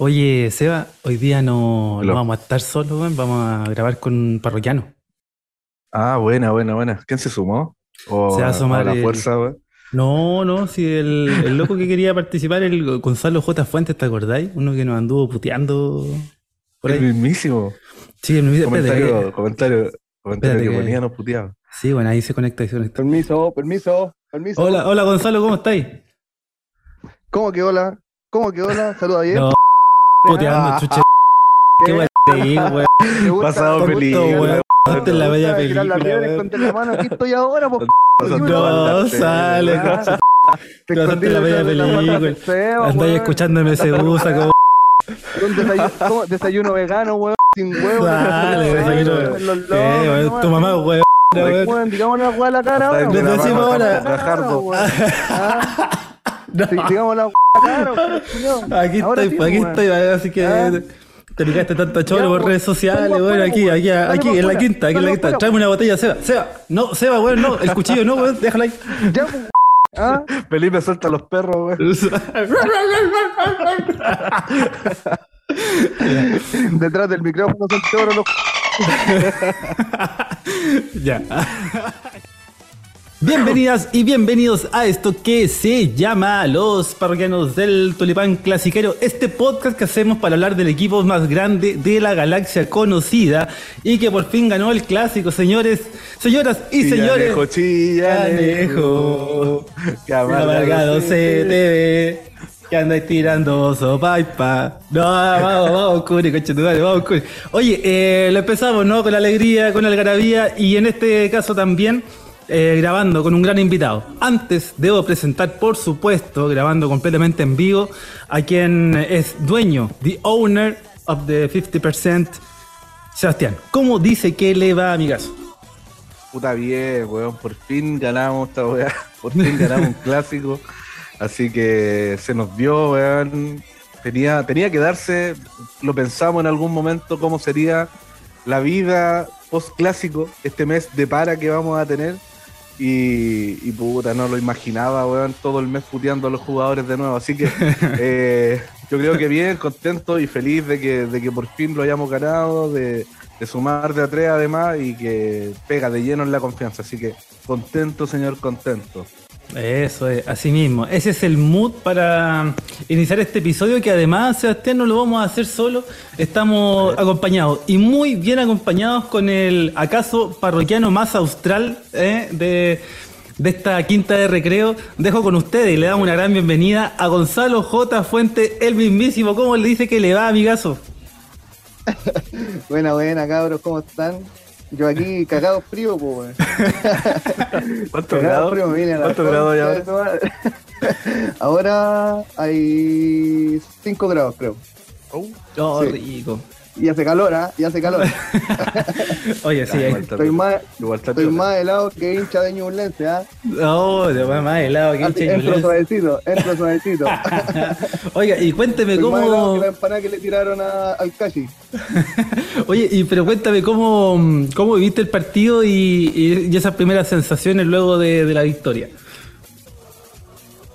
Oye, Seba, hoy día no, vamos a estar solos, weón, vamos a grabar con un parroquiano. Ah, buena, buena, buena. ¿Quién se sumó? O Se va a sumar la el- fuerza, güey. No, no, si el, el loco que quería participar, el Gonzalo J. Fuentes, ¿te acordáis? Uno que nos anduvo puteando por El mismísimo. Sí, espérate, Comentario, que- comentario, comentario Espérate que que- ponía, nos puteaba. Sí, bueno, ahí se conecta, ahí se conecta. Permiso, permiso, permiso. Hola, hola Gonzalo, ¿cómo estáis? ¿Cómo que hola? ¿Cómo que hola? Saluda bien. No, puteando, Ah, chuche. Qué weón te. Pasado ¿Te gusta peligro, girar weón. la bella película, la mano? Aquí estoy ahora, No, sale, Te escondí la bella película. Andáis MSU, sacó. Un desayuno, vegano, weón, sin huevo. Dale, desayuno. Los lobos, Eh, tu mamá, weón. weón. Weón, digamos la weá a la cara ahora. decimos ahora. Weón. Digamos la weón, culiao. Aquí Ahora estoy, sí, aquí weón. estoy, así que Ah. te picaste tanta cholo Ya, por weón. redes sociales, weón, afuera, aquí, weón. aquí, aquí, en la quinta, aquí en la quinta. Tráeme una botella, Seba, Seba. No, Seba, weón, no, el cuchillo no, weón, déjala ahí. Ya, ¿Ah? Felipe suelta a los perros, güey. Detrás del micrófono son todos los ya. Bienvenidas y bienvenidos a esto que se llama Los Parroquianos del Tulipán Clasiquero, este podcast que hacemos para hablar del equipo más grande de la galaxia conocida y que por fin ganó el clásico, señores, señoras y señores. Chillanejo, chillanejo. Qué Amargado se te ve que andáis tirando sopaipa. No, vamos, vamos, Curi, conchetumare, vamos, Curi. Oye, eh, lo empezamos, ¿no? Con la alegría, con la algarabía y en este caso también eh, grabando con un gran invitado. Antes debo presentar, por supuesto, grabando completamente en vivo, a quien es dueño, the owner of the 50%, Sebastián. ¿Cómo dice que le va, amigazo? Puta bien, weón. Por fin ganamos esta weá. Por fin ganamos un clásico. Así que se nos dio, weón. Tenía, tenía que darse, lo pensamos en algún momento, cómo sería la vida post clásico, este mes de para que vamos a tener. Y, y puta, no lo imaginaba, weón, todo el mes puteando a los jugadores de nuevo. Así que eh, yo creo que bien, contento y feliz de que, de que por fin lo hayamos ganado, de, de sumar de a tres además y que pega de lleno en la confianza. Así que contento, señor, contento. Eso es, así mismo. Ese es el mood para iniciar este episodio que además, Sebastián, no lo vamos a hacer solo. Estamos acompañados y muy bien acompañados con el acaso parroquiano más austral eh, de, de esta quinta de recreo. Dejo con ustedes y le damos una gran bienvenida a Gonzalo J. Fuente, el mismísimo. ¿Cómo le dice que le va, amigazo? Buena, buena, cabros, ¿cómo están? Yo aquí cagado frío, pues, weón. ¿Cuántos Cagado grados? frío, me vine a la ¿Cuántos grados hay concha de ahora? hay 5 grados, creo. Oh, Sí. rico. Y hace calor, ¿ah? Y hace calor. Oye, sí, Estoy más, estoy más helado que hincha de Ñublense, ¿ah? Oh, de más helado que hincha Entro Ñublense. suavecito, entro suavecito. Oiga, y cuénteme Estoy más helado cómo. que la empanada que le tiraron a- al Cashi. Oye, y pero cuéntame cómo, cómo viviste el partido y, y- y esas primeras sensaciones luego de, de la victoria.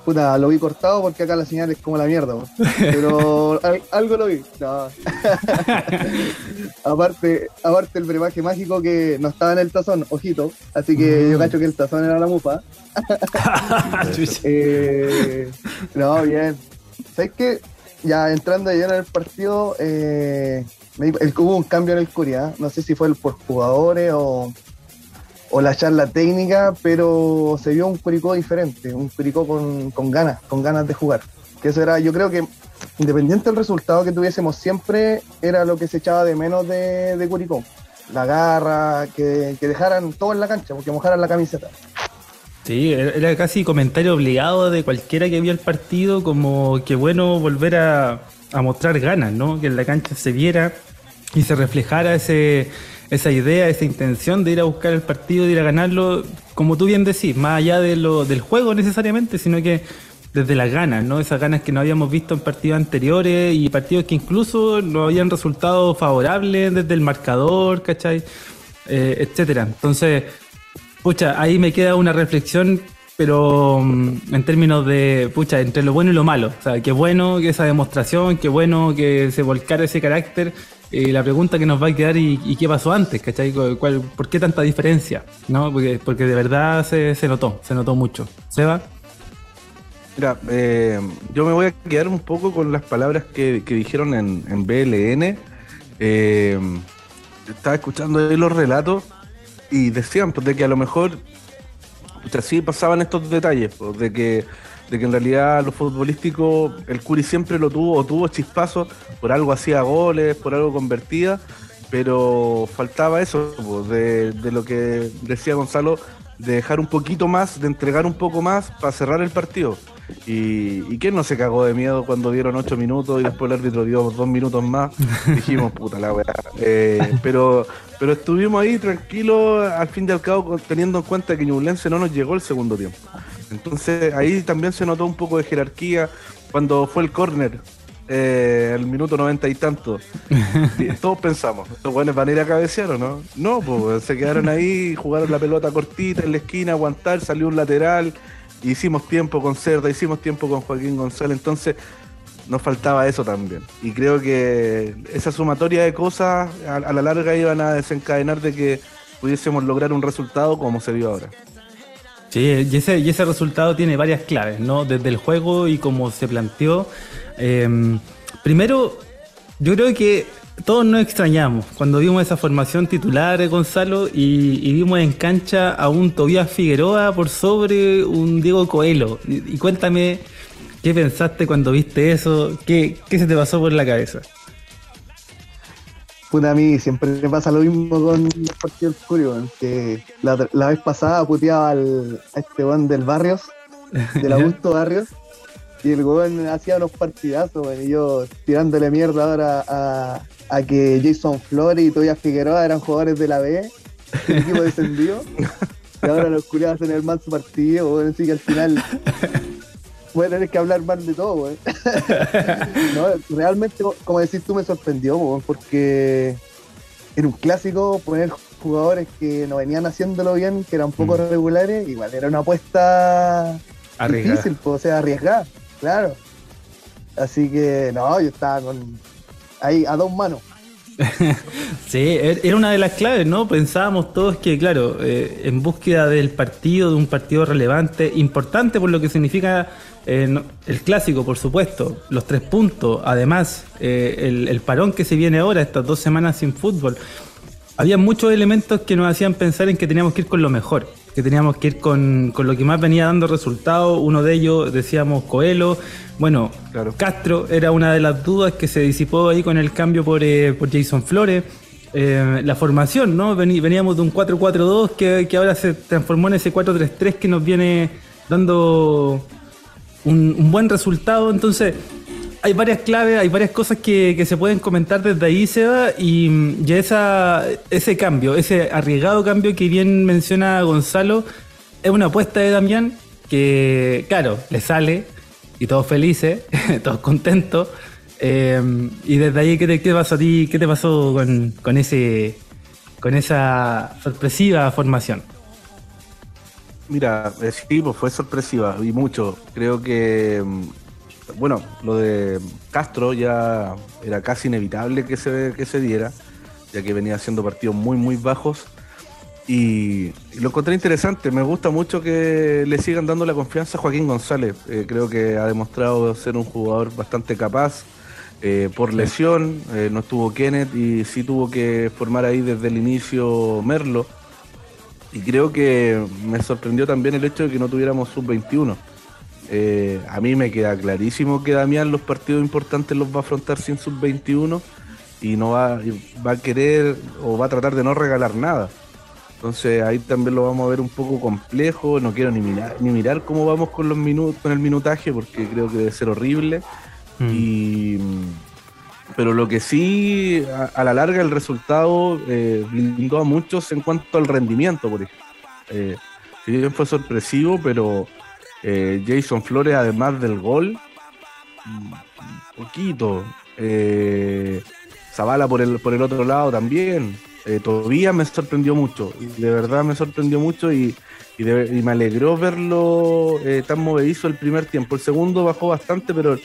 Puta, lo vi cortado porque acá la señal es como la mierda, pero al- algo lo vi. No. aparte, aparte el brebaje mágico que no estaba en el tazón, ojito, así que Mm. yo cacho que el tazón era la mufa. Eh, no, bien. ¿Sabes qué? Ya entrando ya en el partido, eh, me el, hubo un cambio en el Corea. No sé si fue el por jugadores o, o la charla técnica, pero se vio un Curicó diferente, un Curicó con, con ganas, con ganas de jugar. Que eso era, yo creo que independiente del resultado que tuviésemos siempre, era lo que se echaba de menos de, Curicó. La garra, que, dejaran todo en la cancha, porque mojaran la camiseta. Sí, era era casi comentario obligado de cualquiera que vio el partido, como que bueno volver a, a mostrar ganas, ¿no? Que en la cancha se viera y se reflejara ese, esa idea, esa intención de ir a buscar el partido, de ir a ganarlo, como tú bien decís, más allá de lo, del juego necesariamente, sino que desde las ganas, ¿no? Esas ganas que no habíamos visto en partidos anteriores y partidos que incluso no habían resultado favorables desde el marcador, ¿cachai? Eh, etcétera. Entonces, pucha, ahí me queda una reflexión pero mm, en términos de, pucha, entre lo bueno y lo malo. O sea, qué bueno que esa demostración, qué bueno que se volcara ese carácter. Y la pregunta que nos va a quedar, ¿y, qué pasó antes? ¿Cachai? ¿Cuál, ¿Por qué tanta diferencia? ¿No? Porque, porque de verdad se, se notó, se notó mucho. ¿Seba? Mira, eh, yo me voy a quedar un poco con las palabras que, dijeron en, BLN. Eh, estaba escuchando ahí los relatos y decían pues, de que a lo mejor sí pasaban estos detalles, pues, de que de que en realidad lo futbolístico el Curi siempre lo tuvo o tuvo chispazos, por algo hacía goles, por algo convertía, pero faltaba eso, pues, de, de, lo que decía Gonzalo, de dejar un poquito más, de entregar un poco más para cerrar el partido. Y, y quién no se cagó de miedo cuando dieron ocho minutos y después el árbitro dio dos minutos más. Dijimos, puta la weá. Eh, pero, pero estuvimos ahí tranquilos, al fin y al cabo, teniendo en cuenta que Ñublense no nos llegó el segundo tiempo. Entonces ahí también se notó un poco de jerarquía cuando fue el córner. Eh, el minuto noventa y tanto. todos pensamos, ¿estos buenos van a ir a cabecear o no? No, pues se quedaron ahí, jugaron la pelota cortita en la esquina, aguantar, salió un lateral, hicimos tiempo con Cerda, hicimos tiempo con Joaquín González, entonces nos faltaba eso también. Y creo que esa sumatoria de cosas a, la larga iban a desencadenar de que pudiésemos lograr un resultado como se vio ahora. Sí, y ese, y ese resultado tiene varias claves, ¿no? Desde el juego y como se planteó. Em, primero, yo creo que todos nos extrañamos cuando vimos esa formación titular, Gonzalo, y, vimos en cancha a un Tobías Figueroa por sobre un Diego Coelho. Y, cuéntame, ¿qué pensaste cuando viste eso? ¿Qué, se te pasó por la cabeza? Puta, a mí siempre me pasa lo mismo con los partidos Curio, que la, vez pasada puteaba al, a este buen del Barrios, del Augusto Barrios, y el gobierno hacía unos partidazos, y yo tirándole mierda ahora a, a que Jason Flores y Toya Figueroa eran jugadores de la B, el equipo descendió, y ahora los culiados hacen el su partido, bueno, así que al final voy a tener que hablar mal de todo, no, realmente, como decís tú, me sorprendió, porque era un clásico poner jugadores que no venían haciéndolo bien, que eran poco mm. regulares, igual era una apuesta difícil, o sea, arriesgada, claro. Así que, no, yo estaba con ahí a dos manos. sí, er, era una de las claves, ¿no? Pensábamos todos que, claro, eh, en búsqueda del partido, de un partido relevante, importante por lo que significa eh, el clásico, por supuesto, los tres puntos, además eh, el, el, parón que se viene ahora, estas dos semanas sin fútbol, había muchos elementos que nos hacían pensar en que teníamos que ir con lo mejor que teníamos que ir con, lo que más venía dando resultados. Uno de ellos, decíamos, Coelho. Bueno, Castro era una de las dudas que se disipó ahí con el cambio por, eh, Jason Flores. Eh, la formación, ¿no? veníamos de un 4-4-2 que, que, ahora se transformó en ese 4-3-3 que nos viene dando un, buen resultado. Entonces, hay varias claves, hay varias cosas que, se pueden comentar desde ahí, Seba, y, esa, ese cambio, ese arriesgado cambio que bien menciona Gonzalo, es una apuesta de Damián que, claro, le sale y todos felices, todos contentos. Eh, y desde ahí, ¿qué te, pasó a ti? ¿Qué te pasó con, con, ese, con esa sorpresiva formación? Mira, eh, sí, pues fue sorpresiva y mucho. Creo que mm, bueno, lo de Castro ya era casi inevitable que se, que se diera, ya que venía haciendo partidos muy, muy bajos. Y, lo encontré interesante, me gusta mucho que le sigan dando la confianza a Joaquín González. Eh, creo que ha demostrado ser un jugador bastante capaz. Eh, por lesión, eh, no estuvo Kenneth y sí tuvo que formar ahí desde el inicio Merlo. Y creo que me sorprendió también el hecho de que no tuviéramos sub-21 eh, a mí me queda clarísimo que Damián los partidos importantes los va a afrontar sin sub-21 y no va, va a querer o va a tratar de no regalar nada. Entonces ahí también lo vamos a ver un poco complejo. No quiero ni mirar, ni mirar cómo vamos con los minutos, con el minutaje, porque creo que debe ser horrible. Mm. Pero lo que sí, a, la larga, el resultado eh, blindó a muchos en cuanto al rendimiento, por ejemplo. Eh, bien fue sorpresivo, pero eh, Jason Flores, además del gol, un poquito. Eh, Zavala por el, por el otro lado también. eh, Tobías me sorprendió mucho, de verdad me sorprendió mucho y, me alegró verlo eh, tan movedizo el primer tiempo. El segundo bajó bastante, pero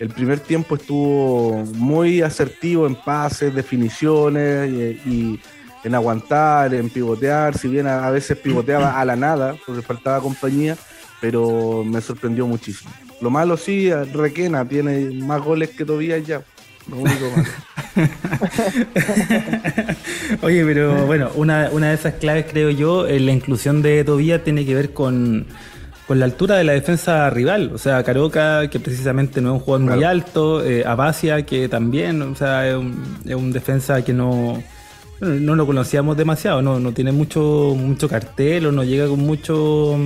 el primer tiempo estuvo muy asertivo en pases, definiciones y, en aguantar, en pivotear, si bien a, veces pivoteaba a la nada, porque faltaba compañía, pero me sorprendió muchísimo. Lo malo sí, Requena tiene más goles que Tobías ya. Oye, pero bueno, una, de esas claves, creo yo, en la inclusión de Tobía tiene que ver con, la altura de la defensa rival. O sea, Caroca, que precisamente no es un jugador muy alto, eh, Abacia, que también, o sea, es un, defensa que no, no lo conocíamos demasiado, no, no tiene mucho, mucho cartel o no llega con mucho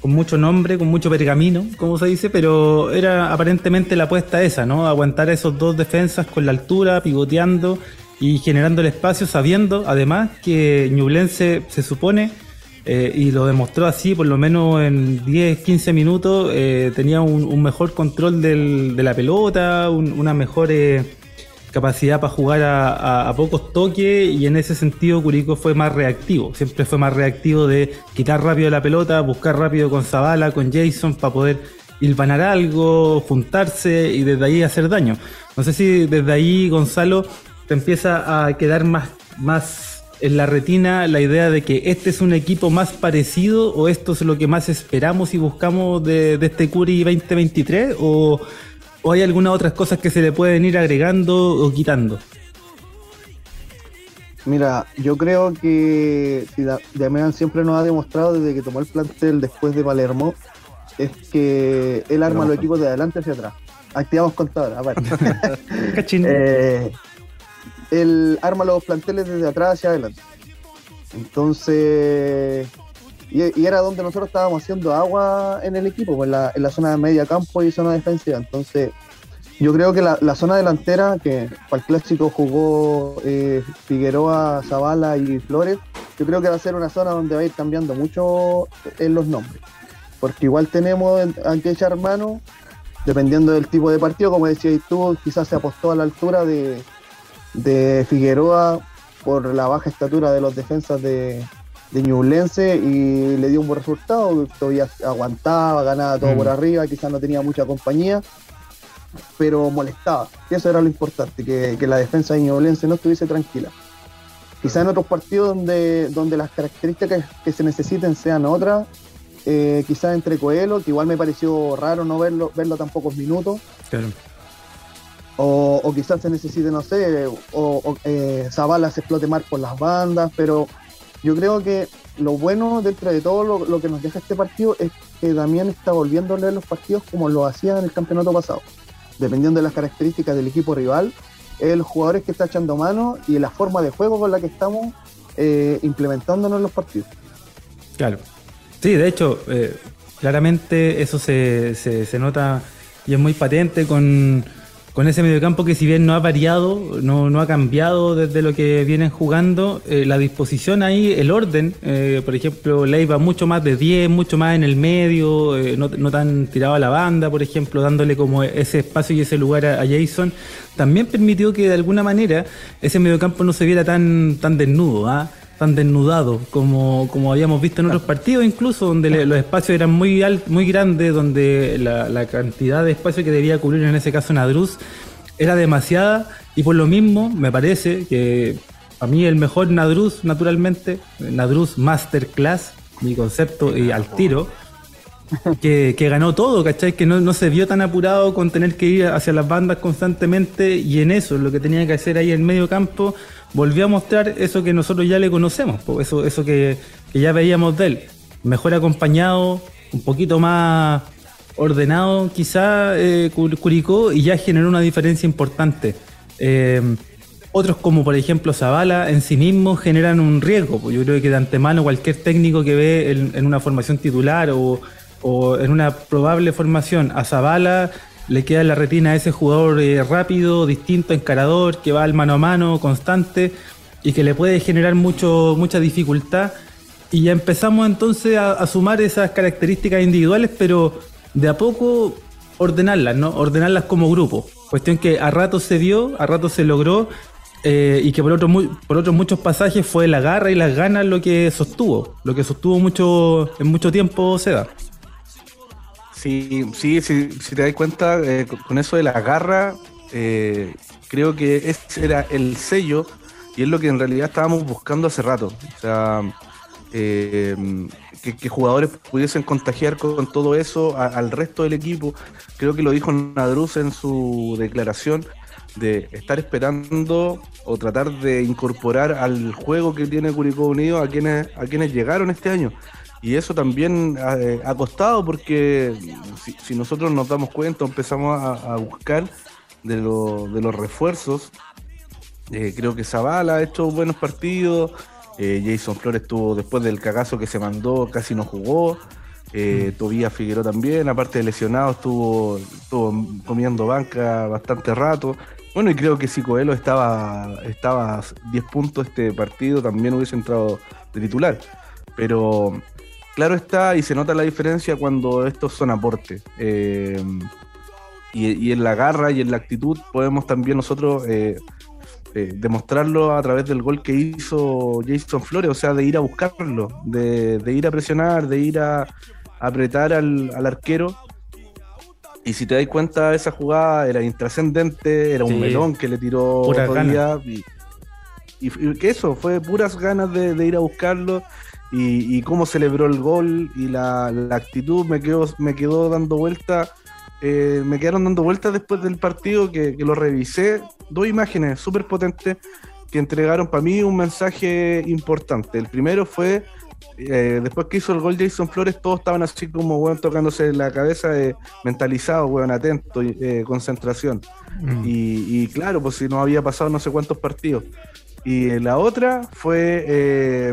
con mucho nombre, con mucho pergamino, como se dice, pero era aparentemente la apuesta esa, ¿no? Aguantar esos dos defensas con la altura, pivoteando y generando el espacio, sabiendo además que Ñublense se supone, eh, y lo demostró así, por lo menos en 10, 15 minutos, eh, tenía un, mejor control de la pelota, una mejor... Eh, capacidad para jugar a, pocos toques y en ese sentido Curico fue más reactivo, siempre fue más reactivo de quitar rápido la pelota, buscar rápido con Zavala, con Jason para poder hilvanar algo, juntarse y desde ahí hacer daño. No sé si desde ahí Gonzalo te empieza a quedar más, más en la retina la idea de que este es un equipo más parecido o esto es lo que más esperamos y buscamos de, de este Curi 2023 o ¿O hay algunas otras cosas que se le pueden ir agregando o quitando? Mira, yo creo que si Damián siempre nos ha demostrado desde que tomó el plantel después de Palermo, es que él arma los equipos de adelante hacia atrás. Activamos contador, aparte. eh, él arma los planteles desde atrás hacia adelante. Entonces, y, era donde nosotros estábamos haciendo agua en el equipo, pues, en, la, zona de media campo y zona defensiva. Entonces, yo creo que la, zona delantera, que para el clásico jugó eh, Figueroa, Zavala y Flores, yo creo que va a ser una zona donde va a ir cambiando mucho en los nombres. Porque igual tenemos a que echar mano, dependiendo del tipo de partido, como decías tú, quizás se apostó a la altura de, de Figueroa por la baja estatura de los defensas de, de Ñublense y le dio un buen resultado, todavía aguantaba, ganaba todo por mm. arriba, quizás no tenía mucha compañía, pero molestaba. Y eso era lo importante, que, la defensa de Ñublense no estuviese tranquila. Quizás en otros partidos donde, donde las características que se necesiten sean otras, eh, quizás entre Coelho, que igual me pareció raro no verlo, verlo tan pocos minutos. O, quizás se necesite, no sé, o, eh, Zavala se explote más por las bandas, pero yo creo que lo bueno dentro de todo lo, que nos deja este partido es que también está volviendo a los partidos como lo hacía en el campeonato pasado. Dependiendo de las características del equipo rival, el los jugadores que está echando mano y la forma de juego con la que estamos eh, implementándonos en los partidos. Claro. Sí, de hecho, eh, claramente eso se, se nota y es muy patente con con ese mediocampo que si bien no ha variado, no, no ha cambiado desde lo que vienen jugando, eh, la disposición ahí, el orden, eh, por ejemplo, Leiva mucho más de 10, mucho más en el medio, eh, no, tan tirado a la banda, por ejemplo, dándole como ese espacio y ese lugar a, Jason, también permitió que de alguna manera ese mediocampo no se viera tan, tan desnudo, ¿ah? Tan desnudado como, como habíamos visto en otros partidos incluso donde los espacios eran muy muy grandes donde la, cantidad de espacio que debía cubrir en ese caso Nadruz era demasiada. Y por lo mismo me parece que a mí el mejor Nadruz naturalmente Nadruz Masterclass mi concepto y al tiro que, ganó todo, ¿cachai? Que no, se vio tan apurado con tener que ir hacia las bandas constantemente y en eso, lo que tenía que hacer ahí en medio campo, volvió a mostrar eso que nosotros ya le conocemos, eso, que, ya veíamos de él. Mejor acompañado, un poquito más ordenado quizá eh, Curicó y ya generó una diferencia importante. Eh, otros como por ejemplo Zavala en sí mismos generan un riesgo. Yo creo que de antemano cualquier técnico que ve en, una formación titular o, o, en una probable formación a Zavala le queda en la retina a ese jugador eh, rápido, distinto, encarador, que va al mano a mano, constante y que le puede generar mucho, mucha dificultad. Y ya empezamos entonces a, sumar esas características individuales, pero de a poco ordenarlas, ¿no? Ordenarlas como grupo. Cuestión que a rato se dio, a rato se logró. eh, y que por otros por otros muchos pasajes fue la garra y las ganas lo que sostuvo, lo que sostuvo mucho en mucho tiempo Seda. Sí, sí, sí si te das cuenta, eh, con eso de la garra, eh, creo que ese era el sello y es lo que en realidad estábamos buscando hace rato. O sea, que, jugadores pudiesen contagiar con todo eso al resto del equipo. Creo que lo dijo Nadruz en su declaración de estar esperando o tratar de incorporar al juego que tiene Curicó Unido a quienes, a quienes llegaron este año. Y eso también ha, eh, costado porque si, nosotros nos damos cuenta, empezamos a, buscar de, de, los refuerzos. Eh, creo que Zavala ha hecho buenos partidos. Eh, Jason Flores tuvo, después del cagazo que se mandó, casi no jugó. Eh, mm. Tobías Figueroa también, aparte de lesionado, estuvo, estuvo comiendo banca bastante rato. Bueno, y creo que si Coelho estaba, estaba 10 puntos este partido, también hubiese entrado de titular. Pero claro está, y se nota la diferencia cuando estos son aportes. Eh, y, en la garra y en la actitud podemos también nosotros eh, eh, demostrarlo a través del gol que hizo Jason Flores, o sea, de ir a buscarlo, de, ir a presionar, de ir a, apretar al, al arquero. Y si te das cuenta, esa jugada era intrascendente, era un melón que le tiró día, y, y, que eso, fue puras ganas de, ir a buscarlo y, cómo celebró el gol y la, actitud me quedó, me quedó dando vuelta. Eh, me quedaron dando vueltas después del partido que, que lo revisé. Dos imágenes súper potentes que entregaron para mí un mensaje importante. El primero fue eh, después que hizo el gol Jason Flores, todos estaban así como, weón, tocándose la cabeza, eh, mentalizado, weón, atento, eh, concentración. Mm. Y, claro, pues si no había pasado no sé cuántos partidos. Y la otra fue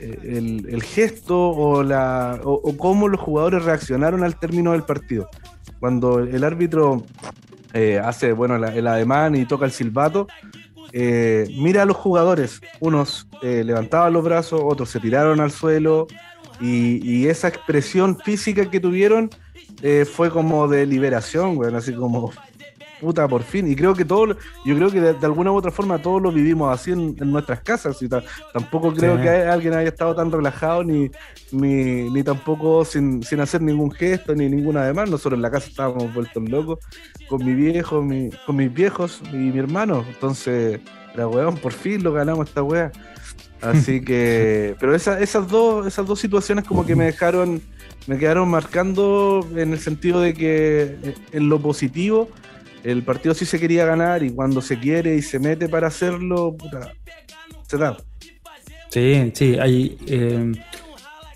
el, gesto o, la, o, cómo los jugadores reaccionaron al término del partido. Cuando el árbitro hace, bueno, el ademán y toca el silbato, eh, mira a los jugadores, unos eh, levantaban los brazos, otros se tiraron al suelo y, esa expresión física que tuvieron eh, fue como de liberación, bueno, así como puta por fin. Y creo que todo, yo creo que de, alguna u otra forma todos lo vivimos así en, nuestras casas. Y tampoco creo que alguien haya estado tan relajado ni, ni, tampoco sin, hacer ningún gesto ni ninguna demás. Nosotros en la casa estábamos vueltos locos con mi viejo, con mis viejos y mi hermano. Entonces, la weón, por fin lo ganamos esta wea. Así que, pero esas, dos, esas dos situaciones como que me dejaron, me quedaron marcando en el sentido de que en lo positivo el partido sí se quería ganar y cuando se quiere y se mete para hacerlo, se da. Sí, sí, hay eh,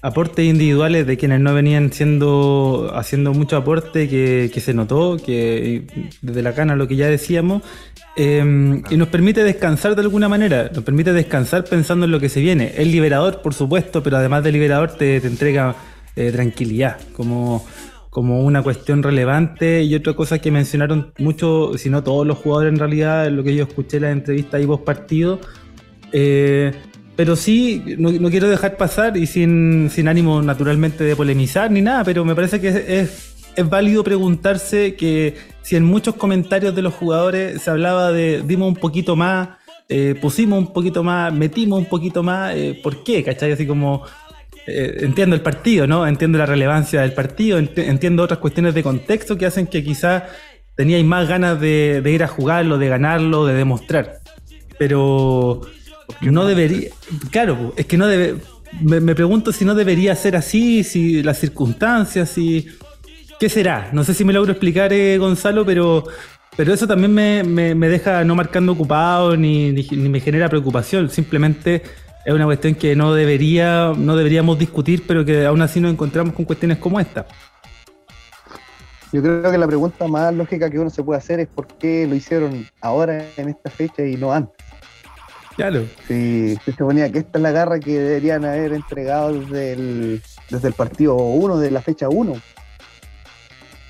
aportes individuales de quienes no venían siendo haciendo mucho aporte que, se notó, que desde la cana lo que ya decíamos, em, y nos permite descansar de alguna manera, nos permite descansar pensando en lo que se viene. Es liberador, por supuesto, pero además de liberador te, te entrega eh, tranquilidad, como como una cuestión relevante y otra cosa que mencionaron mucho, si no todos los jugadores en realidad, lo que yo escuché en la entrevista y vos partido, eh, pero sí, no, quiero dejar pasar y sin, ánimo naturalmente de polemizar ni nada, pero me parece que es, es, válido preguntarse que si en muchos comentarios de los jugadores se hablaba de dimos un poquito más, eh, pusimos un poquito más, metimos un poquito más, eh, ¿por qué? ¿Cachai? Así como eh, entiendo el partido, ¿no? Entiendo la relevancia del partido, entiendo otras cuestiones de contexto que hacen que quizás teníais más ganas de, ir a jugarlo, de ganarlo, de demostrar. Pero no debería, claro, es que no debe, me, pregunto si no debería ser así, si las circunstancias, si... ¿Qué será? No sé si me logro explicar, eh, Gonzalo, pero, pero eso también me, deja no marcando ocupado ni, ni me genera preocupación. Simplemente es una cuestión que no debería, no deberíamos discutir, pero que aún así nos encontramos con cuestiones como esta. Yo creo que la pregunta más lógica que uno se puede hacer es por qué lo hicieron ahora en esta fecha y no antes. Claro. Si se suponía que esta es la garra que deberían haber entregado desde el, desde el partido 1, de la fecha 1.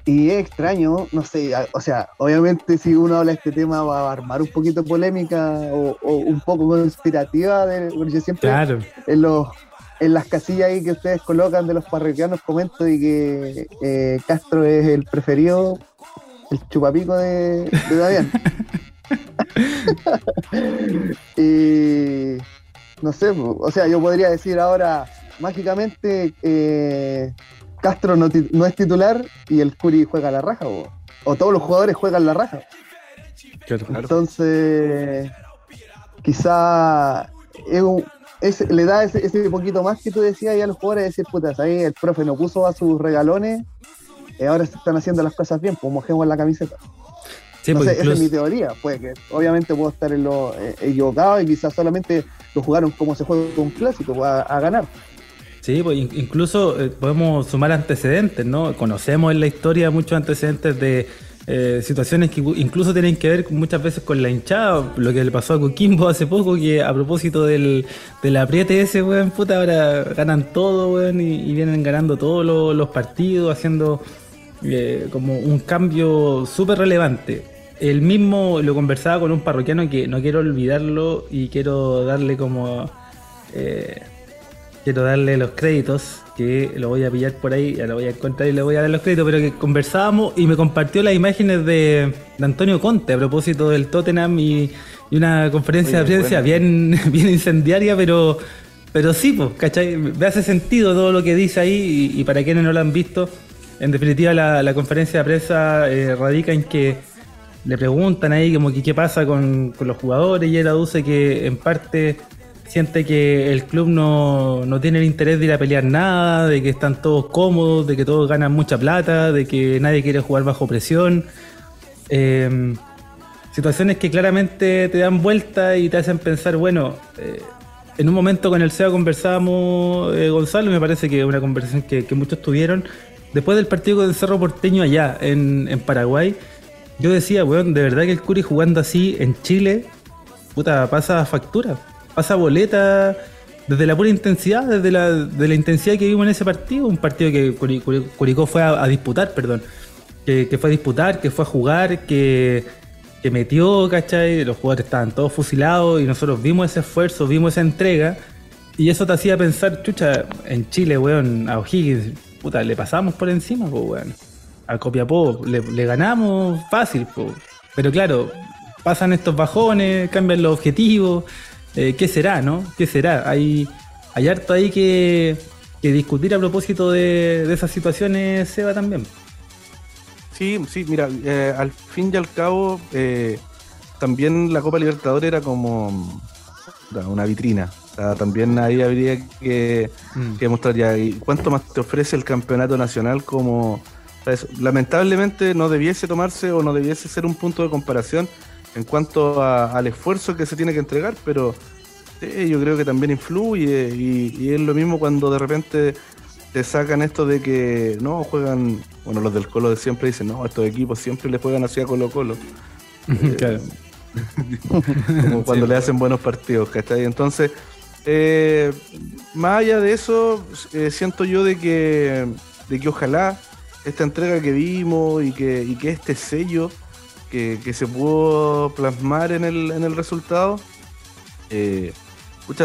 Y es extraño, no sé, o sea, obviamente si uno habla de este tema va a armar un poquito polémica o, un poco conspirativa, de, porque siempre en, los, en las casillas ahí que ustedes colocan de los parroquianos comento y que eh, Castro es el preferido, el chupapico de, de Damián. y no sé, o sea, yo podría decir ahora, mágicamente, eh, Castro no, es titular y el Curi juega la raja, o, todos los jugadores juegan la raja. Entonces, quizá le da ese, poquito más que tú decías a los jugadores, decir, putas, ahí el profe no puso a sus regalones, y ahora se están haciendo las cosas bien, pues mojemos la camiseta. no pues, esa es mi teoría, pues que obviamente puedo estar en lo eh, equivocado y quizás solamente lo jugaron como se juega un clásico, pues, a, ganar. Sí, pues incluso eh, podemos sumar antecedentes, ¿no? Conocemos en la historia muchos antecedentes de eh, situaciones que incluso tienen que ver muchas veces con la hinchada, lo que le pasó a Coquimbo hace poco, que a propósito del, del apriete ese, weón, puta, ahora ganan todo, weón, y, vienen ganando todos los, partidos, haciendo eh, como un cambio súper relevante. El mismo lo conversaba con un parroquiano que no quiero olvidarlo y quiero darle como... quiero darle los créditos, que lo voy a pillar por ahí, ya lo voy a encontrar y le voy a dar los créditos, pero que conversábamos y me compartió las imágenes de, Antonio Conte a propósito del Tottenham y, una conferencia de prensa bien, bien incendiaria, pero, pero sí, pues, ¿cachai? Me hace sentido todo lo que dice ahí y, para quienes no lo han visto, en definitiva la, conferencia de prensa eh, radica en que le preguntan ahí como que qué pasa con, con los jugadores y él aduce que en parte siente que el club no, tiene el interés de ir a pelear nada, de que están todos cómodos, de que todos ganan mucha plata, de que nadie quiere jugar bajo presión. Em, situaciones que claramente te dan vuelta y te hacen pensar, bueno, eh, en un momento con el SEA conversábamos, eh, Gonzalo, me parece que una conversación que, muchos tuvieron, después del partido con Cerro Porteño allá en, en Paraguay, yo decía, weón, de verdad que el Curi jugando así en Chile, puta, pasa factura pasa boleta desde la pura intensidad, desde la, de la intensidad que vimos en ese partido, un partido que Curicó fue a, disputar, perdón, que, fue a disputar, que fue a jugar, que, metió, ¿cachai? Los jugadores estaban todos fusilados y nosotros vimos ese esfuerzo, vimos esa entrega y eso te hacía pensar, chucha, en Chile, weón, a O'Higgins, puta, le pasamos por encima, pues, weón. A Copiapó le, le ganamos fácil, pues. Pero claro, pasan estos bajones, cambian los objetivos eh, ¿qué será, no? ¿Qué será? Hay, hay harto ahí que, discutir a propósito de, esas situaciones, Seba, también. Sí, sí, mira, eh, al fin y al cabo, eh, también la Copa Libertadores era como una vitrina. también ahí habría que, mm. mostrar ya y cuánto más te ofrece el campeonato nacional como... lamentablemente no debiese tomarse o no debiese ser un punto de comparación en cuanto al esfuerzo que se tiene que entregar, pero yo creo que también influye y, es lo mismo cuando de repente te sacan esto de que no juegan, bueno, los del Colo de siempre dicen, no, estos equipos siempre le juegan así a Colo Colo. claro. como cuando le hacen buenos partidos, ¿cachai? Entonces, eh, más allá de eso, eh, siento yo de que, de que ojalá esta entrega que vimos y que, y que este sello que, se pudo plasmar en el, en el resultado, eh,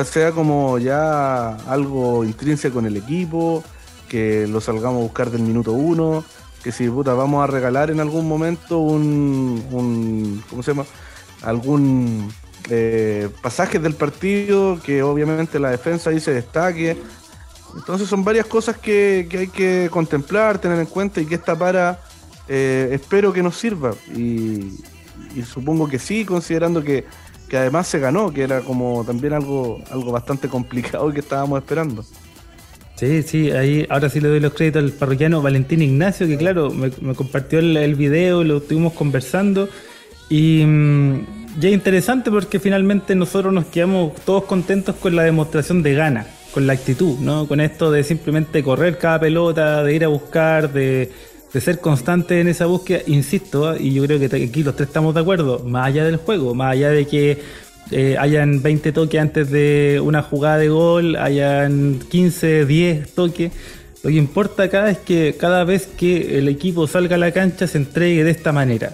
sea como ya algo intrínseco en el equipo, que lo salgamos a buscar del minuto uno, que si puta, vamos a regalar en algún momento un, un ¿cómo se llama? algún eh, pasaje del partido, que obviamente la defensa ahí destaque. Entonces son varias cosas que, que hay que contemplar, tener en cuenta y que esta para eh, espero que nos sirva. Y, supongo que sí, considerando que, además se ganó, que era como también algo, algo bastante complicado que estábamos esperando. Sí, sí, ahí ahora sí le doy los créditos al parroquiano Valentín Ignacio, que claro, me, compartió el, video, lo estuvimos conversando. Y mm, ya interesante porque finalmente nosotros nos quedamos todos contentos con la demostración de gana, con la actitud, ¿no? Con esto de simplemente correr cada pelota, de ir a buscar, de, de ser constante en esa búsqueda, insisto, y yo creo que aquí los tres estamos de acuerdo, más allá del juego, más allá de que eh, hayan 20 toques antes de una jugada de gol, hayan 15, 10 toques, lo que importa acá es que cada vez que el equipo salga a la cancha se entregue de esta manera.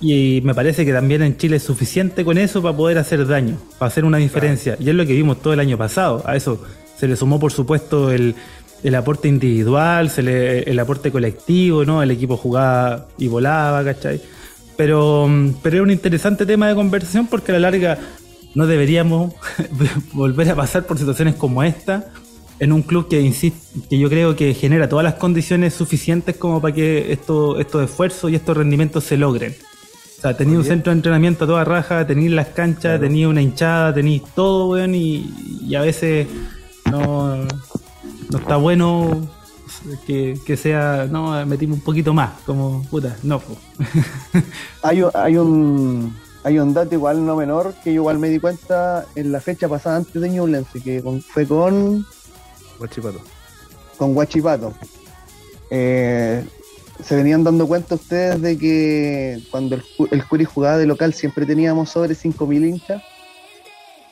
Y me parece que también en Chile es suficiente con eso para poder hacer daño, para hacer una diferencia. Y es lo que vimos todo el año pasado. A eso se le sumó, por supuesto, el, el aporte individual, se le, el aporte colectivo, ¿no? El equipo jugaba y volaba, ¿cachai? Pero, pero es un interesante tema de conversación porque a la larga no deberíamos volver a pasar por situaciones como esta en un club que insiste, que yo creo que genera todas las condiciones suficientes como para que esto, estos esfuerzos y estos rendimientos se logren. O sea, tenía un centro de entrenamiento a toda raja, tenía las canchas, tenía una hinchada, tenía todo, weón, y, a veces no, no está bueno que, que, sea, no, metimos un poquito más, como puta, no. hay, hay un hay un dato igual no menor que yo igual me di cuenta en la fecha pasada antes de Ñublense, que fue con Guachipato. Con Guachipato. Eh, se venían dando cuenta ustedes de que cuando el, el Curi jugaba de local siempre teníamos sobre 5.000 hinchas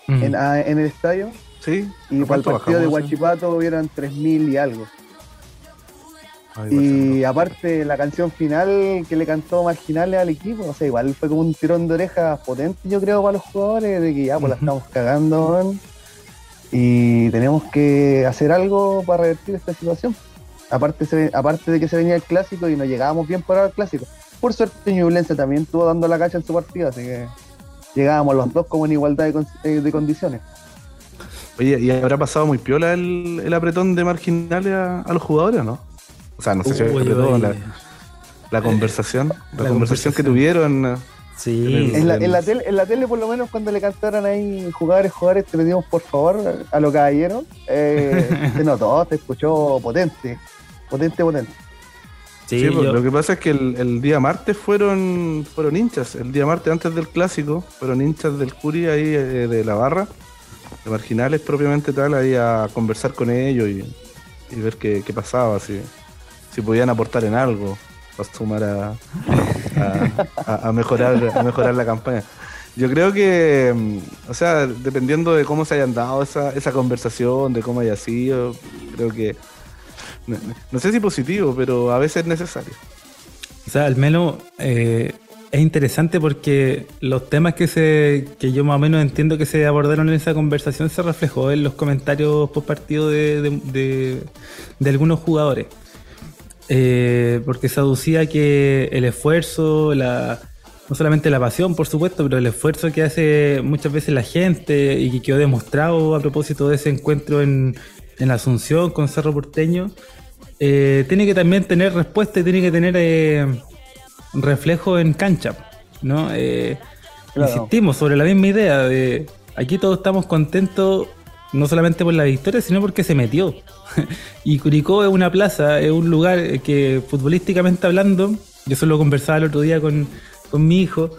mm. en, el estadio. Sí. Y para el partido de Guachipato hubieran 3.000 y algo. y aparte la canción final que le cantó Marginales al equipo, o sea, igual fue como un tirón de orejas potente yo creo para los jugadores, de que ya pues la estamos cagando, y tenemos que hacer algo para revertir esta situación. Aparte, aparte de que se venía el clásico y no llegábamos bien por el clásico. Por suerte, Ñublense también estuvo dando la cacha en su partido, así que llegábamos los dos como en igualdad de, eh, condiciones. Oye, ¿y habrá pasado muy piola el, apretón de marginales a, los jugadores, no? O sea, no sé si apretón, la, la, conversación, la, conversación que tuvieron. Sí. En la, en, la tele, en la tele, por lo menos, cuando le cantaron ahí jugadores, jugadores, te pedimos por favor a los caballeros, eh, se notó, te escuchó potente, potente, potente. Sí, pues, lo que pasa es que el, día martes fueron fueron hinchas, el día martes antes del clásico, fueron hinchas del Curi ahí eh, de la barra, de marginales propiamente tal, ahí a conversar con ellos y, ver qué, pasaba, si, si podían aportar en algo para sumar a, a, mejorar, a mejorar la campaña. Yo creo que, mm, o sea, dependiendo de cómo se hayan dado esa, esa conversación, de cómo haya sido, creo que, no, sé si positivo, pero a veces es necesario. O sea, al menos eh, es interesante porque los temas que se que yo más o menos entiendo que se abordaron en esa conversación se reflejó en los comentarios post partido de, de, de algunos jugadores. Eh, porque se aducía que el esfuerzo, la, no solamente la pasión, por supuesto, pero el esfuerzo que hace muchas veces la gente y que quedó demostrado a propósito de ese encuentro en, en Asunción con Cerro Porteño, eh, tiene que también tener respuesta y tiene que tener eh, reflejo en cancha. ¿no? Insistimos sobre la misma idea de aquí todos estamos contentos no solamente por la victoria, sino porque se metió. y Curicó es una plaza, es un lugar que futbolísticamente hablando, yo solo conversaba el otro día con, mi hijo,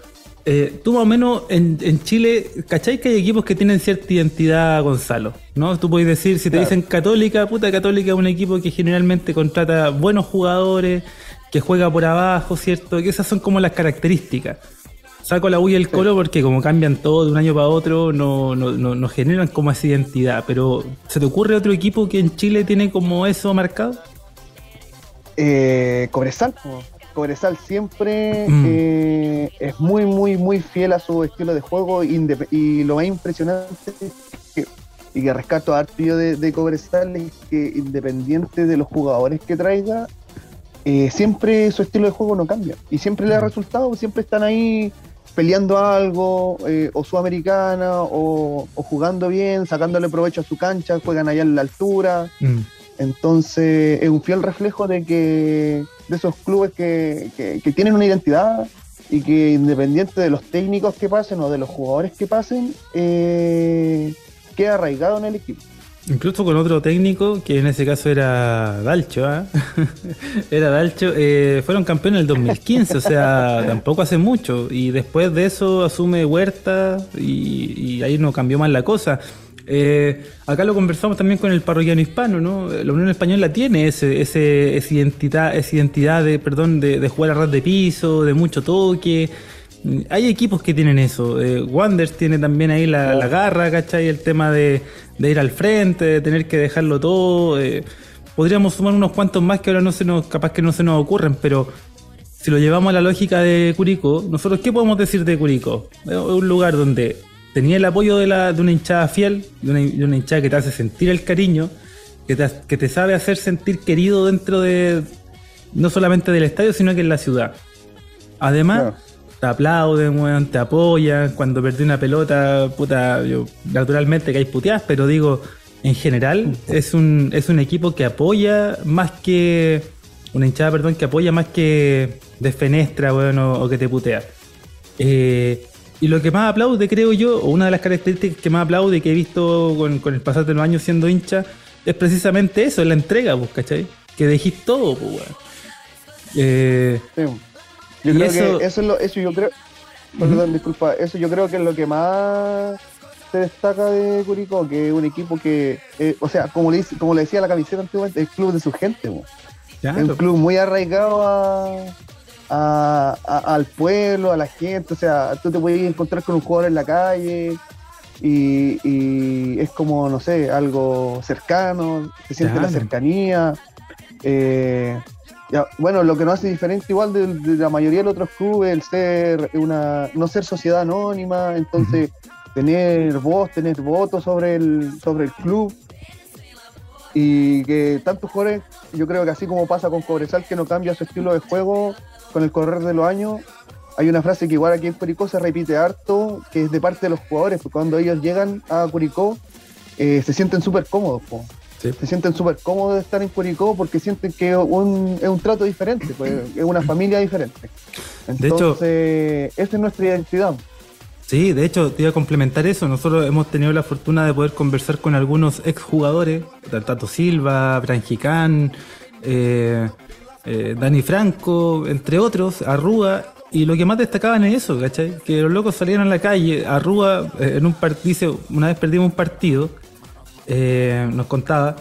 eh, tú más o menos en, Chile, ¿cachai que hay equipos que tienen cierta identidad, Gonzalo? ¿No? Tú puedes decir, si te dicen Católica, puta Católica es un equipo que generalmente contrata buenos jugadores, que juega por abajo, ¿cierto? Que esas son como las características saco la U y el Colo porque como cambian todo de un año para otro, no, no, no, generan como esa identidad. Pero, ¿se te ocurre otro equipo que en Chile tiene como eso marcado? Eh, Cobresal. Cobresal siempre mm. eh, es muy, muy, muy fiel a su estilo de juego y lo más impresionante que, y que rescato a yo de, de, Cobresal es que independiente de los jugadores que traiga, eh, siempre su estilo de juego no cambia y siempre le ha mm. resultado, siempre están ahí peleando algo, eh, o sudamericana, o, o, jugando bien, sacándole provecho a su cancha, juegan allá en la altura. Mm. Entonces es un fiel reflejo de que de esos clubes que, que, tienen una identidad y que independiente de los técnicos que pasen o de los jugadores que pasen, eh, queda arraigado en el equipo. Incluso con otro técnico, que en ese caso era Dalcho, ¿ah? era Dalcho, eh, fueron campeones en el 2015, o sea, tampoco hace mucho. Y después de eso asume Huerta y, ahí no cambió más la cosa. Eh, acá lo conversamos también con el parroquiano hispano, ¿no? La Unión Española tiene ese, ese, esa identidad, esa identidad de, perdón, de, de jugar a ras de piso, de mucho toque. Hay equipos que tienen eso. Eh, Wanders tiene también ahí la, la garra, ¿cachai? El tema de, de ir al frente, de tener que dejarlo todo. Eh, podríamos sumar unos cuantos más que ahora no se nos, capaz que no se nos ocurren, pero si lo llevamos a la lógica de Curicó, nosotros qué podemos decir de Curicó? Es un lugar donde tenía el apoyo de, la, de una hinchada fiel, de una, hinchada que te hace sentir el cariño, que te, que te sabe hacer sentir querido dentro de, no solamente del estadio, sino que en la ciudad. Además, te aplauden, weón, te apoyan. Cuando perdí una pelota, puta, yo naturalmente que hay puteadas, pero digo, en general es un, es un equipo que apoya más que. Una hinchada, perdón, que apoya más que desfenestra, weón, o, que te putea. Eh, y lo que más aplaude, creo yo, o una de las características que más aplaude que he visto con, el pasar de los años siendo hincha, es precisamente eso, la entrega, pues, ¿cachai? Que dejís todo, pues, weón. Eh, yo creo que eso es lo, eso yo creo, perdón, disculpa, eso yo creo que es lo que más se destaca de Curicó, que es un equipo que, eh, o sea, como le, como le decía la camiseta antiguamente, el club de su gente, es un club muy arraigado a, al pueblo, a la gente, o sea, tú te puedes encontrar con un jugador en la calle y, es como, no sé, algo cercano, se siente la cercanía. Eh, bueno, lo que nos hace diferente igual de, la mayoría de los otros clubes, el ser una, no ser sociedad anónima, entonces tener voz, tener votos sobre el, sobre el club. Y que tantos jugadores, yo creo que así como pasa con Cobresal, que no cambia su estilo de juego con el correr de los años, hay una frase que igual aquí en Curicó se repite harto, que es de parte de los jugadores, porque cuando ellos llegan a Curicó eh, se sienten súper cómodos. Se sienten súper cómodos de estar en Curicó porque sienten que es un trato diferente, pues, es una familia diferente. Entonces, de hecho, esa es nuestra identidad. Sí, de hecho, te iba a complementar eso. Nosotros hemos tenido la fortuna de poder conversar con algunos exjugadores, Tato Silva, Branjicán, eh, eh, Dani Franco, entre otros, Arrúa, y lo que más destacaban es eso, ¿cachai? Que los locos salieron a la calle, Arrúa, eh, en un partido, una vez perdimos un partido, eh, nos contaba,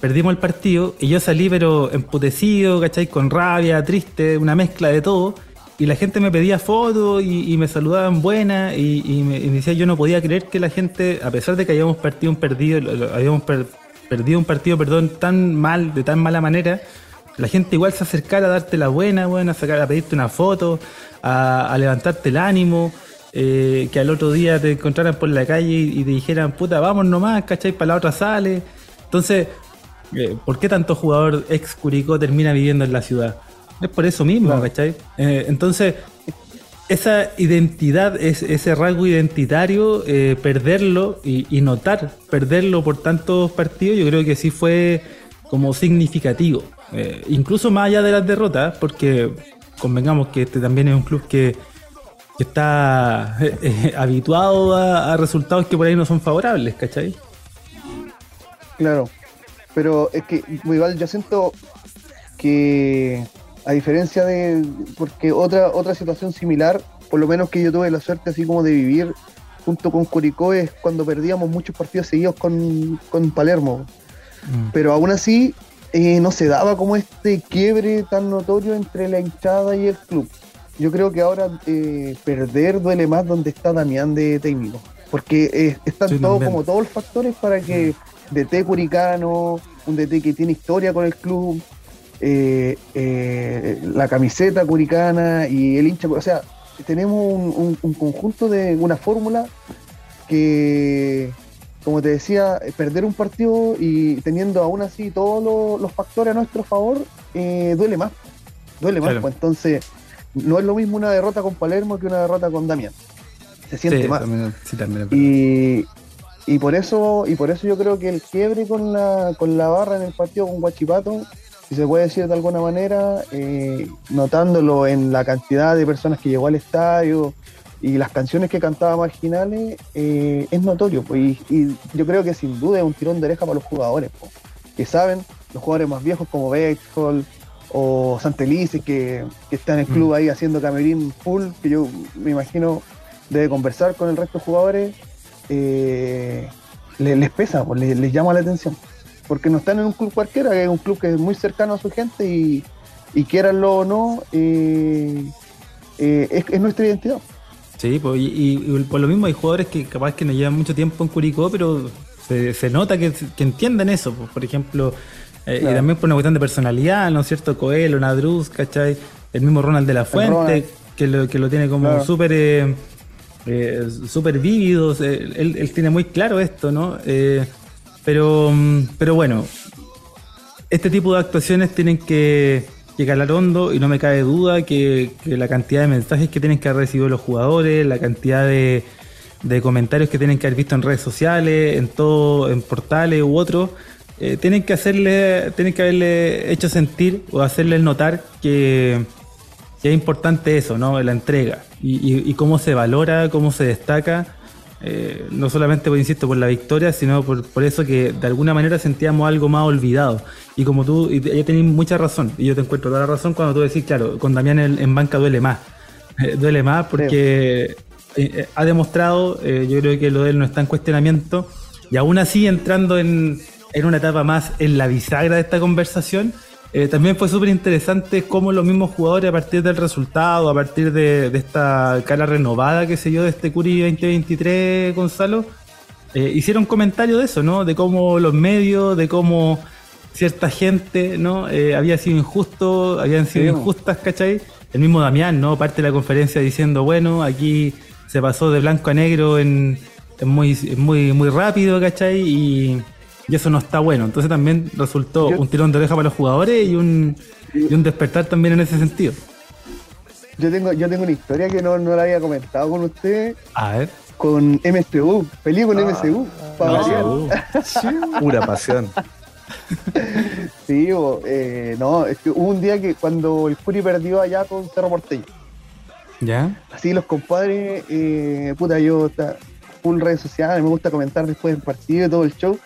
perdimos el partido y yo salí pero emputecido, ¿cachai? Con rabia, triste, una mezcla de todo. Y la gente me pedía fotos y, me saludaban buenas y, me, decía yo no podía creer que la gente, a pesar de que habíamos partido un perdido, habíamos perdido un partido, perdón, tan mal, de tan mala manera, la gente igual se acercara a darte la buena, buena, a, sacar, a pedirte una foto, a levantarte el ánimo. Eh, que al otro día te encontraran por la calle y, te dijeran, puta, vamos nomás, ¿cachai? Para la otra sale. Entonces, eh, ¿por qué tanto jugador ex Curicó termina viviendo en la ciudad? Es por eso mismo, ¿cachai? Eh, entonces, esa identidad, ese rasgo identitario, perderlo y, notar perderlo por tantos partidos, yo creo que sí fue como significativo. incluso más allá de las derrotas, porque convengamos que este también es un club que que está eh, eh, habituado a, resultados que por ahí no son favorables, ¿cachai? Claro, pero es que igual yo siento que a diferencia de, porque otra, otra situación similar, por lo menos que yo tuve la suerte así como de vivir junto con Curicó es cuando perdíamos muchos partidos seguidos con, Palermo. Mm. Pero aún así eh, no se daba como este quiebre tan notorio entre la hinchada y el club yo creo que ahora eh, perder duele más donde está Damián de técnico. Porque eh, están todos como todos los factores para que DT Curicano, un DT que tiene historia con el club, eh, la camiseta curicana y el hincha, o sea, tenemos un, conjunto de una fórmula que, como te decía, perder un partido y teniendo aún así todos los, factores a nuestro favor, duele más, duele más. Pues, entonces, no es lo mismo una derrota con Palermo que una derrota con Damián. Se siente más. y, y, por eso, y por eso yo creo que el quiebre con la, con la barra en el partido con Guachipato, si se puede decir de alguna manera, eh, notándolo en la cantidad de personas que llegó al estadio y las canciones que cantaba Marginales, eh, es notorio. Pues, y, yo creo que sin duda es un tirón de oreja para los jugadores, pues, que saben, los jugadores más viejos como Bexhol, o Santelice que, que está en el club mm. ahí haciendo camerín full, que yo me imagino debe conversar con el resto de jugadores, eh, les, pesa, pues, les, llama la atención. Porque no están en un club cualquiera, que es un club que es muy cercano a su gente y, y quieranlo o no, eh, eh, es, nuestra identidad. Sí, pues, y, por lo mismo hay jugadores que capaz que no llevan mucho tiempo en Curicó, pero se, nota que, que entienden eso. Pues, por ejemplo, eh, y también por una cuestión de personalidad, ¿no es cierto? Coelho, Nadruz, ¿cachai? El mismo Ronald de la Fuente, que lo, que lo tiene como súper eh, eh, súper vívido. Él, tiene muy claro esto, ¿no? pero, mm, pero bueno, este tipo de actuaciones tienen que, que calar hondo y no me cabe duda que, la cantidad de mensajes que tienen que haber recibido los jugadores, la cantidad de, comentarios que tienen que haber visto en redes sociales, en todo, en portales u otros, eh, tienen que hacerle, tienen que haberle hecho sentir o hacerles notar que, es importante eso, ¿no? La entrega y, y, cómo se valora, cómo se destaca. Eh, no solamente, pues, insisto, por la victoria, sino por, por, eso que de alguna manera sentíamos algo más olvidado. Y como tú, y ya tenéis mucha razón, y yo te encuentro toda la razón cuando tú decís, claro, con Damián en, banca duele más. Eh, duele más porque ha demostrado, yo creo que lo de él no está en cuestionamiento, y aún así entrando en, en una etapa más en la bisagra de esta conversación. Eh, también fue súper interesante cómo los mismos jugadores, a partir del resultado, a partir de, esta cara renovada que se dio de este Curi 2023, Gonzalo, eh, hicieron comentarios de eso, ¿no? De cómo los medios, de cómo cierta gente, ¿no? Eh, había sido injusto, habían sido injustas, ¿cachai? El mismo Damián, ¿no? Parte de la conferencia diciendo, bueno, aquí se pasó de blanco a negro en, muy, muy, muy rápido, ¿cachai? Y y eso no está bueno. Entonces también resultó un tirón de oreja para los jugadores y un, y un despertar también en ese sentido. Yo tengo, yo tengo una historia que no, no la había comentado con usted. A ver. Con MSU, feliz con ah, MSU. Pura pasión. sí, eh, no, es que hubo un día que cuando el Curi perdió allá con Cerro Porteño. ¿Ya? Así los compadres, eh, puta, yo full redes sociales, me gusta comentar después del partido y todo el show.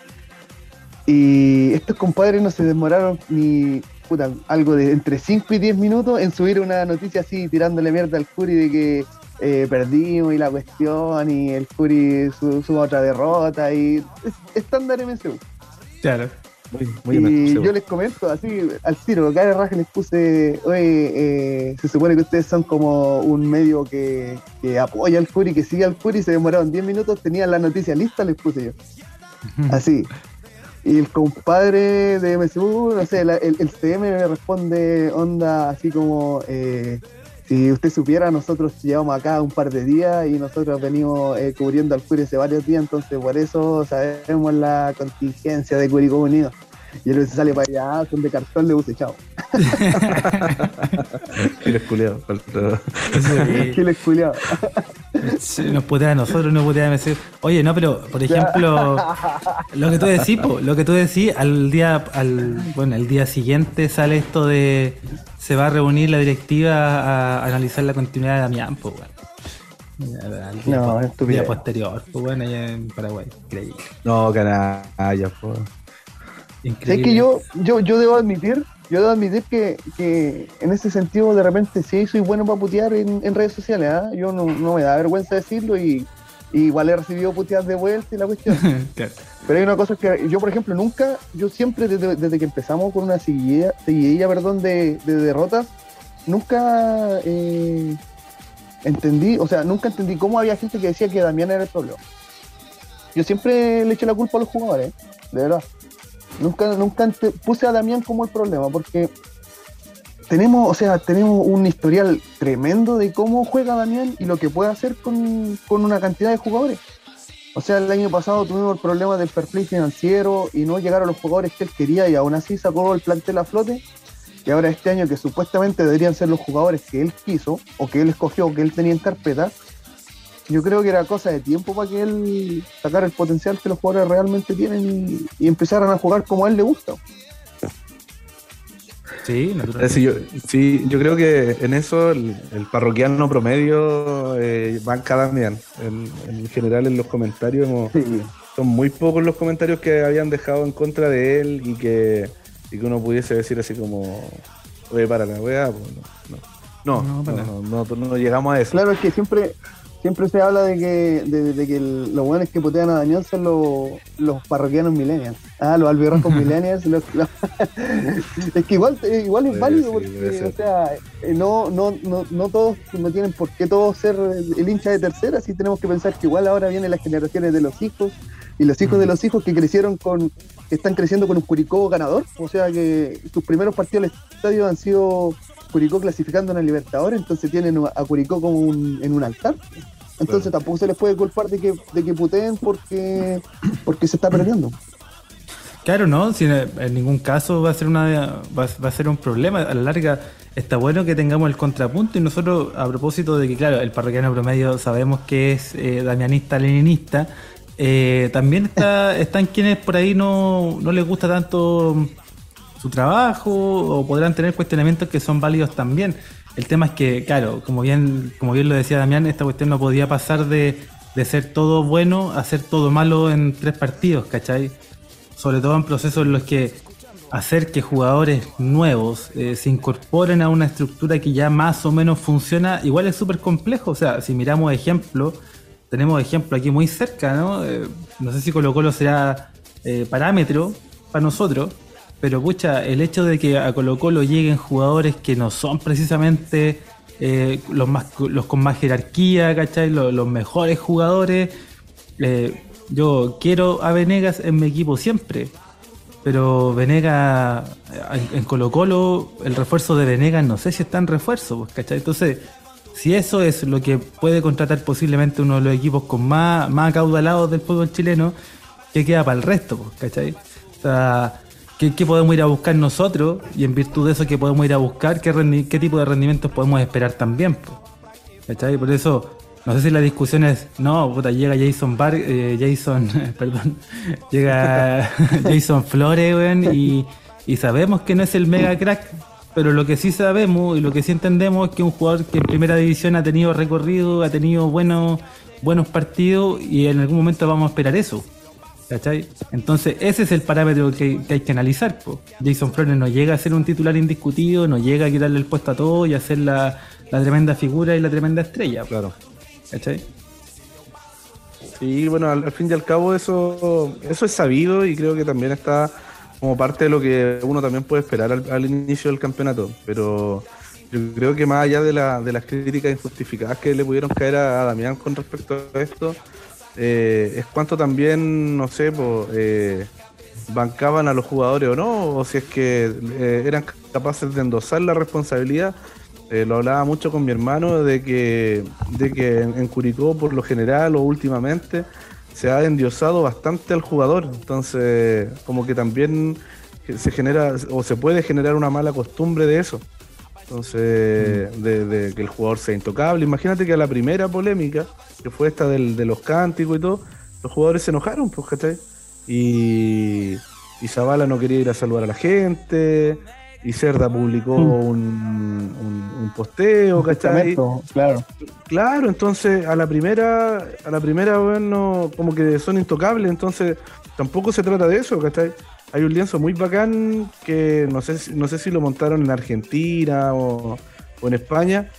Y estos compadres no se demoraron ni puta, algo de entre 5 y 10 minutos en subir una noticia así tirándole mierda al Curi de que eh, perdimos y la cuestión y el Curi suma otra derrota y es estándar MSU. Claro. Muy, y yo les comento así al tiro, cada raja les puse, oye, eh, se supone que ustedes son como un medio que, que apoya al Curi, que sigue al Curi, se demoraron 10 minutos, tenían la noticia lista, les puse yo. Así. Y el compadre de MSU, no sé, el, el, CM me responde onda así como, eh, si usted supiera, nosotros llevamos acá un par de días y nosotros venimos eh, cubriendo al Curi hace varios días, entonces por eso sabemos la contingencia de Curicó Unido. Y él se sale para allá, son de cartón, le puse chao. Giles culiado. Giles culiado. nos putea a nosotros, no putea a decir, oye, no, pero por ejemplo, lo que tú decís, lo que tú decís, al día, al, bueno, el día siguiente sale esto de se va a reunir la directiva a analizar la continuidad de Damián, pues bueno. Al día, no, día posterior, pues bueno, allá en Paraguay, increíble. No, canalla, pues. Es que yo, yo, yo debo admitir, yo debo admitir que, en ese sentido de repente sí soy bueno para putear en, redes sociales, ¿ah? yo no, me da vergüenza decirlo y, igual he recibido puteadas de vuelta y la cuestión. Pero hay una cosa que yo, por ejemplo, nunca, yo siempre desde, que empezamos con una seguidilla, seguidilla perdón, de, derrotas, nunca eh, entendí, o sea, nunca entendí cómo había gente que decía que Damián era el problema. Yo siempre le eché la culpa a los jugadores, de verdad. Nunca, nunca puse a Damián como el problema, porque tenemos, o sea, tenemos un historial tremendo de cómo juega Damián y lo que puede hacer con, una cantidad de jugadores. O sea, el año pasado tuvimos el problema del fair financiero y no llegaron los jugadores que él quería y aún así sacó el plantel a flote. Y ahora este año que supuestamente deberían ser los jugadores que él quiso o que él escogió o que él tenía en carpeta, yo creo que era cosa de tiempo para que él sacara el potencial que los jugadores realmente tienen y, empezaran a jugar como a él le gusta. Sí, naturalmente. Yo, sí, yo creo que en eso el, parroquiano promedio eh, cada bien. En, general en los comentarios son muy pocos los comentarios que habían dejado en contra de él y que, y que uno pudiese decir así como, oye, para la wea, pues no, no. No, no, no, no, llegamos a eso. Claro, es que siempre, siempre se habla de que, de, que los buenos que putean a Daniel son los, los parroquianos millennials. Ah, los albirrojos millennials. es que igual, eh, igual es válido porque, o sea, eh, no, no, no, no todos, no tienen por qué todos ser el hincha de tercera, sí tenemos que pensar que igual ahora vienen las generaciones de los hijos y los hijos de los hijos que crecieron con, que están creciendo con un Curicó ganador, o sea que sus primeros partidos al estadio han sido Curicó clasificando en el Libertadores, entonces tienen a Curicó como un, en un altar. Entonces tampoco se les puede culpar de que, de que puteen porque, porque se está perdiendo. Claro, no, si en ningún caso va a ser una va, a ser un problema. A la larga está bueno que tengamos el contrapunto y nosotros, a propósito de que, claro, el parroquiano promedio sabemos que es eh, damianista, leninista, eh, también está, están quienes por ahí no, no les gusta tanto su trabajo o podrán tener cuestionamientos que son válidos también. El tema es que, claro, como bien, como bien lo decía Damián, esta cuestión no podía pasar de, de ser todo bueno a ser todo malo en tres partidos, ¿cachai? sobre todo en procesos en los que hacer que jugadores nuevos eh, se incorporen a una estructura que ya más o menos funciona, igual es súper complejo. O sea, si miramos ejemplo, tenemos ejemplo aquí muy cerca, ¿no? Eh, no sé si Colo Colo será eh, parámetro para nosotros, pero pucha, el hecho de que a Colo Colo lleguen jugadores que no son precisamente los, más, los con más jerarquía, ¿cachai? Los, mejores jugadores. Yo quiero a Venegas en mi equipo siempre, pero Venegas en Colo Colo, el refuerzo de Venegas no sé si está en refuerzo, pues, ¿cachai? Entonces, si eso es lo que puede contratar posiblemente uno de los equipos con más, más acaudalados del fútbol chileno, ¿qué queda para el resto, pues, ¿cachai? O sea, ¿qué, podemos ir a buscar nosotros? Y en virtud de eso, ¿qué podemos ir a buscar? ¿Qué, qué tipo de rendimientos podemos esperar también? ¿Cachai? Por eso no sé si la discusión es, no, puta, llega Jason Bar, eh, Jason, perdón, llega Jason Flores, y, y sabemos que no es el mega crack, pero lo que sí sabemos y lo que sí entendemos es que un jugador que en primera división ha tenido recorrido, ha tenido buenos, buenos partidos y en algún momento vamos a esperar eso. ¿Cachai? Entonces ese es el parámetro que, hay que analizar. Jason Flores no llega a ser un titular indiscutido, no llega a quitarle el puesto a todo y a ser la, la tremenda figura y la tremenda estrella. Claro. ¿Cachai? Sí, bueno, al, fin y al cabo eso, eso es sabido y creo que también está como parte de lo que uno también puede esperar al, inicio del campeonato. Pero yo creo que más allá de, las críticas injustificadas que le pudieron caer a, Damián con respecto a esto, eh, es cuánto también, no sé, pues, bancaban a los jugadores o no, o si es que eh, eran capaces de endosar la responsabilidad eh, lo hablaba mucho con mi hermano de que, de que en, Curicó, por lo general o últimamente, se ha endiosado bastante al jugador. Entonces, como que también se genera o se puede generar una mala costumbre de eso. Entonces, mm. de, que el jugador sea intocable. Imagínate que a la primera polémica, que fue esta del, de los cánticos y todo, los jugadores se enojaron, pues, ¿cachai? Y, y Zavala no quería ir a saludar a la gente y Cerda publicó mm. un, un, posteo, ¿cachai? Claro. Claro, entonces a la primera, a la primera, bueno, como que son intocables, entonces tampoco se trata de eso, ¿cachai? Hay un lienzo muy bacán que no sé, no sé si lo montaron en Argentina o, en España,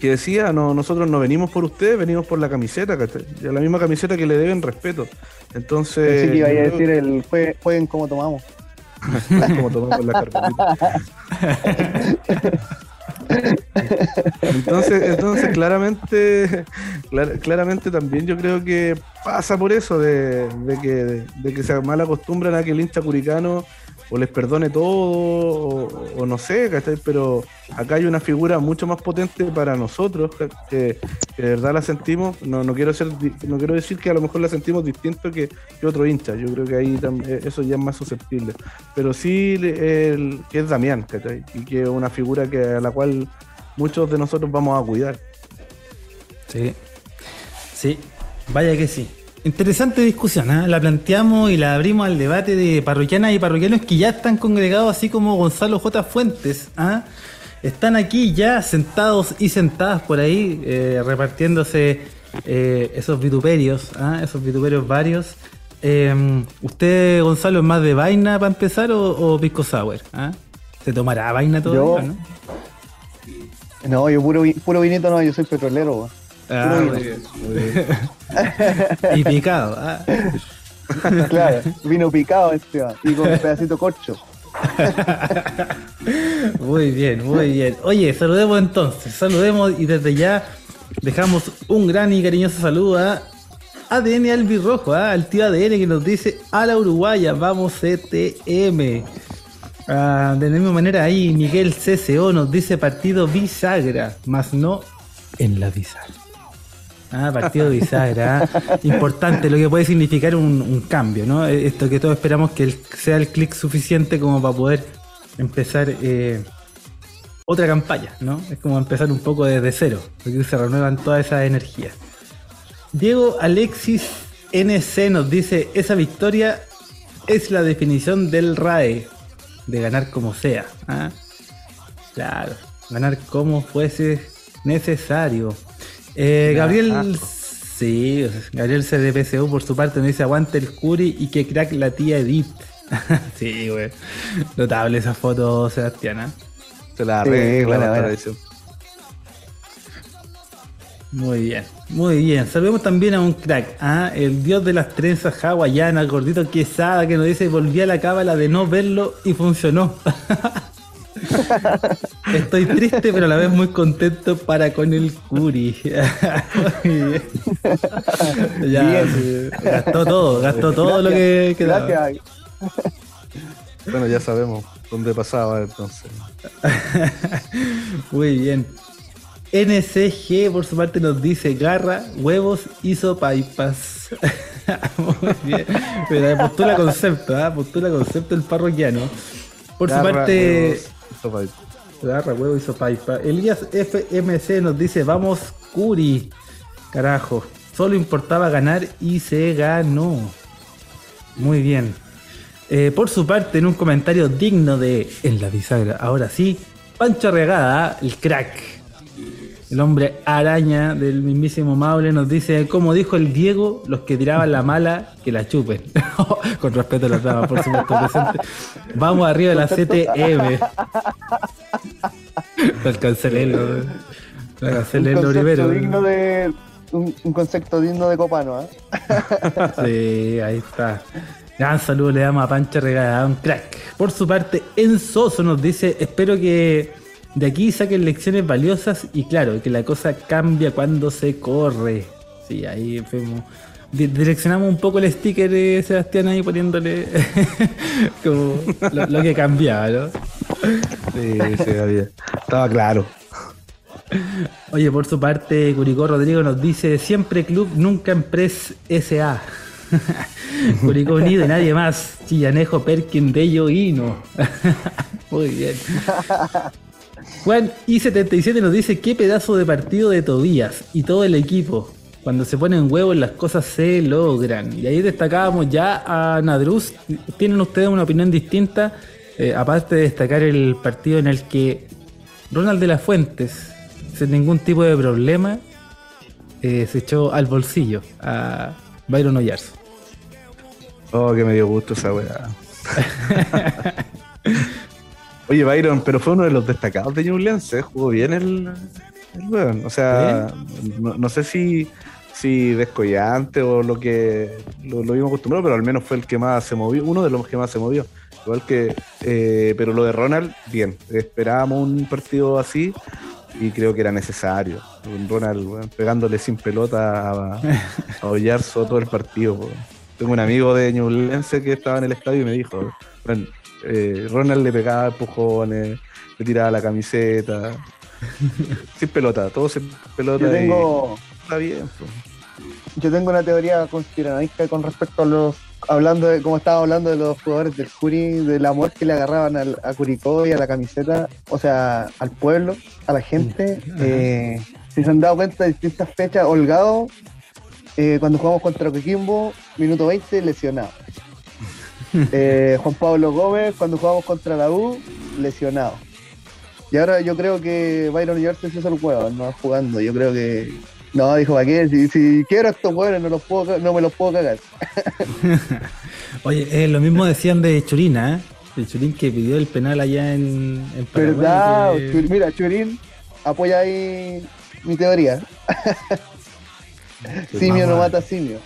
que decía, no, nosotros no venimos por ustedes, venimos por la camiseta, ¿cachai? la misma camiseta que le deben respeto. Entonces... Pensé que iba a decir el jueguen como tomamos. como tomamos la entonces, entonces claramente, claramente también yo creo que pasa por eso de, que, de que se mal acostumbran a que el hincha curicano o les perdone todo, o, no sé, ¿cachai? Pero acá hay una figura mucho más potente para nosotros, que, de verdad la sentimos, no, no, quiero ser, no quiero decir que a lo mejor la sentimos distinto que, otro hincha, yo creo que ahí también, eso ya es más susceptible, pero sí el, que es Damián, ¿cachai? Y que es una figura que a la cual muchos de nosotros vamos a cuidar. Sí, sí, vaya que sí. Interesante discusión, ¿eh? la planteamos y la abrimos al debate de parroquianas y parroquianos que ya están congregados, así como Gonzalo J. Fuentes. ¿ah? Están aquí ya sentados y sentadas por ahí, eh, repartiéndose eh, esos vituperios, ¿ah? esos vituperios varios. Em, ¿Usted, Gonzalo, es más de vaina para empezar o, pisco sour? ¿Se tomará vaina todo? ¿no? no, yo puro, puro vinito no, yo soy petrolero. Ah, y picado. Ah. Claro, vino picado este, y con un pedacito corcho. muy bien, muy bien. Oye, saludemos entonces, saludemos y desde ya dejamos un gran y cariñoso saludo a ADN Albirrojo, ¿ah? al tío ADN que nos dice a la Uruguaya, vamos CTM. Ah, de la misma manera ahí Miguel CCO nos dice partido bisagra, más no en la bisagra. Ah, partido bisagra. Importante, lo que puede significar un, cambio, ¿no? Esto que todos esperamos que sea el clic suficiente como para poder empezar eh, otra campaña, ¿no? Es como empezar un poco desde cero, porque se renuevan todas esas energías. Diego Alexis NC nos dice, esa victoria es la definición del RAE, de ganar como sea. ¿ah? Claro, ganar como fuese necesario. Eh, Gabriel, sí, Gabriel CDPCU por su parte nos dice, aguante el Curi y que crack la tía Edith. sí, güey. Notable esa foto, Sebastián. Se la arregla la Muy bien, muy bien. Saludemos también a un crack, ¿ah? el dios de las trenzas hawaianas, gordito quesada, que nos dice volví a la cábala de no verlo y funcionó. Estoy triste, pero a la vez muy contento para con el Curi. ya, gastó todo, gastó todo lo que quedaba. Bueno, ya sabemos dónde pasaba entonces. Muy bien. NCG por su parte nos dice garra, huevos y sopaipas. Muy bien. Pero postula concepto, ¿eh? postula concepto el parroquiano. Por su parte. Huevos y. Elías FMC nos dice, vamos, Curi. Carajo. Solo importaba ganar y se ganó. Muy bien. Eh, por su parte, en un comentario digno de En la bisagra, ahora sí, Pancho Regada, el crack, el hombre araña del mismísimo Maule, nos dice, como dijo el Diego, los que tiraban la mala, que la chupen. Con respeto a las damas, por supuesto, presente. Vamos arriba de la CTM. alcancé leerlo. Alcancé leerlo primero. Digno de, un, un, concepto digno de Copano, ¿eh? sí, ahí está. Gran saludo le damos a Pancha Regada, un crack. Por su parte, Enzoso nos dice, espero que de aquí saquen lecciones valiosas y claro, que la cosa cambia cuando se corre. Sí, ahí fuimos. Direccionamos un poco el sticker de Sebastián ahí poniéndole como lo, que cambiaba, ¿no? Sí, sí, había. Estaba claro. Oye, por su parte, Curicó Rodrigo nos dice, siempre club, nunca empresa SA. Curicó Unido y nadie más. Chillanejo, Perkin, Bello, Hino. Muy bien. Juan I77 nos dice qué pedazo de partido de Tobías y todo el equipo. Cuando se ponen huevos las cosas se logran. Y ahí destacábamos ya a Nadruz. ¿Tienen ustedes una opinión distinta? Eh, aparte de destacar el partido en el que Ronald de las Fuentes, sin ningún tipo de problema, eh, se echó al bolsillo a Byron Oyarzo. Oh, que me dio gusto esa weá. Oye, Byron, pero fue uno de los destacados de Ñublense, ¿eh? jugó bien el, el O sea, no, sé si, si descollante o lo que lo, vimos acostumbrado, pero al menos fue el que más se movió, uno de los que más se movió. Igual que, eh, pero lo de Ronald, bien. Esperábamos un partido así y creo que era necesario. Ronald pegándole sin pelota a, a todo el partido. Tengo un amigo de Ñublense que estaba en el estadio y me dijo, eh, Ronald le pegaba empujones, le tiraba la camiseta. sin pelota, todo sin pelota. Yo tengo, está bien. Yo tengo una teoría conspiranoica con respecto a los hablando de, como estaba hablando de los jugadores del Curi, del amor que le agarraban a Curicó y a la camiseta, o sea, al pueblo, a la gente. Eh, si se han dado cuenta de distintas fechas, Holgado eh, cuando jugamos contra Coquimbo, minuto 20, lesionado. Eh, Juan Pablo Gómez, cuando jugamos contra la U, lesionado. Y ahora yo creo que Byron York se hizo el juego, no jugando. Yo creo que. No, dijo, ¿para qué? Si, quiero estos jugadores, no, los puedo, no me los puedo cagar. Oye, eh, lo mismo decían de Churina, ¿eh? De Churín que pidió el penal allá en, en ¿Verdad? Mira, Churín apoya ahí mi teoría. Simio no mata simio.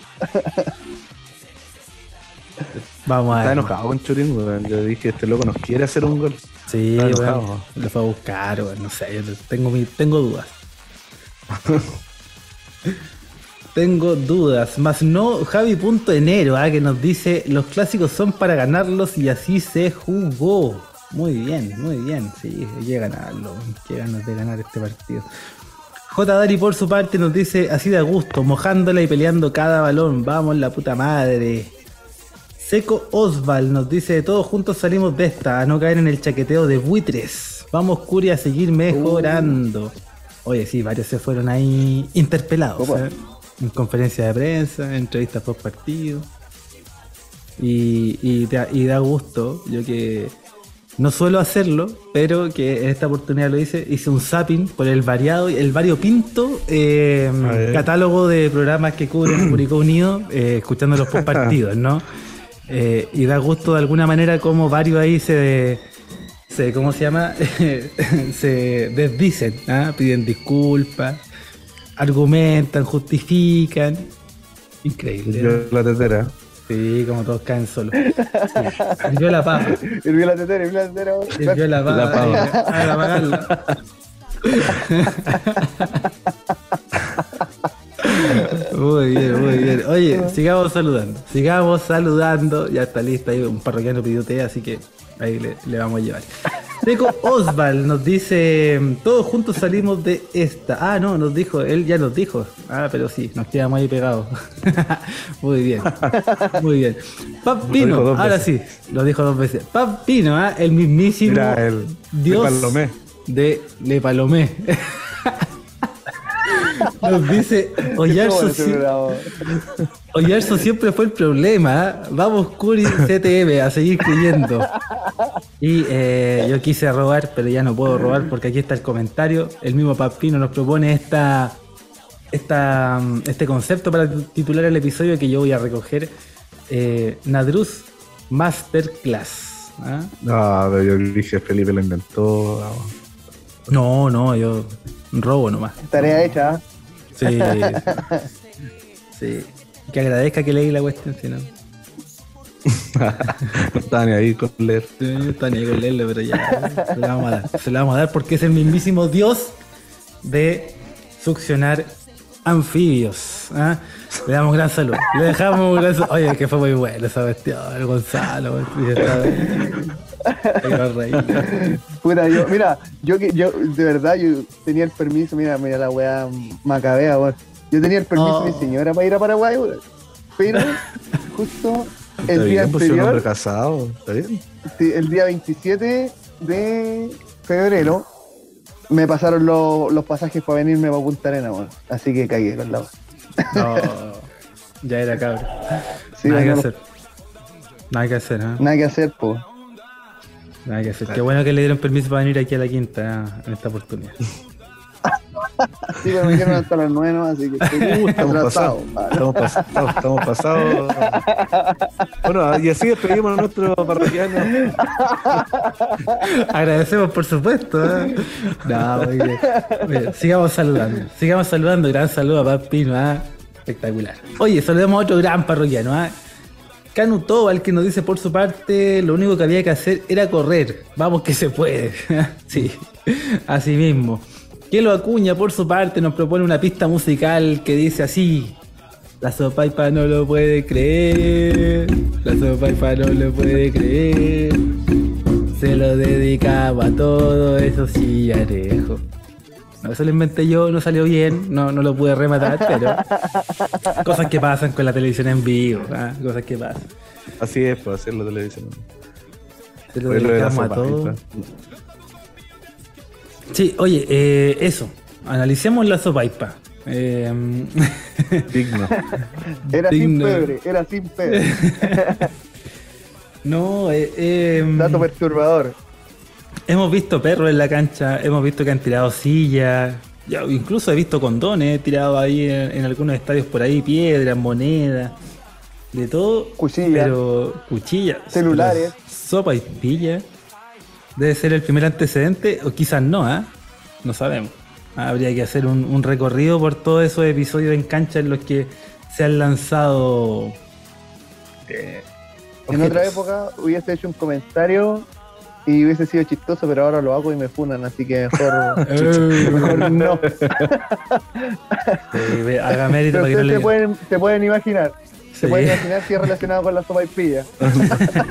Vamos a ver. Está enojado con Churín, weón. Yo dije, este loco nos quiere hacer un gol. Sí, weón. Lo fue a buscar, weón. No sé, yo tengo, tengo dudas. tengo dudas. Más no Javi.enero, ¿ah? que nos dice, los clásicos son para ganarlos y así se jugó. Muy bien, muy bien. Sí, hay que ganarlo. Qué ganas de ganar este partido. J. Dari por su parte nos dice así de a gusto, mojándola y peleando cada balón. Vamos, la puta madre. Seco Osval nos dice, todos juntos salimos de esta, a no caer en el chaqueteo de buitres. Vamos, Curi, a seguir mejorando. Oye, sí, varios se fueron ahí interpelados. ¿eh? En conferencia de prensa, entrevistas post partido. Y, y, da, y da gusto, yo que no suelo hacerlo, pero que en esta oportunidad lo hice, hice un zapping por el variado, el variopinto eh, catálogo de programas que cubren Curicó Unido, eh, escuchando los post partidos, ¿no? Eh, y da gusto de alguna manera como varios ahí se, se ¿cómo se llama? se desdicen, ¿ah? piden disculpas, argumentan, justifican. Increíble. Yo la tetera. Sí, como todos caen solos. Sí. Hirvió la papa. Hirvió la tetera, hirvió la tetera. Hirvió la papa. La papa. eh, a apagarla. Muy bien, muy bien. Oye, sigamos saludando. Sigamos saludando. Ya está lista. Ahí un parroquiano pidió té, así que ahí le, le vamos a llevar. Seco Osval nos dice: Todos juntos salimos de esta. Ah, no, nos dijo. Él ya nos dijo. Ah, pero sí, nos quedamos ahí pegados. muy bien. Muy bien. Pap Lo dijo Pino, dos ahora veces. sí, lo dijo dos veces. Pap Pino, ¿ah? el mismísimo Mira, el Dios de Palomé. de Le Palomé. Nos dice, Oyarzo, si- siempre fue el problema. ¿ah? Vamos, Curi CTM, a seguir creyendo. Y eh, yo quise robar, pero ya no puedo robar porque aquí está el comentario. El mismo Papino nos propone esta, esta, este concepto para titular el episodio que yo voy a recoger. Eh, Nadruz Masterclass. ¿ah? No, pero yo dije Felipe lo inventó. No, no, yo robo nomás. Tarea hecha. Sí. sí. Que agradezca que leí la cuestión, si no. no estaba ni ahí con leer. Sí, no está ni con leerlo, pero ya se la vamos a dar. Se la vamos a dar porque es el mismísimo dios de succionar anfibios. ¿ah? Le damos gran salud. Le dejamos un gran salud. Oye, que fue muy bueno esa cuestión, el Gonzalo. Puta, yo, mira, yo que yo de verdad yo tenía el permiso, mira, mira la weá macabea, weón. Yo tenía el permiso Oh. de mi señora para ir a Paraguay, weón. Pero justo Está el día bien, pues anterior, casado. Está bien. sí, el día 27 de febrero, me pasaron lo- los pasajes para venirme para Punta Arena, weón. Así que cagué con la No, ya era cabrón. Sí, Nada que no, hacer. Nada que hacer, ¿ah? Nada que hacer, po. Nada que hacer. Qué bueno que le dieron permiso para venir aquí a la quinta ¿ah? en esta oportunidad. Sí, pero me dijeron hasta las 9, ¿no? así que estoy Uh, estamos pasados. Estamos pasados. Estamos pasados. Bueno, y así despedimos a nuestro parroquiano. Agradecemos, por supuesto. ¿eh? No, muy bien. Muy bien. Sigamos saludando. Sigamos saludando. Gran saludo a Papino. ¿ah? Espectacular. Oye, saludamos a otro gran parroquiano. ¿ah? Canu Tobal, que nos dice por su parte, lo único que había que hacer era correr. Vamos que se puede. sí, así mismo. Kelo Acuña, por su parte, nos propone una pista musical que dice así. La sopaipa no lo puede creer. La sopaipa no lo puede creer. Se lo dedicaba a todo eso sí, Arejo. No, eso lo inventé yo, no salió bien, no, no lo pude rematar, pero cosas que pasan con la televisión en vivo, ¿ah? cosas que pasan. Así es, pues hacer la televisión. Se lo dedicamos a todo. Sí, oye, eh, eso, analicemos la sopaipa. Eh, Digno. Era sin pebre, era sin pebre. no, eh, eh, Dato perturbador. Hemos visto perros en la cancha, hemos visto que han tirado sillas, incluso he visto condones tirados ahí en, en algunos estadios por ahí, piedras, monedas, de todo. Cuchillas. Pero cuchillas. Celulares. pero Sopa y pilla. Debe ser el primer antecedente, o quizás no, ¿ah? No sabemos. Habría que hacer un, un recorrido por todos esos episodios en cancha en los que se han lanzado. eh, En otra época hubiese hecho un comentario y hubiese sido chistoso, pero ahora lo hago y me funan, así que mejor, Eh, mejor no. sí, haga mérito Pero para que no le se pueden, se pueden imaginar. Sí. Se pueden imaginar si es relacionado con la sopa y pilla.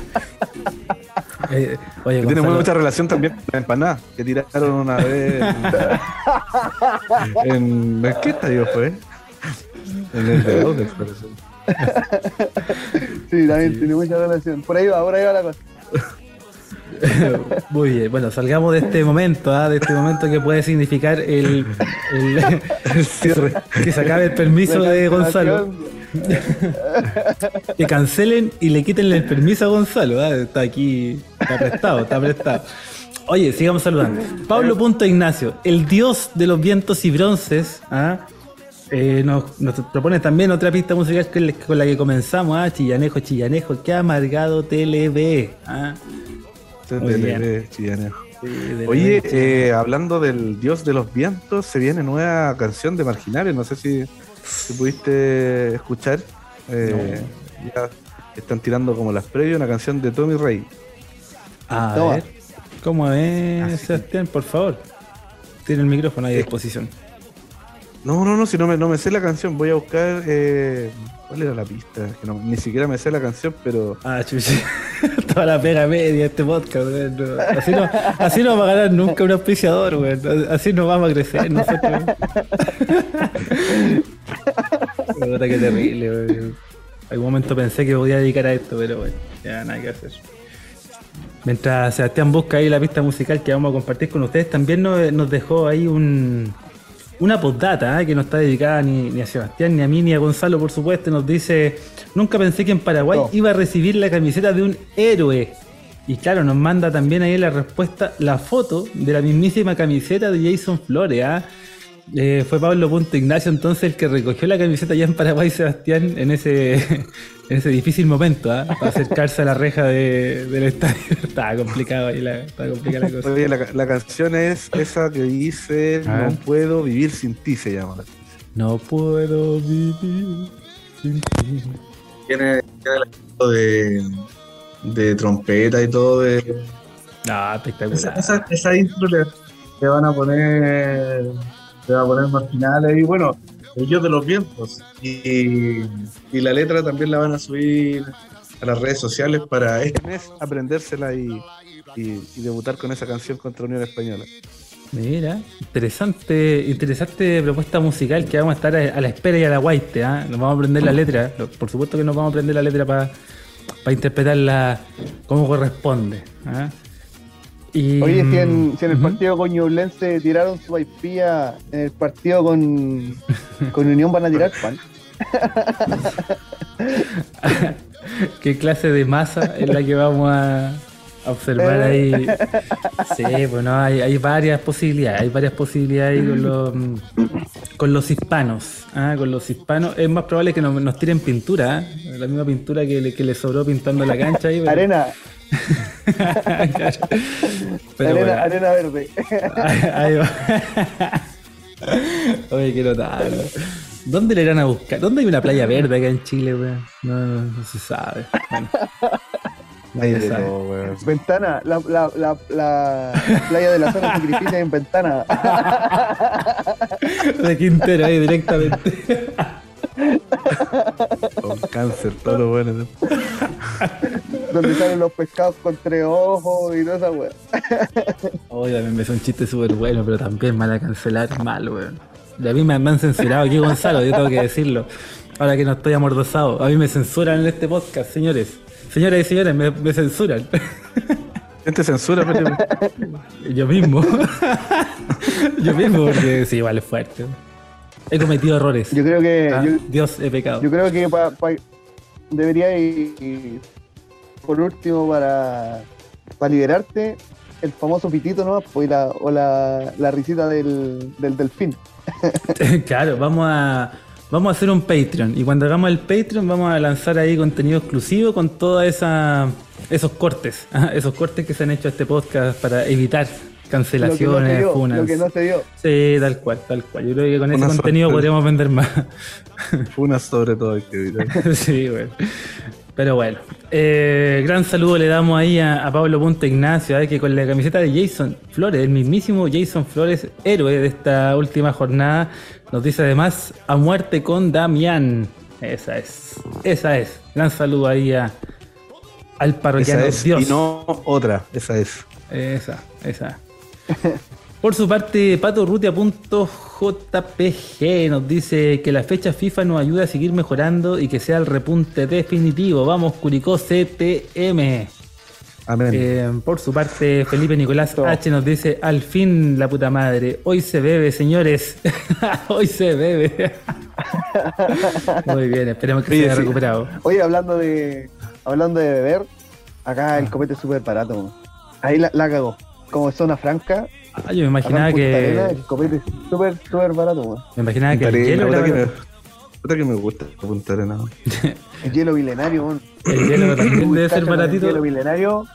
Eh, oye, Tiene Gonzalo, mucha relación también con la empanada que tiraron una vez en, en, ¿en qué estadio fue? En el de parece. Sí, también tiene mucha relación. Por ahí va, por ahí va la cosa. Muy bien, bueno, salgamos de este momento, ¿ah? de este momento que puede significar el, el- que se acabe el permiso de Gonzalo, que cancelen y le quiten el permiso a Gonzalo, ¿ah? está aquí, está prestado, está prestado. Oye, sigamos saludando. Pablo Punto Ignacio, el dios de los vientos y bronces, ¿ah? Eh, nos, nos propone también otra pista musical con la que comenzamos, ¿ah? Chillanejo, Chillanejo, qué amargado TLB. ¿ah? Muy. Sí, de la Oye, eh, hablando del dios de los vientos, se viene nueva canción de Marginales. No sé si, si pudiste escuchar. Eh, Ya están tirando como las previas una canción de Tommy Rey. A Toma. ver, ¿cómo es, Así. Sebastián? Por favor. Tiene el micrófono ahí a disposición. No, no, no, si no me, no me sé la canción, voy a buscar. eh, ¿Cuál era la pista? Que no- ni siquiera me sé la canción, pero. Ah, chuchi. Toda la pega media este podcast, weón. No, Así no, así no va a ganar nunca un auspiciador, weón. Así no vamos a crecer nosotros. Puta, qué terrible, weón. Algún momento pensé que podía dedicar a esto, pero bueno, ya nada que hacer. Mientras Sebastián busca ahí la pista musical que vamos a compartir con ustedes, también nos, nos dejó ahí un, una postdata ¿eh? que no está dedicada ni, ni a Sebastián, ni a mí, ni a Gonzalo, por supuesto. Nos dice: Nunca pensé que en Paraguay No. iba a recibir la camiseta de un héroe. Y claro, nos manda también ahí la respuesta, la foto de la mismísima camiseta de Jason Flores. ¿ah? Eh, fue Pablo Punto Ignacio entonces el que recogió la camiseta allá en Paraguay, Sebastián, en ese, en ese difícil momento, ¿ah? para acercarse a la reja de- del estadio. estaba complicado ahí la, estaba complicada la cosa. Oye, la, la canción es esa que dice. No puedo vivir sin ti, se llama. No puedo vivir sin ti. Tiene, tiene el efecto de, de trompeta y todo. De, esa, espectacular. esa, esa intro le, le van a poner le van a poner marginales y bueno ellos de los vientos y, y la letra también la van a subir a las redes sociales para este mes aprendérsela y, y- debutar con esa canción contra Unión Española Mira, interesante, interesante propuesta musical que vamos a estar a, la espera y a la guaite, ¿ah? Nos vamos a aprender la letra. Por supuesto que nos vamos a aprender la letra para interpretarla como corresponde. ¿ah? Y, Oye, si en, si en el partido con Ñublense tiraron su vaipía, en el partido con, con Unión van a tirar pan. ¿Qué clase de masa es la que vamos a a observar ahí? Sí, bueno, hay, hay varias posibilidades, hay varias posibilidades ahí con los, con los hispanos. ¿ah? Con los hispanos es más probable que nos, nos tiren pintura, ¿ah? la misma pintura que le, que le sobró pintando la cancha ahí. pero- Arena, Claro. Pero arena, bueno, arena verde. ahí va. Oye, qué notable. ¿Dónde le irán a buscar? ¿Dónde hay una playa verde acá en Chile, weón? No, no, no se sabe. Bueno. Hay Nadie de sabe. todo, weón. Ventana, la, la, la, la playa de la zona sacrificia en Ventana. De Quintero ahí directamente. con cáncer todo lo bueno donde salen los pescados con tres ojos y toda esa wea. Oye, también me hizo un chiste súper bueno, pero también mal a cancelar, mal, weón. Y a mí me, me han censurado aquí, Gonzalo, yo tengo que decirlo. Ahora que no estoy amordazado. A mí me censuran en este podcast, señores. Señoras y señores, me, me censuran. gente censura pero Yo mismo. yo mismo, porque sí, vale fuerte. He cometido errores. Yo creo que Ah, yo, Dios, he pecado. yo creo que pa- pa- debería ir, por último para, para liberarte el famoso pitito ¿no? Pues, la, o la, la risita del, del delfín. claro, vamos a vamos a hacer un Patreon y cuando hagamos el Patreon vamos a lanzar ahí contenido exclusivo con todos esos cortes, esos cortes que se han hecho a este podcast para evitar Lo que no se cancelaciones, dio, funas. lo que no se dio. Sí, tal cual, tal cual. Yo creo que con ese contenido podríamos vender más. una sobre todo hay que evitar. sí, bueno. Pero bueno, eh, gran saludo le damos ahí a, a Pablo Punto Ignacio, eh, que con la camiseta de Jason Flores, el mismísimo Jason Flores, héroe de esta última jornada, nos dice además a muerte con Damián. Esa es, esa es. Gran saludo ahí a, al parroquiano Esa es, Dios. y no otra, esa es. Esa, esa. Por su parte, patorrutia.jpg nos dice que la fecha FIFA nos ayuda a seguir mejorando y que sea el repunte definitivo. Vamos, Curicó CTM. Amén. Eh, por su parte, Felipe Nicolás H nos dice, al fin la puta madre, hoy se bebe, señores. hoy se bebe. Muy bien, esperemos que se haya sí. recuperado. Oye, hablando de hablando de beber, acá el copete es súper barato. Ahí la, la cagó. Como zona franca, Ah, yo me acá imaginaba que. el copete es súper, súper barato. weón. Me imaginaba que el hielo, puta que puta que me gusta Punta Arenas. El hielo milenario, weón. el hielo también debe ser con El baratito. hielo milenario,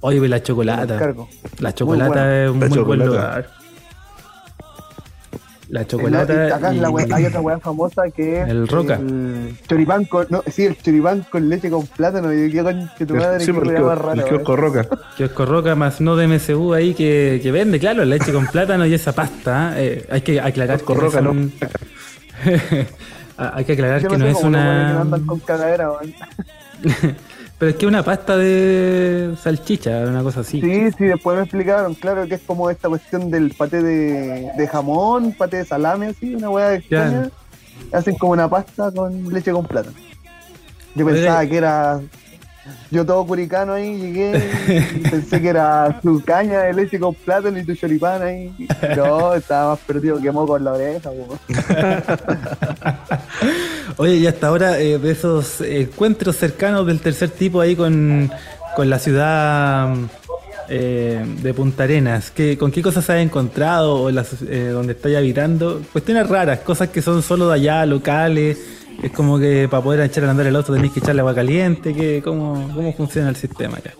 Oye, la chocolata. La chocolata bueno. es un La muy buen lugar. La No, chocolata. acá y- la wea- hay otra weá famosa que es El roca. el choripán con, no, sí, el choripán con leche con plátano. Y qué conche tu madre, Sí, porque weá más rara, el kiosco Roca. Kiosco Roca más no de MSU ahí que, que vende, claro, leche con plátano y esa pasta. ¿eh? hay que aclarar que Kiosco no Roca, son- hay que aclarar Yo que no no sé es que una. no andan con cagadera, weón. Pero es que una pasta de salchicha, una cosa así. Sí, sí, después me explicaron, claro, que es como esta cuestión del paté de, de jamón, paté de salame, así, una hueá extraña. Hacen como una pasta con leche con plátano. Yo pensaba que era. Yo todo curicano ahí llegué y pensé que era tu caña de leche con plátano y tu choripán ahí. No, estaba más perdido que moco en la oreja. Oye, y hasta ahora eh, de esos encuentros cercanos del tercer tipo ahí con, con la ciudad eh, de Punta Arenas, ¿qué, ¿con qué cosas has encontrado o eh, donde estáis habitando? Cuestiones raras, cosas que son solo de allá, locales. Es como que para poder echar a andar el auto tenéis que echarle agua caliente. Que, ¿cómo, ¿Cómo funciona el sistema acá?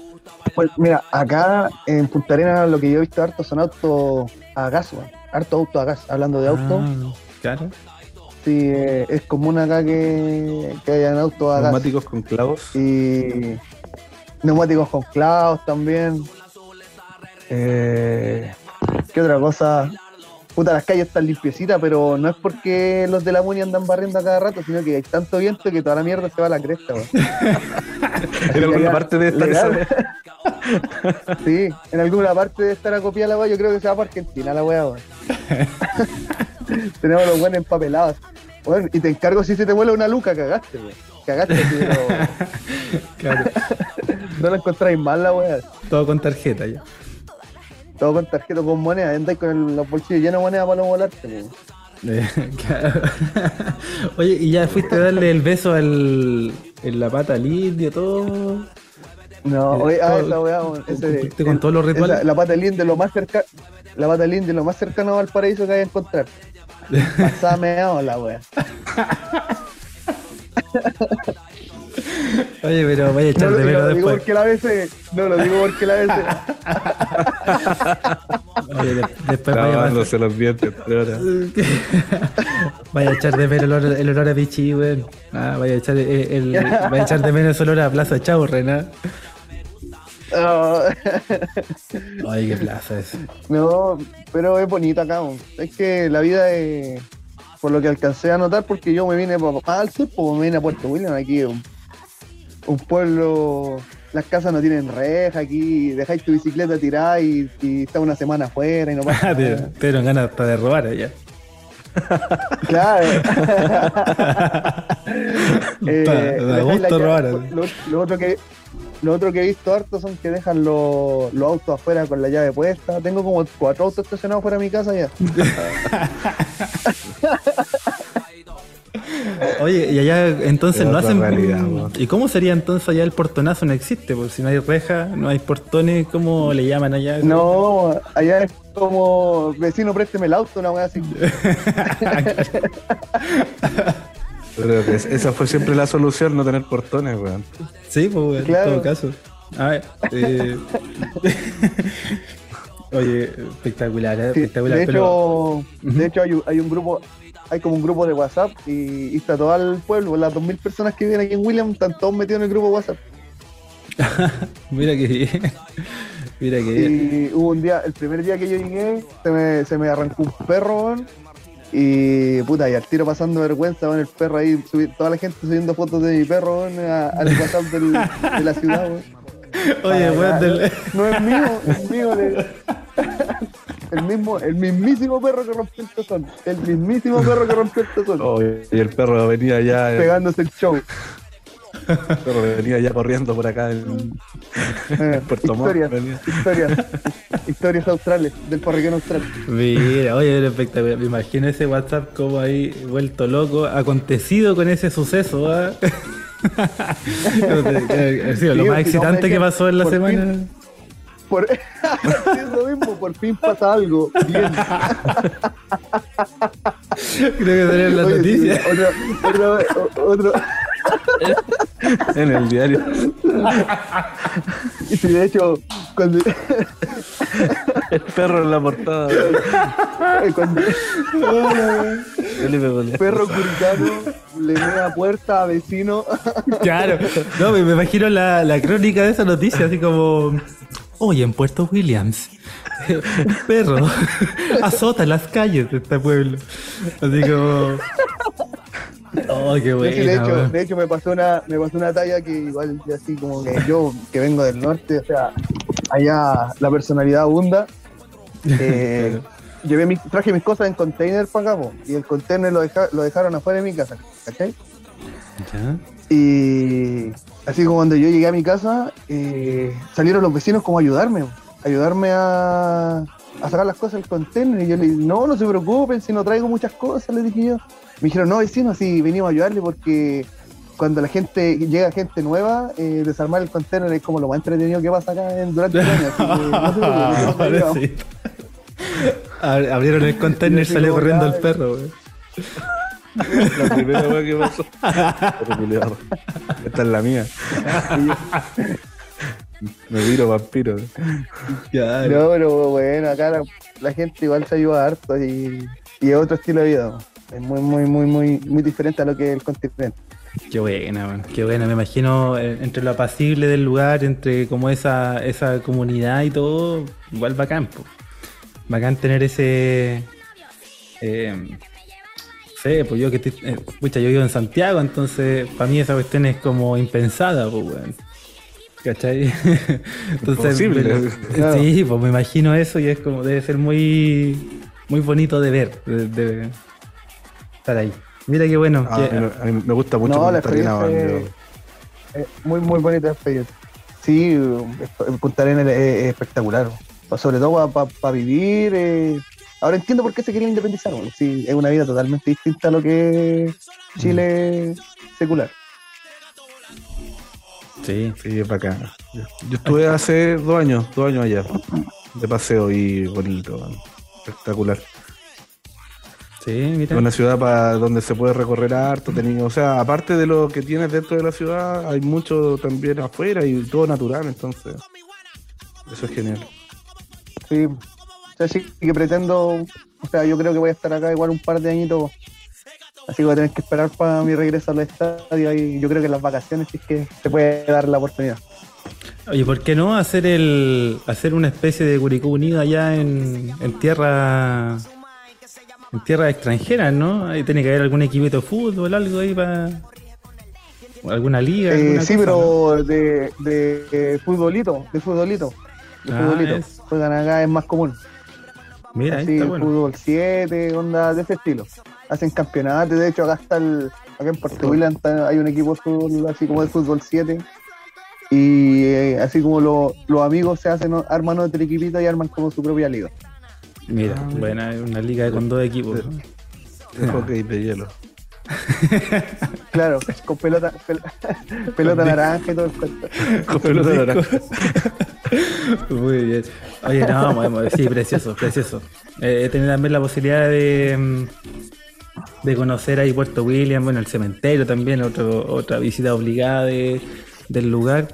Pues mira, acá en Punta Arenas lo que yo he visto harto son autos a gas, weón. harto auto a gas. Hablando de auto, Ah, claro. sí, eh, es común acá que, que hayan autos a gas. Neumáticos con clavos. y neumáticos con clavos también. Eh, ¿Qué otra cosa? Puta, las calles están limpiecitas, pero no es porque los de la Muni andan barriendo a cada rato, sino que hay tanto viento que toda la mierda se va a la cresta. weón. En alguna parte de esta legal. Sí, en alguna parte de estar acopiada la weá, yo creo que se va para Argentina la weá, weón. Tenemos los buenos empapelados. Bueno, y te encargo si se te vuela una luca, cagaste, weón. Cagaste, pero claro. no la encontráis mal la weá. Todo con tarjeta ya. Todo con tarjeta, con moneda, andáis con el- los bolsillos llenos de moneda para no volarte. Oye, ¿y ya fuiste a darle el beso al, en la pata al indio, todo? No, Eh, oye, ah, esa weá, ese- con todos los rituales. esa- la pata del indio, lo más cerca, la pata del indio, lo más cercano al paraíso que hay a encontrar. Pasada meado la weá. Oye, pero vaya a echar de menos lo digo después. porque la veces, no lo digo porque la veces. Oye, de- después vaya a, los dientes. vaya a echar de menos el olor, el olor a pichi, weón. Ah, vaya a echar, eh, el, vaya a echar de menos el olor a Plaza Chaurren, ¿ah? Ah, Ay, qué plaza es. no, pero es bonita acá. Es que la vida es, por lo que alcancé a notar, porque yo me vine pa- al sur, pues me vine a Puerto William, aquí un, pueblo, las casas no tienen reja, aquí dejáis tu bicicleta tirada y, y está una semana afuera y no pasa Ah, te, nada. te dieron ganas hasta de robar allá. Claro. Eh, Da- da robar. Lo, lo otro que lo otro que he visto harto son que dejan los, los autos afuera con la llave puesta. Tengo como cuatro autos estacionados fuera de mi casa ya. Oye, y allá entonces Es no hacen. realidad. ¿Y cómo sería entonces allá el portonazo? No existe, porque si no hay reja, no hay portones, ¿cómo le llaman allá? No, allá es como vecino, présteme el auto, una wea así. Pero esa fue siempre la solución, no tener portones, weón. Sí, pues Claro. en todo caso. A ver. eh, Oye, espectacular, ¿eh? Sí, espectacular. de pero... hecho, de hecho hay, un- hay un grupo, hay como un grupo de WhatsApp y, y está todo el pueblo, las 2.000 personas que viven aquí en William, están todos metidos en el grupo de WhatsApp. Mira que bien. Mira que bien. Y hubo un día, el primer día que yo llegué, se me, se me arrancó un perro, Y puta, y al tiro pasando vergüenza con el perro ahí, subi- toda la gente subiendo fotos de mi perro al WhatsApp del- de la ciudad, weón. Oye, weón, del- No es mío, es mío. le- El mismo, el mismísimo perro que rompió el tazón. El mismísimo perro que rompió el tazón. Oh, y el perro venía ya, el Pegándose el show. perro venía ya corriendo por acá en, Eh, Puerto Montt. historias, venía. historias, historias australes, del parroquiano austral. Mira, oye, era espectacular. Me imagino ese WhatsApp como ahí vuelto loco, acontecido con ese suceso. ¿ah? Lo Sí, más sí, excitante que pasó en la semana. fin- Por... sí, es lo mismo, por fin pasa algo. Bien. Creo que en la Oye, sí, noticia. otro, otro, otro, En el diario. y sí, de hecho, cuando, El perro en la portada. cuando Bolívar. perro curicano le mea puerta a vecino, Claro, no, me me imagino la, la crónica de esa noticia, así como. Hoy en Puerto Williams, un perro azota las calles de este pueblo. Así como. Oh, qué de, bueno. hecho, de hecho me pasó una me pasó una talla que igual así como que yo que vengo del norte o sea allá la personalidad abunda eh, llevé mi, traje mis cosas en container para acá y el container lo, deja- lo dejaron afuera de mi casa ¿cachai? y así como cuando yo llegué a mi casa eh, salieron los vecinos como a ayudarme ayudarme a, a sacar las cosas del container y yo le dije no no se preocupen si no traigo muchas cosas les dije yo me dijeron, no, vecino, sí, venimos a ayudarle porque cuando la gente, llega gente nueva, eh, desarmar el container es como lo más entretenido que pasa acá en, durante el año. Así que no ayudamos. sí. Ab- Abrieron el container y salió digo, corriendo el perro, güey. La primera weá que pasó. Esta es la mía. Me viro vampiro. No, pero bueno, acá la, la gente igual se ayuda harto y, y es otro estilo de vida. Es muy, muy, muy, muy, muy diferente a lo que es el continente. Qué buena, man, qué buena. Me imagino eh, entre lo apacible del lugar, entre como esa, esa comunidad y todo, igual bacán, po. Bacán tener ese. Eh, no sé, pues yo que estoy. eh, pucha, yo vivo en Santiago, entonces para mí esa cuestión es como impensada, pues, weón. ¿Cachai? Entonces, Claro. sí, pues me imagino eso y es como, debe ser muy, muy bonito de ver, de, de estar ahí. Mira qué bueno. Ah, que- a, mí, me gusta mucho No, la experiencia es- muy, muy bonita experiencia. Sí, es- Punta Arenas es, es espectacular. Pa- Sobre todo para vivir. eh, Ahora entiendo por qué se quiere independizar. bueno, Sí, es una vida totalmente distinta a lo que es Chile secular. Sí, Sí, es bacán. Yo, yo estuve hace dos años, dos años allá, de paseo y bonito, espectacular. Sí, mira. Una ciudad para donde se puede recorrer harto, tenía- o sea, aparte de lo que tienes dentro de la ciudad, hay mucho también afuera y todo natural, entonces eso es genial. Sí. O sea, sí que pretendo. O sea, yo creo que voy a estar acá igual un par de añitos. Así que voy a tener que esperar para mi regreso al estadio y yo creo que en las vacaciones sí es que se puede dar la oportunidad. Oye, ¿por qué no hacer el hacer una especie de Curicó Unido allá en, en tierra en tierra extranjera, ¿no? Ahí tiene que haber algún equipito de fútbol, algo ahí para alguna liga. Eh, alguna sí, cosa, pero de, de, de futbolito, de futbolito. De Ah, futbolito. es. Juegan acá, es más común. Mira, ahí Así, está bueno. fútbol 7, onda de ese estilo. Hacen campeonatos, de hecho acá está el, acá en Puerto William hay un equipo de fútbol, así como de fútbol 7. Y eh, así como lo- los amigos se hacen, arman otro equipito y arman como su propia liga. Mira, Ah, buena, una liga con dos equipos. ¿no? De hockey de hielo. Claro, con pelota, pel- pelota naranja y todo el cuento. Con pelota naranja. Muy bien. Oye, no, vamos, sí, precioso, precioso. Eh, he tenido también la posibilidad de, mm, de conocer ahí Puerto William, bueno, el cementerio también, otro, otra visita obligada de- del lugar.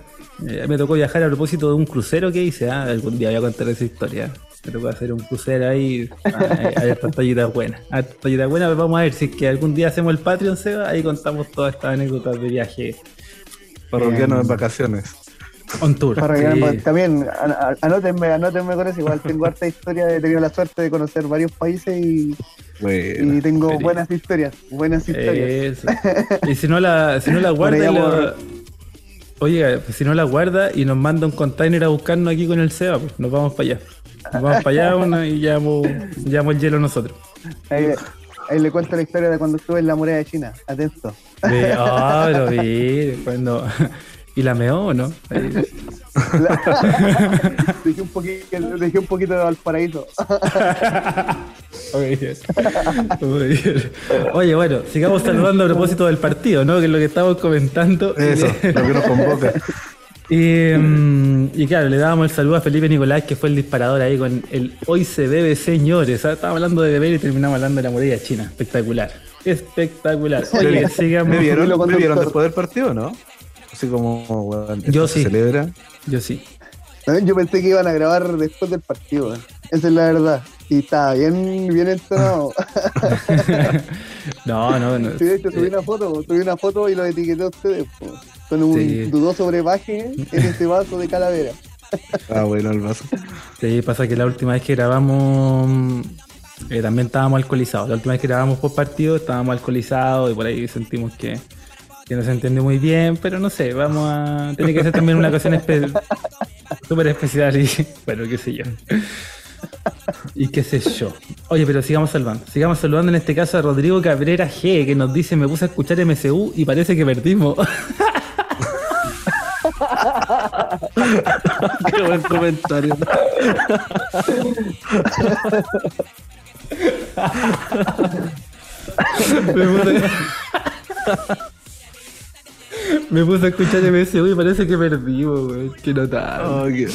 Eh, me tocó viajar a propósito de un crucero que hice, ah, algún día voy a contar esa historia. Me tocó hacer un crucero ahí, ah, hay hay hartas tallitas buenas. hartas tallitas buenas, vamos a ver si es que algún día hacemos el Patreon, Seba, ahí contamos todas estas anécdotas de viaje. Parroquiano Em, en vacaciones. On tour. Para sí. regalar- También, an- an- anótenme, anótenme con eso. Igual tengo harta historia, he tenido la suerte de conocer varios países y, Bueno, y tengo Feliz. buenas historias. Buenas historias. Eso. Y si no la, si no la guarda, oye, pues si no la guarda y nos manda un container a buscarnos aquí con el SEBA, pues nos vamos para allá. Vamos para allá una- y llevamos, llevamos el hielo nosotros. Ahí, ahí le cuento la historia de cuando estuve en la muralla de China. Atento. De, ah, pero vi, cuando. Y la meó, ¿o ¿no? Ahí. dejé, un poquito, dejé un poquito de Valparaíso. Muy bien. Muy bien. Oye, bueno, sigamos saludando a propósito del partido, ¿no? Que es lo que estamos comentando. eso, lo que nos convoca. Y, mm, y claro, le dábamos el saludo a Felipe Nicolás, que fue el disparador ahí con el Hoy se bebe, señores. Ah, Estábamos hablando de beber y terminamos hablando de la muralla china. Espectacular. Espectacular. Oye, sigamos. ¿Me vieron, Dilo con ¿me vieron doctor. después del partido, no? Así como, weón, Yo se sí. celebra. Yo sí. También Yo pensé que iban a grabar después del partido. ¿eh? Esa es la verdad. Y estaba bien, bien entonado. No, no, no. Sí, de hecho, subí una foto, subí una foto y lo etiqueté a ustedes. po, Con un Sí. dudoso brebaje en este vaso de calavera. Ah, bueno, el vaso. Sí, pasa que la última vez que grabamos eh, también estábamos alcoholizados. La última vez que grabamos por partido estábamos alcoholizados y por ahí sentimos que, que no se entendió muy bien, pero no sé, vamos a. Tiene que ser también una ocasión espe- súper especial y bueno, qué sé yo. Y qué sé yo. Oye, pero sigamos saludando. Sigamos saludando en este caso a Rodrigo Cabrera G, que nos dice: Me puse a escuchar MCU y parece que perdimos. Qué buen comentario. Me puse... Me puse a escuchar y parece que perdimos, güey. Qué notable. Oh, qué-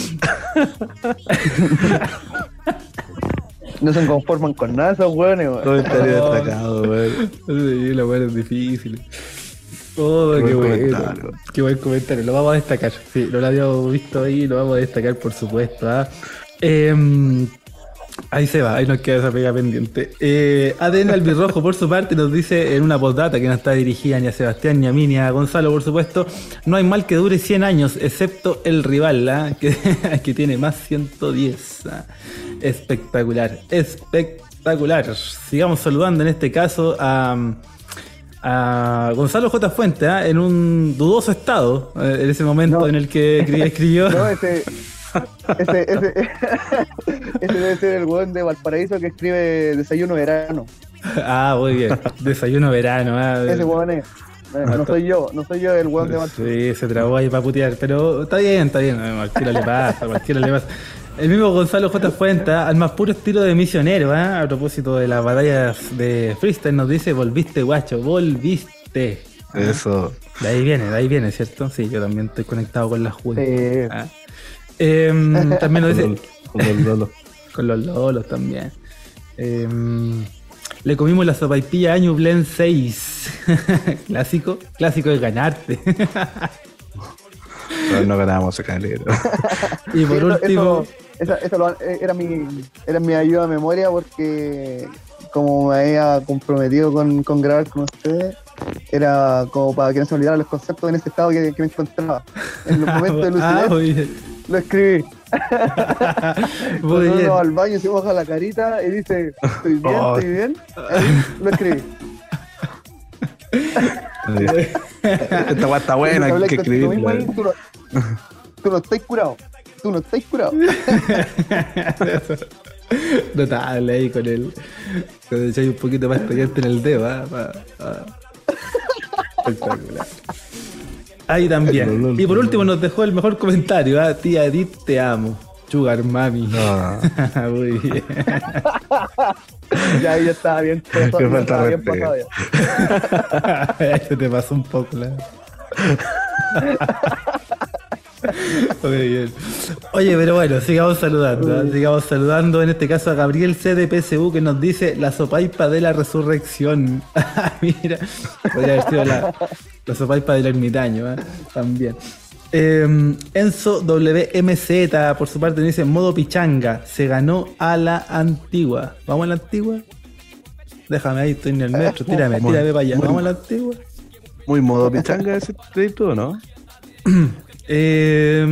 No se conforman con nada esos weón. Comentario destacado, weón. Sí, la buena es difícil. Oh, Qué qué, buen comentario. Qué buen comentario. Lo vamos a destacar. Sí, lo habíamos visto ahí, lo vamos a destacar, por supuesto. ¿ah? Em, ahí se va, ahí nos queda esa pega pendiente. Eh, ADN Albirrojo, por su parte, nos dice en una postdata que no está dirigida ni a Sebastián ni a mí ni a Gonzalo, por supuesto. No hay mal que dure 100 años, excepto el rival, ¿ah? que, que tiene más 110. ¿ah? Espectacular, espectacular. Sigamos saludando en este caso a a Gonzalo J. Fuente, ¿ah? en un dudoso estado, eh, en ese momento No. en el que escri- escribió. No, ese, ese, ese, ese debe ser el hueón de Valparaíso que escribe Desayuno Verano. ah, muy bien. Desayuno verano. ah. Ese hueón es. Eh, No soy yo, no soy yo el hueón de Valparaíso. Sí, se trabó ahí para putear, pero está bien, está bien. A cualquiera le pasa, a cualquiera le pasa. El mismo Gonzalo J. Fuente, ¿ah? al más puro estilo de misionero, ¿ah? a propósito de las batallas de freestyle, nos dice: Volviste, guacho, volviste. Eso. De ahí viene, de ahí viene, ¿cierto? Sí, yo también estoy conectado con la Juve. Sí. Ah. Em, también nos dice: Con los lolos. Con los lolos también. Em, le comimos la sopaipilla año Blend 6. clásico, clásico de ganarte. Pero no ganamos ese canelero. y por Sí, eso- último, eso- esa- lo- eh, era, mi, era mi ayuda a memoria porque como me había comprometido con, con grabar con ustedes, era como para que no se me olvidaran los conceptos en ese estado que, que me encontraba. En los momentos de Ah, lucidez bien. lo escribí. Muy Cuando uno bien. va al baño se moja la carita y dice, estoy bien, Oh. estoy bien. Ahí lo escribí. Esta weá está buena, hay que escribirla. Tú no, tú no estás curado. Tú no estás curado. Notable ahí con el. Cuando echáis un poquito más estudiante en el dedo, ¿ah? Ah. Espectacular. Ahí también. Y por último nos dejó el mejor comentario, ¿ah? Tía Edith, te amo. Sugar Mami. No, Muy bien. ya ahí ya estaba bien. Ya falta bien pasado ya. Se te pasó un poco la. Muy bien. Oye, pero bueno, sigamos saludando, ¿ah? sigamos saludando en este caso a Gabriel C de PSU que nos dice la sopaipa de la resurrección. Mira, podría haber sido la, la sopaipa del ermitaño, ¿ah? también. Eh, Enzo WMZ por su parte dice modo pichanga, se ganó a la antigua. ¿Vamos a la antigua? Déjame ahí, estoy en el metro, tírame, tírame para allá. ¿Vamos a la antigua? Muy modo pichanga ese crédito, ¿o no? Eh,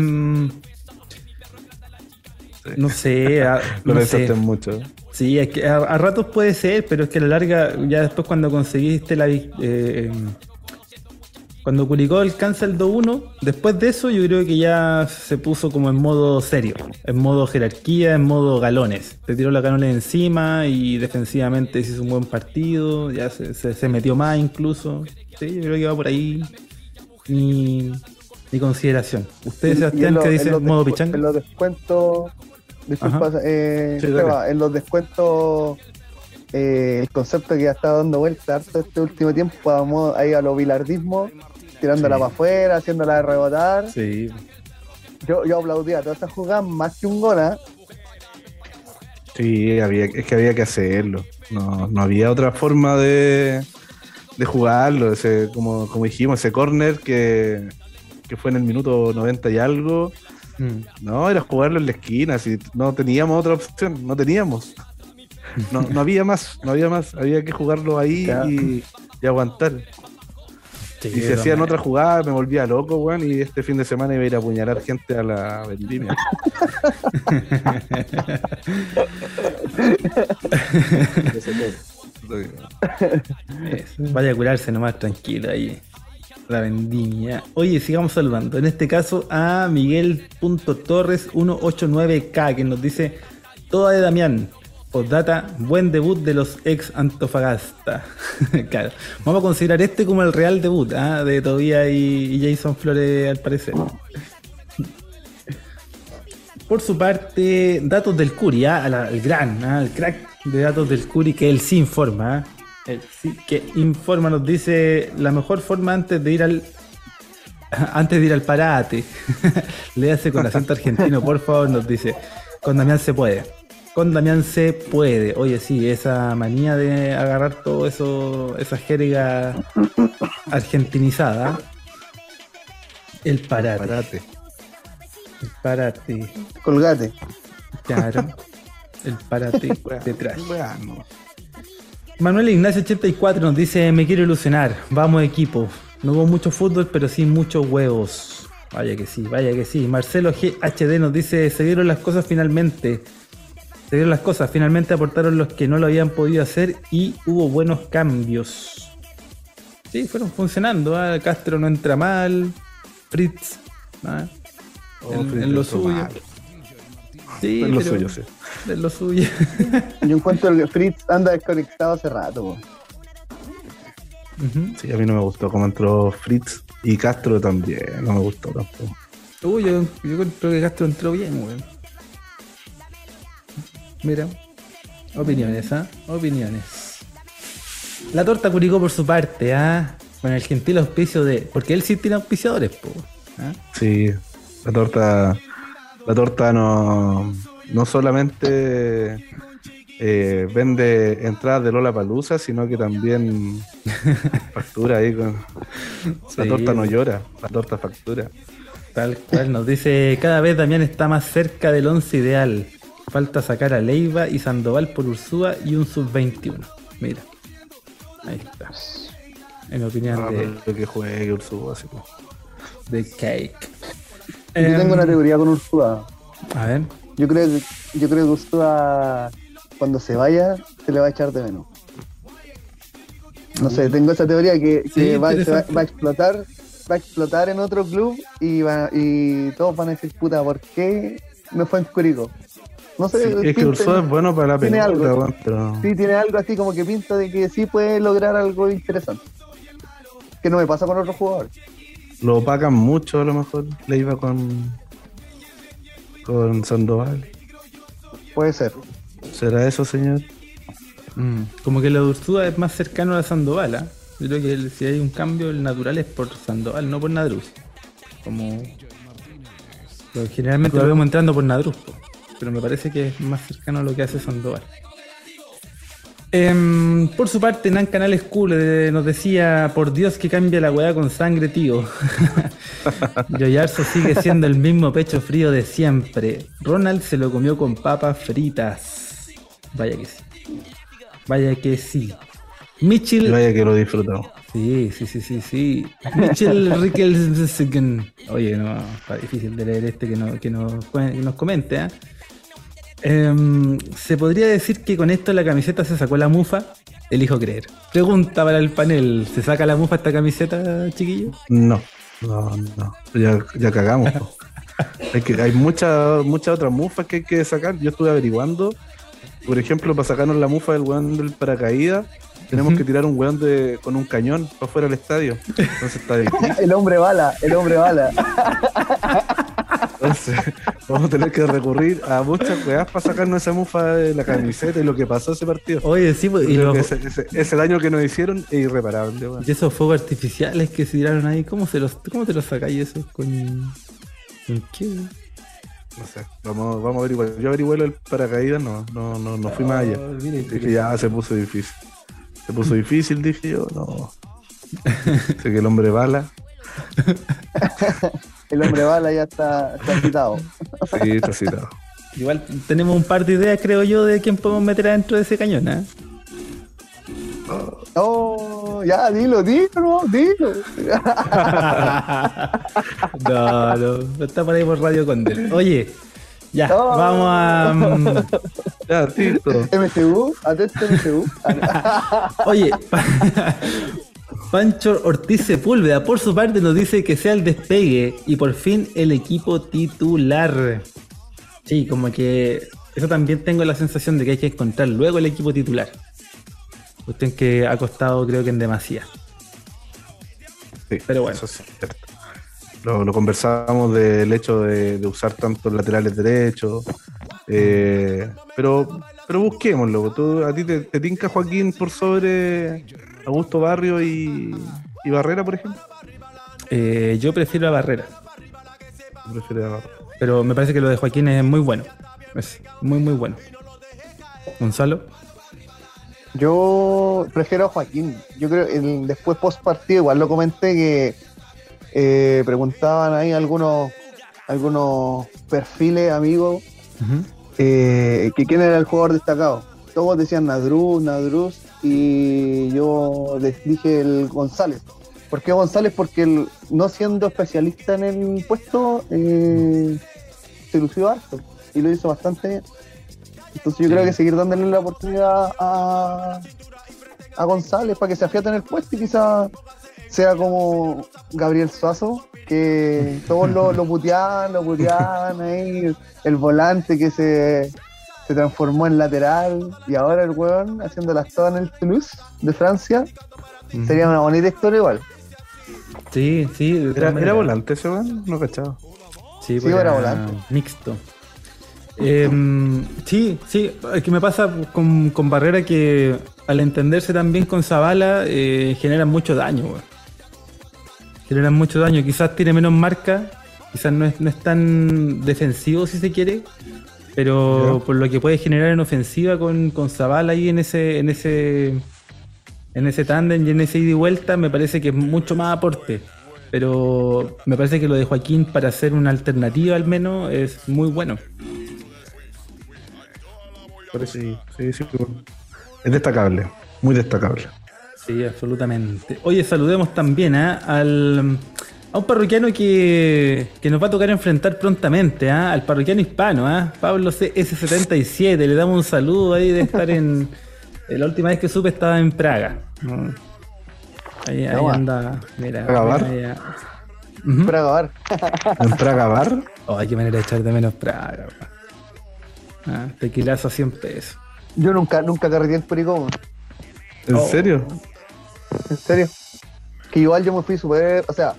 no sé, a, Lo no sé. mucho. Sí, es que a, a ratos puede ser, pero es que a la larga, ya después cuando conseguiste la eh, cuando Curicó alcanza el 2-1, después de eso yo creo que ya se puso como en modo serio, en modo jerarquía, en modo galones. Se tiró la galones encima y defensivamente se hizo un buen partido, ya se, se- se metió más incluso. Sí, yo creo que va por ahí mi, mi consideración. ¿Usted, Y- y Sebastián, en lo- qué en dice? los ¿Modo pichanga? En los descuentos. Disculpa, eh, Sí, Seba, en los descuentos. eh, el concepto que ya está dando vuelta harto este último tiempo, vamos ahí a lo bilardismo, tirándola Sí. para afuera, haciéndola rebotar. Sí, Yo, yo aplaudía todas esas jugadas más que un gol, ¿ah? Sí, había, es que había que hacerlo. No, no había otra forma de, de jugarlo. Ese, como, como dijimos, ese corner que, que fue en el minuto 90 y algo. Mm. No, era jugarlo en la esquina. Si no teníamos otra opción, no teníamos. No, no había más, no había más. Había que jugarlo ahí y, y aguantar. Sí, Y se hacían otra jugada, me volvía loco, weón. Y este fin de semana iba a ir a apuñalar gente a la vendimia. Vaya a curarse nomás tranquilo ahí. La vendimia. Oye, sigamos saludando. En este caso a Miguel.torres189K que nos dice Toda de Damián. Postdata, buen debut de los ex Antofagasta. claro. Vamos a considerar este como el real debut ¿ah? de Tobía y, Jason Flores al parecer. Por su parte, datos del Curi. A la- el gran, el crack de datos del Curi, que él sí informa. Sí que informa, nos dice la mejor forma antes de ir al. Antes de ir al parate. Le hace con acento argentino, por favor, nos dice. Con Damián se puede. Con Damián se puede. Oye, sí, esa manía de agarrar todo eso, esa jerga argentinizada. El parate. Parate. El parate. Colgate. Claro. El parate detrás. Manuel Ignacio 84 nos dice, me quiero ilusionar, vamos equipo. No hubo mucho fútbol, pero sí muchos huevos. Vaya que sí, vaya que sí. Marcelo GHD nos dice, se dieron las cosas finalmente. Se dieron las cosas, finalmente aportaron los que no lo habían podido hacer y hubo buenos cambios. Sí, fueron funcionando. ¿ah? Castro no entra mal. Fritz. ¿ah? Oh, En- Fritz en lo entró suyo. mal. Sí, En lo suyo, sí. Es lo suyo. Yo encuentro que Fritz anda desconectado hace rato, po. Ujú. Sí, a mí no me gustó cómo entró Fritz y Castro también. No me gustó tampoco. Uy, yo, yo creo que Castro entró bien, weón. Mira. Opiniones, ¿ah? Opiniones. La torta Curicó por su parte, ¿ah? Con el gentil auspicio de. Porque él sí tiene auspiciadores, po. ¿ah? Sí, la torta, la torta no, no solamente eh, vende entradas de Lola Palusa, sino que también factura ahí con. La Sí. torta no llora, la torta factura. Tal cual nos dice, cada vez Damián está más cerca del 11 ideal. Falta sacar a Leiva y Sandoval por Ursúa y un sub-21. Mira. Ahí está. En opinión Ah, de, pero que juegue Ursúa, así como. de Cake. Yo tengo Em, una teoría con Ursúa. A ver. Yo creo que, yo creo que Ursúa, cuando se vaya, se le va a echar de menos. No sé, tengo esa teoría que, Sí, que va, se va, interesante. va a explotar, va a explotar en otro club y va, y todos van a decir, puta, ¿por qué me fue en Curicó? No sé, Sí, es que Ursúa es bueno para la tiene algo. pero. sí tiene algo así como que pinta de que sí puede lograr algo interesante. Que no me pasa con otros jugadores. Lo opacan mucho a lo mejor. Le iba con. con Sandoval. Puede ser. ¿Será eso, señor? Mm, Como que de Ursúa es más cercano a Sandoval, ¿ah? Yo creo que el- si hay un cambio, el natural es por Sandoval, no por Nadruz. Como. pero generalmente lo vemos entrando por Nadruz, pero me parece que es más cercano a lo que hace Sandoval. Em, por su parte, Nan Canales Cool eh, nos decía: Por Dios que cambia la weá con sangre, tío. Yoyarzo sigue siendo el mismo pecho frío de siempre. Ronald se lo comió con papas fritas. Vaya que sí. Vaya que sí. Mitchell, vaya que lo disfrutó. Sí, sí, sí, sí, sí. Michel Rickelsen. Oye, no, está difícil de leer este que, no, que, nos, que nos comente. ¿ah? Em, ¿Se podría decir que con esto la camiseta se sacó la mufa? Elijo creer. Pregunta para el panel: ¿se saca la mufa esta camiseta, chiquillo? No, no, no. Ya, ya cagamos. hay que, hay muchas muchas otras mufas que hay que sacar. Yo estuve averiguando. Por ejemplo, para sacarnos la mufa del weón del paracaídas, tenemos que tirar un weón de, con un cañón para afuera del estadio. Entonces está difícil. El hombre bala, el hombre bala. Entonces, vamos a tener que recurrir a muchas weas para sacarnos esa mufa de la camiseta y lo que pasó ese partido. Oye, sí, pues, y, los- ese, ese- ese daño que nos hicieron es irreparable, y esos fuegos artificiales que se tiraron ahí, ¿cómo, se los, cómo te los sacáis eso? ¿Con, ¿Con qué? No sé, vamos, vamos a averiguar. Yo averigué del paracaídas, no, no, no, no fui más allá. Oh, mire, Dije, ya se puso difícil. Se puso difícil, dije yo, no. sé que el hombre bala. El hombre bala ya está, está quitado. Sí, está citado. Igual tenemos un par de ideas, creo yo, de quién podemos meter adentro de ese cañón, ¿eh? Oh, ya, dilo, dilo, dilo. no, no, no está por ahí por Radio Condel. Oye, ya, No. vamos a. mm, Ya, Tito. MCU, atento MCU. Oye, Pancho Ortiz Sepúlveda, por su parte, nos dice que sea el despegue y por fin el equipo titular. Sí, como que eso también tengo la sensación de que hay que encontrar luego el equipo titular. Cuestión que ha costado, creo que en demasía. Sí, Pero bueno. eso es cierto. Lo, lo conversamos del hecho de, de usar tantos laterales derechos. eh, pero, pero busquémoslo. Tú, ¿A ti te, te tinca Joaquín por sobre Augusto Barrio y, y Barrera, por ejemplo? Eh, yo prefiero a Barrera, Prefiero a Barrera. pero me parece que lo de Joaquín es muy bueno. Es muy, muy bueno. Gonzalo. Yo prefiero a Joaquín. Yo creo el después post partido igual lo comenté que eh, preguntaban ahí algunos algunos perfiles amigos eh, que quién era el jugador destacado. Todos decían Nadruz, Nadruz y yo les dije el González. ¿Por qué González? Porque él, no siendo especialista en el puesto, eh, se lució harto y lo hizo bastante bien. Entonces yo Sí. creo que seguir dándole la oportunidad a, a González para que se afiate en el puesto y quizá sea como Gabriel Suazo, que todos lo, lo puteaban, lo puteaban ahí, el volante que se, se transformó en lateral y ahora el weón haciendo las todas en el Toulouse de Francia, sería una bonita historia igual. Sí, sí. ¿Era, volante ese weón? No cachaba. Sí, Sí, pues era era volante. Mixto. Em, sí, sí, es que me pasa con, con Barrera que al entenderse también con Zavala eh, generan mucho daño, weón. Generan mucho daño, quizás tiene menos marca, quizás no es, no es tan defensivo si se quiere, pero por lo que puede generar en ofensiva con, con Zavala ahí en ese, en ese, en ese tándem y en ese ida y vuelta, me parece que es mucho más aporte. Pero me parece que lo de Joaquín para hacer una alternativa al menos es muy bueno. Sí, sí, sí. Es destacable, muy destacable. Sí, absolutamente. Oye, saludemos también ¿ah? al, a un parroquiano que, que nos va a tocar enfrentar prontamente, ¿ah? al parroquiano hispano, ¿ah? Pablo CS77. Le damos un saludo ahí de estar en. La última vez que supe estaba en Praga. Mm. Ahí, ahí anda. Mira. Praga Bar. Para acabar. ¿En Praga Bar? Oh, qué manera de echar de menos Praga. Ah, tequilazo a 100 pesos. Yo nunca, nunca carreteé Curicó, weón. ¿En Oh. serio? En serio. Que igual yo me fui súper, o sea,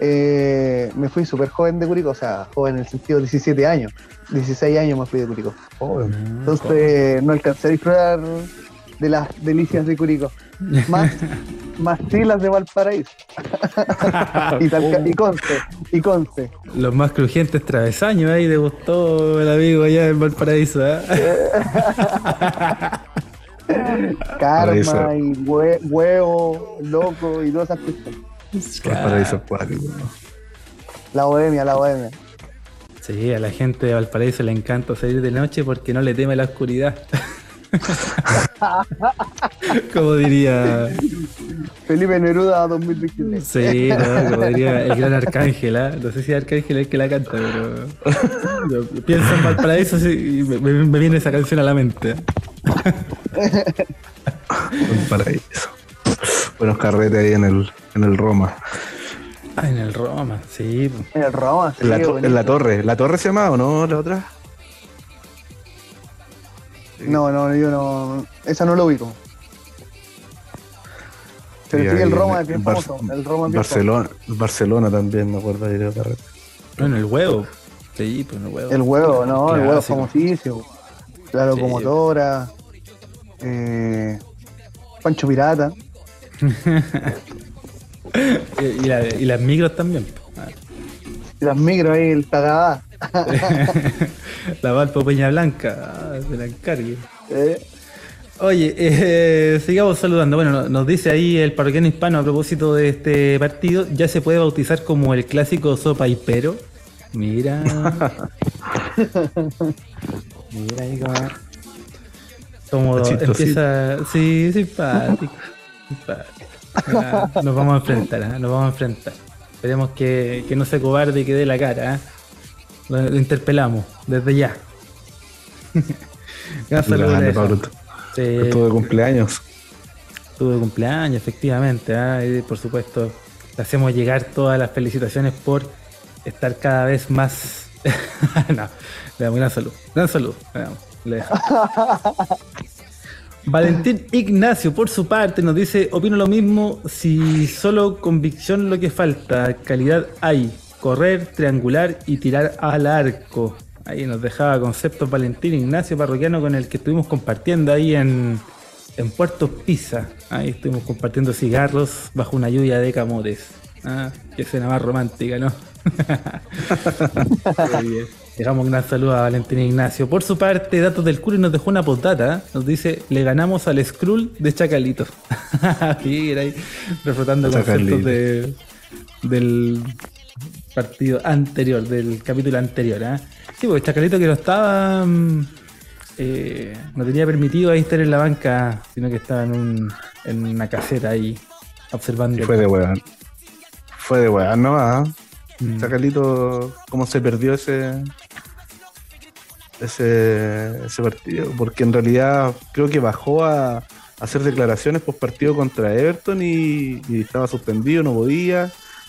eh, me fui súper joven de Curicó, o sea, joven en el sentido de 17 años. 16 años me fui de Curicó. Oh, Entonces no alcancé a disfrutar de las delicias de Curicó. Más, más sí las de Valparaíso. y, Talca- y Conce, y Conce. Los más crujientes travesaños ahí le gustó el amigo allá en Valparaíso. ¿eh? Karma y hue- huevo, loco y todas esas cosas. Paraíso acuático. ¿no? La bohemia, la bohemia. Sí, a la gente de Valparaíso le encanta salir de noche porque no le teme la oscuridad. Como diría Felipe Neruda 2023. Sí, no, como diría el gran Arcángel, ¿ah? No sé si Arcángel es el que la canta, pero. yo pienso en Valparaíso sí, y me, me- me viene esa canción a la mente. Un paraíso. Buenos carretes ahí en el, en el Roma. Ah, en el Roma, sí. En el Roma. En la, sí, en la torre. ¿La torre se llama o no? ¿La otra? No, no, yo no. Esa no lo ubico. Pero Sí, el Roma es bien en Bar- famoso. El Roma es bien Barcelona, Barcelona también, me acuerdo de carrete. No, en el huevo. Sí, pues en el huevo. El huevo, ¿no? El huevo es famosísimo. La locomotora. Eh, Pancho Pirata. Y, y la- y las micros también. Ah. Las micros ahí, el Tagadá. la Valpo Peña Blanca, ah, se la encargue. Eh, Oye, eh, sigamos saludando. Bueno, no- nos dice ahí el parroquiano hispano a propósito de este partido, ya se puede bautizar como el clásico sopa y pero. Mira. Mira ahí como. Como empieza. Sí, simpático. Ah, nos vamos a enfrentar, ah, nos vamos a enfrentar. Esperemos que, que no se cobarde y que dé la cara. ah. Lo, lo interpelamos desde ya. Gran saludo, Estuvo de cumpleaños. tu de cumpleaños, efectivamente. Y por supuesto, le hacemos llegar todas las felicitaciones por estar cada vez más. no, le damos gran salud. Gran salud. Le damos, le. Valentín Ignacio, por su parte, nos dice: Opino lo mismo. Si solo convicción lo que falta, calidad hay. Correr, triangular y tirar al arco. Ahí nos dejaba conceptos Valentín Ignacio Parroquiano con el que estuvimos compartiendo ahí en, en Puerto Pisa. Ahí estuvimos compartiendo cigarros bajo una lluvia de camotes. Ah, que escena más romántica, ¿no? Muy bien. Dejamos un gran saludo a Valentín Ignacio. Por su parte, Datos del Curi nos dejó una postdata. Nos dice, le ganamos al Skrull de Chacalito. Mira ahí, reflotando conceptos de, del partido anterior, del capítulo anterior. ¿ah? Sí, porque Chacalito que no estaba... mm, eh, no tenía permitido ahí estar en la banca, sino que estaba en, un, en una caseta ahí, observando. Y fue de weón. Fue de weón, ¿no? Ah, Mm. Chacalito, ¿cómo se perdió ese, ese, ese partido? Porque en realidad creo que bajó a, a hacer declaraciones post partido contra Everton y, y estaba suspendido, no podía.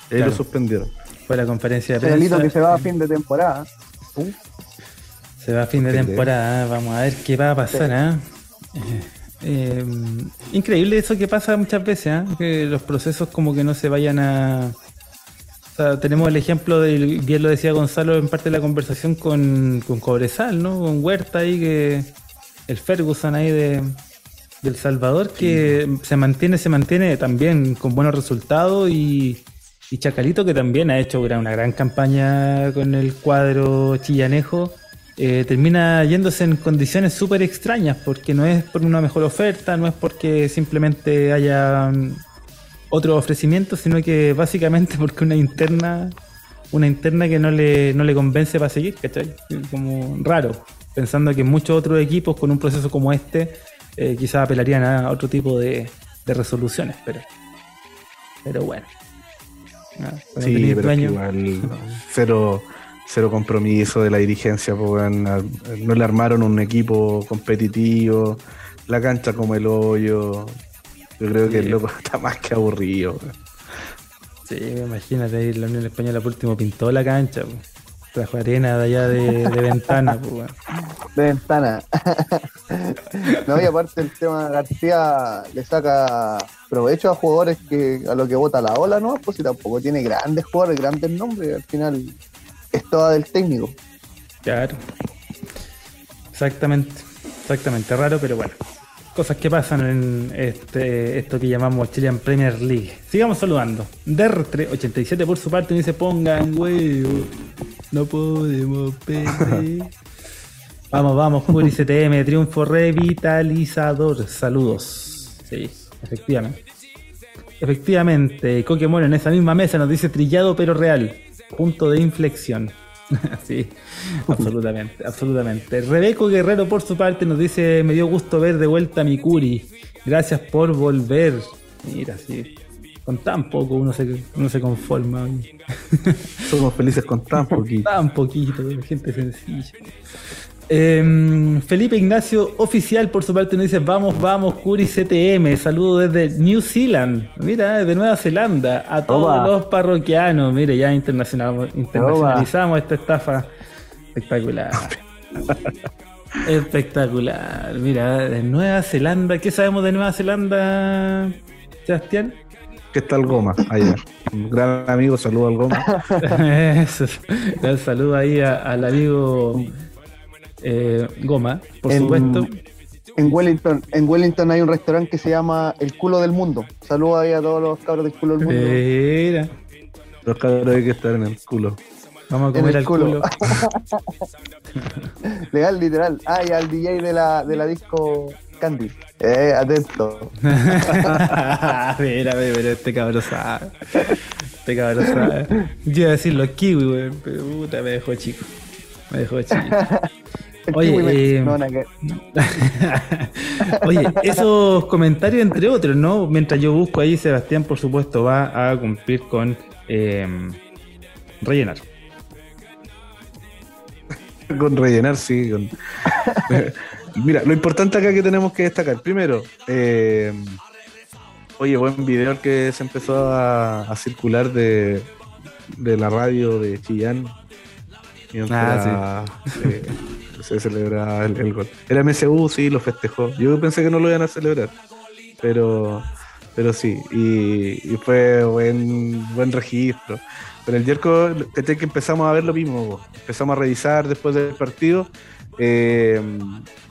Y ahí Claro. lo suspendieron. Fue la conferencia de prensa. que se va a fin de temporada. Se va a fin de temporada, vamos a ver qué va a pasar. ¿ah? Eh, eh, increíble eso que pasa muchas veces, ¿ah? que los procesos como que no se vayan a... O sea, tenemos el ejemplo del, bien lo decía Gonzalo en parte de la conversación con, con Cobresal, ¿no? Con Huerta ahí, que el Ferguson ahí de, del Salvador, que se mantiene, se mantiene también con buenos resultados y, y Chacalito que también ha hecho una gran campaña con el cuadro chillanejo, eh, termina yéndose en condiciones súper extrañas, porque no es por una mejor oferta, no es porque simplemente haya otro ofrecimiento, sino que básicamente porque una interna, una interna que no le, no le convence para seguir, ¿cachai? Como raro, pensando que muchos otros equipos con un proceso como este eh, quizás apelarían a otro tipo de, de resoluciones, pero, pero bueno. Ah, Sí, pero es que dueño- igual cero, cero compromiso de la dirigencia. Ar- no le armaron un equipo competitivo, la cancha como el hoyo. Yo creo que Sí. el loco está más que aburrido. Sí, imagínate ahí la Unión Española por último pintó la cancha, po. trajo arena de allá de, de ventana, pues bueno. de ventana. no, y aparte el tema García le saca provecho a jugadores que a lo que vota la ola, ¿no? Pues si tampoco tiene grandes jugadores, grandes nombres, al final es toda del técnico. Claro. Exactamente. Exactamente. Raro, pero bueno. Cosas que pasan en este esto que llamamos Chilean Premier League. Sigamos saludando. Dertre87 por su parte dice pongan huevo. No podemos perder. Vamos, vamos, Juri CTM, triunfo revitalizador. Saludos. Sí, efectivamente. Efectivamente, Coquemon en esa misma mesa nos dice trillado pero real. Punto de inflexión. sí, absolutamente, absolutamente. Rebeco Guerrero por su parte nos dice, me dio gusto ver de vuelta a mi Curi. Gracias por volver. Mira, sí. con tan poco uno se, uno se conforma. Somos felices con tan poquito. tan poquito, gente sencilla. Em, Felipe Ignacio Oficial, por su parte, nos dice: Vamos, vamos, Curi CTM. Saludo desde New Zealand. Mira, de Nueva Zelanda. A todos los parroquianos. Mire, ya internacional, internacionalizamos esta estafa. Espectacular. Espectacular. Mira, de Nueva Zelanda. ¿Qué sabemos de Nueva Zelanda, Sebastián? Que está el Goma allá. Un gran amigo, saludo al Goma. Eso, un saludo ahí al amigo eh, Goma, por supuesto. En Wellington, en Wellington hay un restaurante que se llama El Culo del Mundo. Saludos ahí a todos los cabros del culo del mundo. Mira. Los cabros hay que estar en el culo. Vamos a comer al culo. Legal, literal. Ah, y al DJ de la, de la disco Candy. Eh, atento. mira, mira, este cabrón sabe. Este cabrón sabe. Yo iba a decir los kiwi, weón, pero puta, me dejó chico. Me dejó chico. Oye, eh, Oye, esos comentarios entre otros, ¿no? Mientras yo busco ahí, Sebastián, por supuesto, va a cumplir con eh, rellenar. con rellenar, sí. Mira, lo importante acá que tenemos que destacar. Primero, eh, oye, buen video que se empezó a, circular de, de, la radio de Chillán. Mientras ah, eh, se celebra el, gol. El MSU sí lo festejó. Yo pensé que no lo iban a celebrar. Pero, pero sí, y, fue buen, buen registro. Pero el Yerko, que empezamos a ver lo mismo. Empezamos a revisar después del partido eh,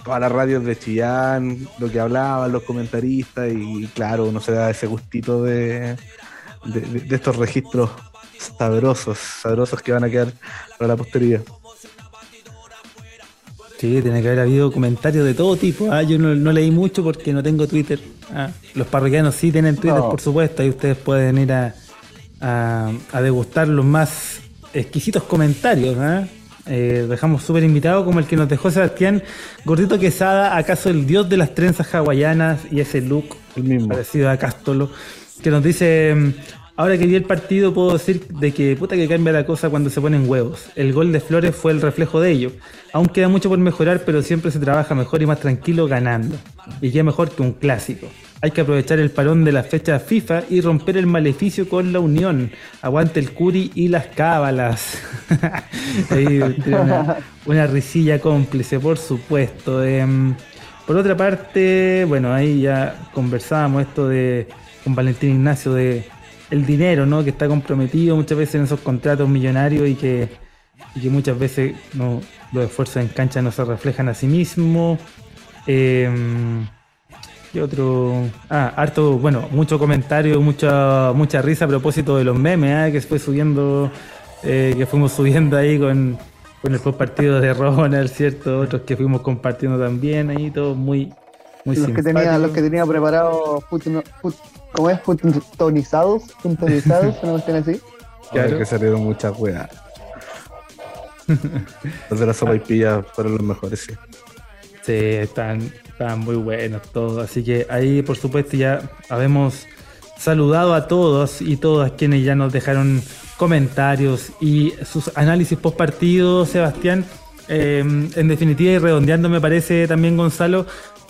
todas las radios de Chillán, lo que hablaban los comentaristas, y claro, uno se da ese gustito de, de, estos registros sabrosos, sabrosos que van a quedar para la posteridad. Sí, tiene que haber habido comentarios de todo tipo. Ah, yo no, leí mucho porque no tengo Twitter. Ah, los parroquianos sí tienen Twitter, por supuesto, y ustedes pueden ir a, a, degustar los más exquisitos comentarios. ¿eh? Eh, dejamos súper invitado como el que nos dejó Sebastián Gordito Quesada, acaso el dios de las trenzas hawaianas y ese look parecido a Castolo, que nos dice, ahora que vi el partido puedo decir de que puta que cambia la cosa cuando se ponen huevos. El gol de Flores fue el reflejo de ello. Aún queda mucho por mejorar, pero siempre se trabaja mejor y más tranquilo ganando. Y qué mejor que un clásico. Hay que aprovechar el parón de la fecha FIFA y romper el maleficio con la unión. Aguante el curi y las cábalas. una, risilla cómplice, por supuesto. Em, por otra parte, bueno, ahí ya conversábamos esto de con Valentín Ignacio de el dinero, ¿no? Que está comprometido muchas veces en esos contratos millonarios y que, que muchas veces no, los esfuerzos en cancha no se reflejan a sí mismos. Eh, otro? Ah, harto, bueno, mucho comentario, mucha, mucha risa a propósito de los memes, ¿eh? que fue subiendo, eh, que fuimos subiendo ahí con, con el partido de Ronald, ¿cierto? Otros que fuimos compartiendo también ahí, todo muy, muy los que tenía Los que tenía preparados, ¿cómo es? Puntonizados, puntonizados, ¿no así? Claro. que salieron muchas weas. los de la sopa y pilla fueron los mejores, sí. Sí, están, están muy buenos todos. Así que ahí, por supuesto, ya habemos saludado a todos y todas quienes ya nos dejaron comentarios y sus análisis post partido, Sebastián. Em, en definitiva, y redondeando, me parece también, Gonzalo,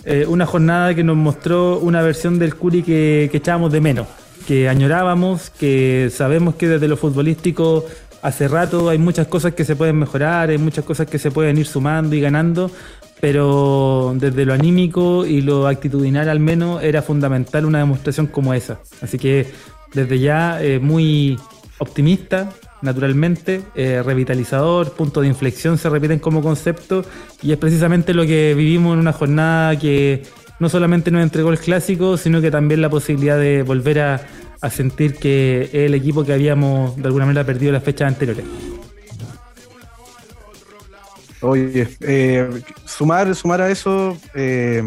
eh, una jornada que nos mostró una versión del Curi que, que echábamos de menos, que añorábamos, que sabemos que desde lo futbolístico hace rato hay muchas cosas que se pueden mejorar, hay muchas cosas que se pueden ir sumando y ganando, pero desde lo anímico y lo actitudinal al menos era fundamental una demostración como esa. Así que desde ya eh, muy optimista, naturalmente, eh, revitalizador, punto de inflexión se repiten como concepto y es precisamente lo que vivimos en una jornada que no solamente nos entregó el clásico, sino que también la posibilidad de volver a, a sentir que es el equipo que habíamos de alguna manera perdido las fechas anteriores. Oye, eh, sumar, sumar a eso eh,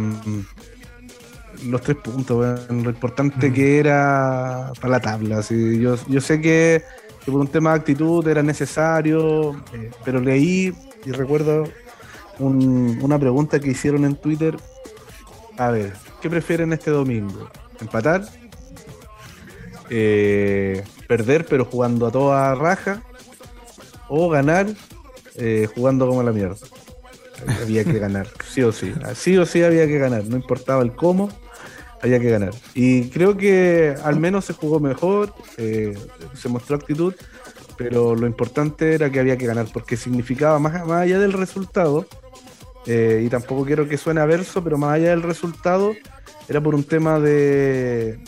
los tres puntos, lo importante que era para la tabla. Yo, yo sé que, por un tema de actitud era necesario, eh, pero leí y recuerdo una pregunta que hicieron en Twitter. A ver, ¿qué prefieren este domingo? ¿Empatar eh, perder pero jugando a toda raja o ganar eh, jugando como la mierda. Había que ganar, sí o sí. Sí o sí había que ganar, no importaba el cómo, había que ganar. Y creo que al menos se jugó mejor, eh, se mostró actitud, pero lo importante era que había que ganar, porque significaba más, más allá del resultado, y tampoco quiero que suene a verso, pero más allá del resultado, era por un tema de,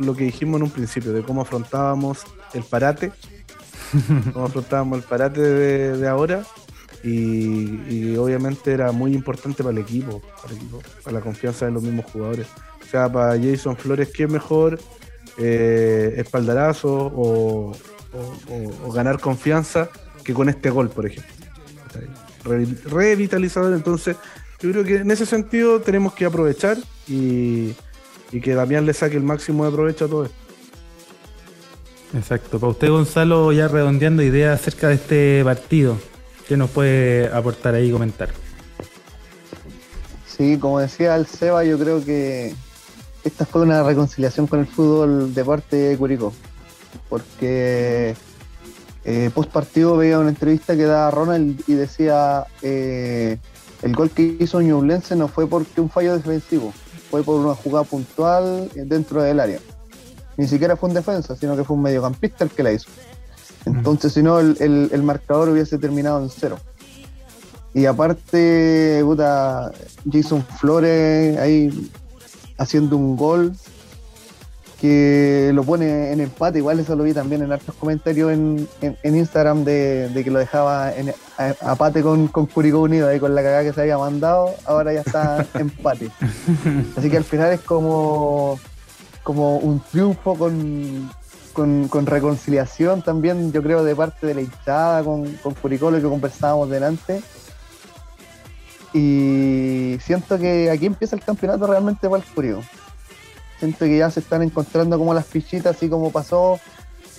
lo que dijimos en un principio, de cómo afrontábamos el parate, cómo afrontábamos el parate de, ahora. Y, obviamente era muy importante para el, equipo, para la confianza de los mismos jugadores. O sea, para Jason Flores, ¿qué mejor eh, espaldarazo o, ganar confianza que con este gol, por ejemplo? Revitalizador, entonces yo creo que en ese sentido tenemos que aprovechar y, que Damián le saque el máximo de provecho a todo esto. Exacto. Para usted, Gonzalo, ya redondeando ideas acerca de este partido, ¿qué nos puede aportar ahí y comentar? Sí, como decía el Seba, yo creo que esta fue una reconciliación con el fútbol de parte de Curicó. Porque eh, post partido veía una entrevista que daba Ronald y decía eh, el gol que hizo Ñublense no fue porque un fallo defensivo, fue por una jugada puntual dentro del área. Ni siquiera fue un defensa, sino que fue un mediocampista el que la hizo. Entonces, si no, el, marcador hubiese terminado en cero. Y aparte, puta, Jason Flores ahí haciendo un gol que lo pone en empate, igual eso lo vi también en hartos comentarios en, Instagram de, que lo dejaba en, apate con, con Curicó Unido, ahí con la cagada que se había mandado, ahora ya está empate. Así que al final es como, como un triunfo con, con, reconciliación también, yo creo, de parte de la hinchada con, con Curicó, lo que conversábamos delante. Y siento que aquí empieza el campeonato realmente para el Curicó. Siento que ya se están encontrando como las fichitas, así como pasó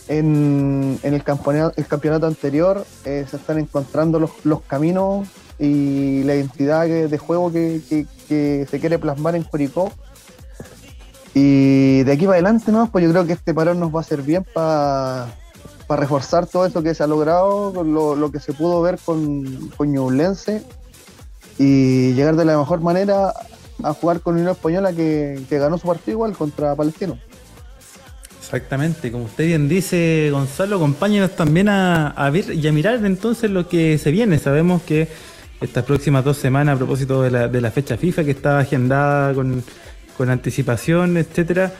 en, el, campeonato, el campeonato anterior. Eh, se están encontrando los, caminos y la identidad de juego que, se quiere plasmar en Curicó. Y de aquí para adelante, ¿no? Pues yo creo que este parón nos va a hacer bien para reforzar todo eso que se ha logrado, lo, lo que se pudo ver con, con y llegar de la mejor manera a jugar con Unión Española que, ganó su partido igual contra Palestino. Exactamente, como usted bien dice, Gonzalo, acompáñenos también a, ver y a mirar entonces lo que se viene. Sabemos que estas próximas dos semanas, a propósito de la, de la fecha FIFA que estaba agendada con, con anticipación, etcétera,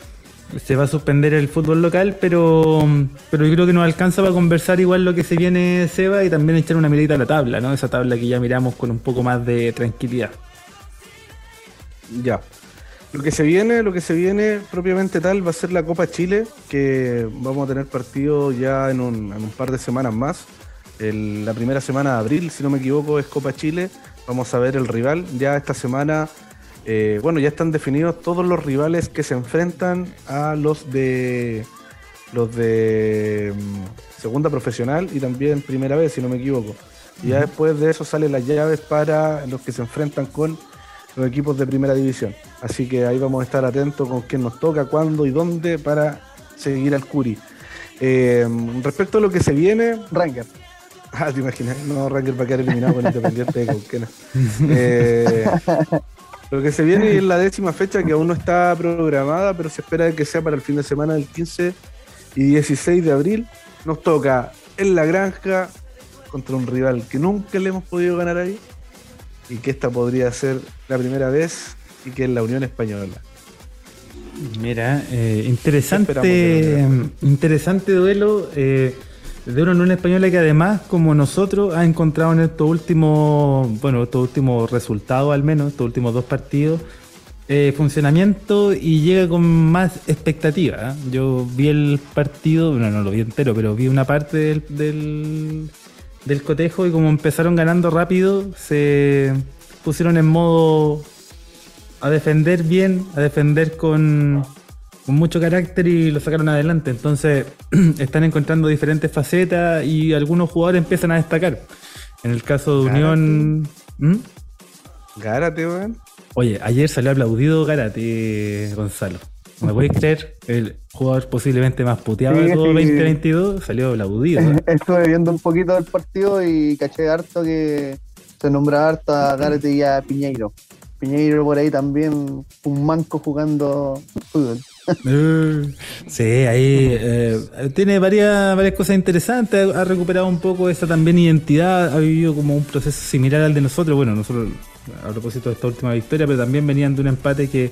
se va a suspender el fútbol local, pero, pero yo creo que nos alcanza para conversar igual lo que se viene, Seba, y también echar una mirita a la tabla, ¿no? Esa tabla que ya miramos con un poco más de tranquilidad. Ya. Lo que se viene, lo que se viene propiamente tal va a ser la Copa Chile, que vamos a tener partido ya en un, par de semanas más. la primera semana de abril, si no me equivoco, es Copa Chile. Vamos a ver el rival. Ya esta semana, eh, bueno, ya están definidos todos los rivales que se enfrentan a los de los de mm, segunda profesional y también primera vez, si no me equivoco. Y ya después de eso salen las llaves para los que se enfrentan con los equipos de primera división. Así que ahí vamos a estar atentos con quién nos toca, cuándo y dónde para seguir al Curi. Eh, respecto a lo que se viene. Ranger. Ah, te imaginas, no, Ranger va a quedar eliminado con Independiente de Cauquena. Eh, lo que se viene es la décima fecha que aún no está programada, pero se espera que sea para el fin de semana del 15 y 16 de abril. Nos toca en la granja contra un rival que nunca le hemos podido ganar ahí, y que esta podría ser la primera vez y que es la Unión Española. Mira, eh, interesante, interesante duelo eh, de una Unión Española que además, como nosotros, ha encontrado en estos últimos, bueno, estos últimos resultados al menos, estos últimos dos partidos, eh, funcionamiento y llega con más expectativa. Yo vi el partido, bueno, no lo vi entero, pero vi una parte del del cotejo y como empezaron ganando rápido, se pusieron en modo a defender bien, a defender con, con mucho carácter y lo sacaron adelante. Entonces están encontrando diferentes facetas y algunos jugadores empiezan a destacar. En el caso de Unión... ¿Mm? Gárate, weón. Oye, ayer salió aplaudido Gárate, Gonzalo. ¿Me podéis creer? El jugador posiblemente más puteado de todo 2022 salió laudido. Estuve viendo un poquito del partido y caché harto que se nombra harto a Gareth y a Piñeiro. Piñeiro por ahí también, un manco jugando fútbol. sí, ahí eh, tiene varias, varias cosas interesantes, ha recuperado un poco esa también identidad, ha vivido como un proceso similar al de nosotros, bueno, nosotros a propósito de esta última victoria, pero también venían de un empate que,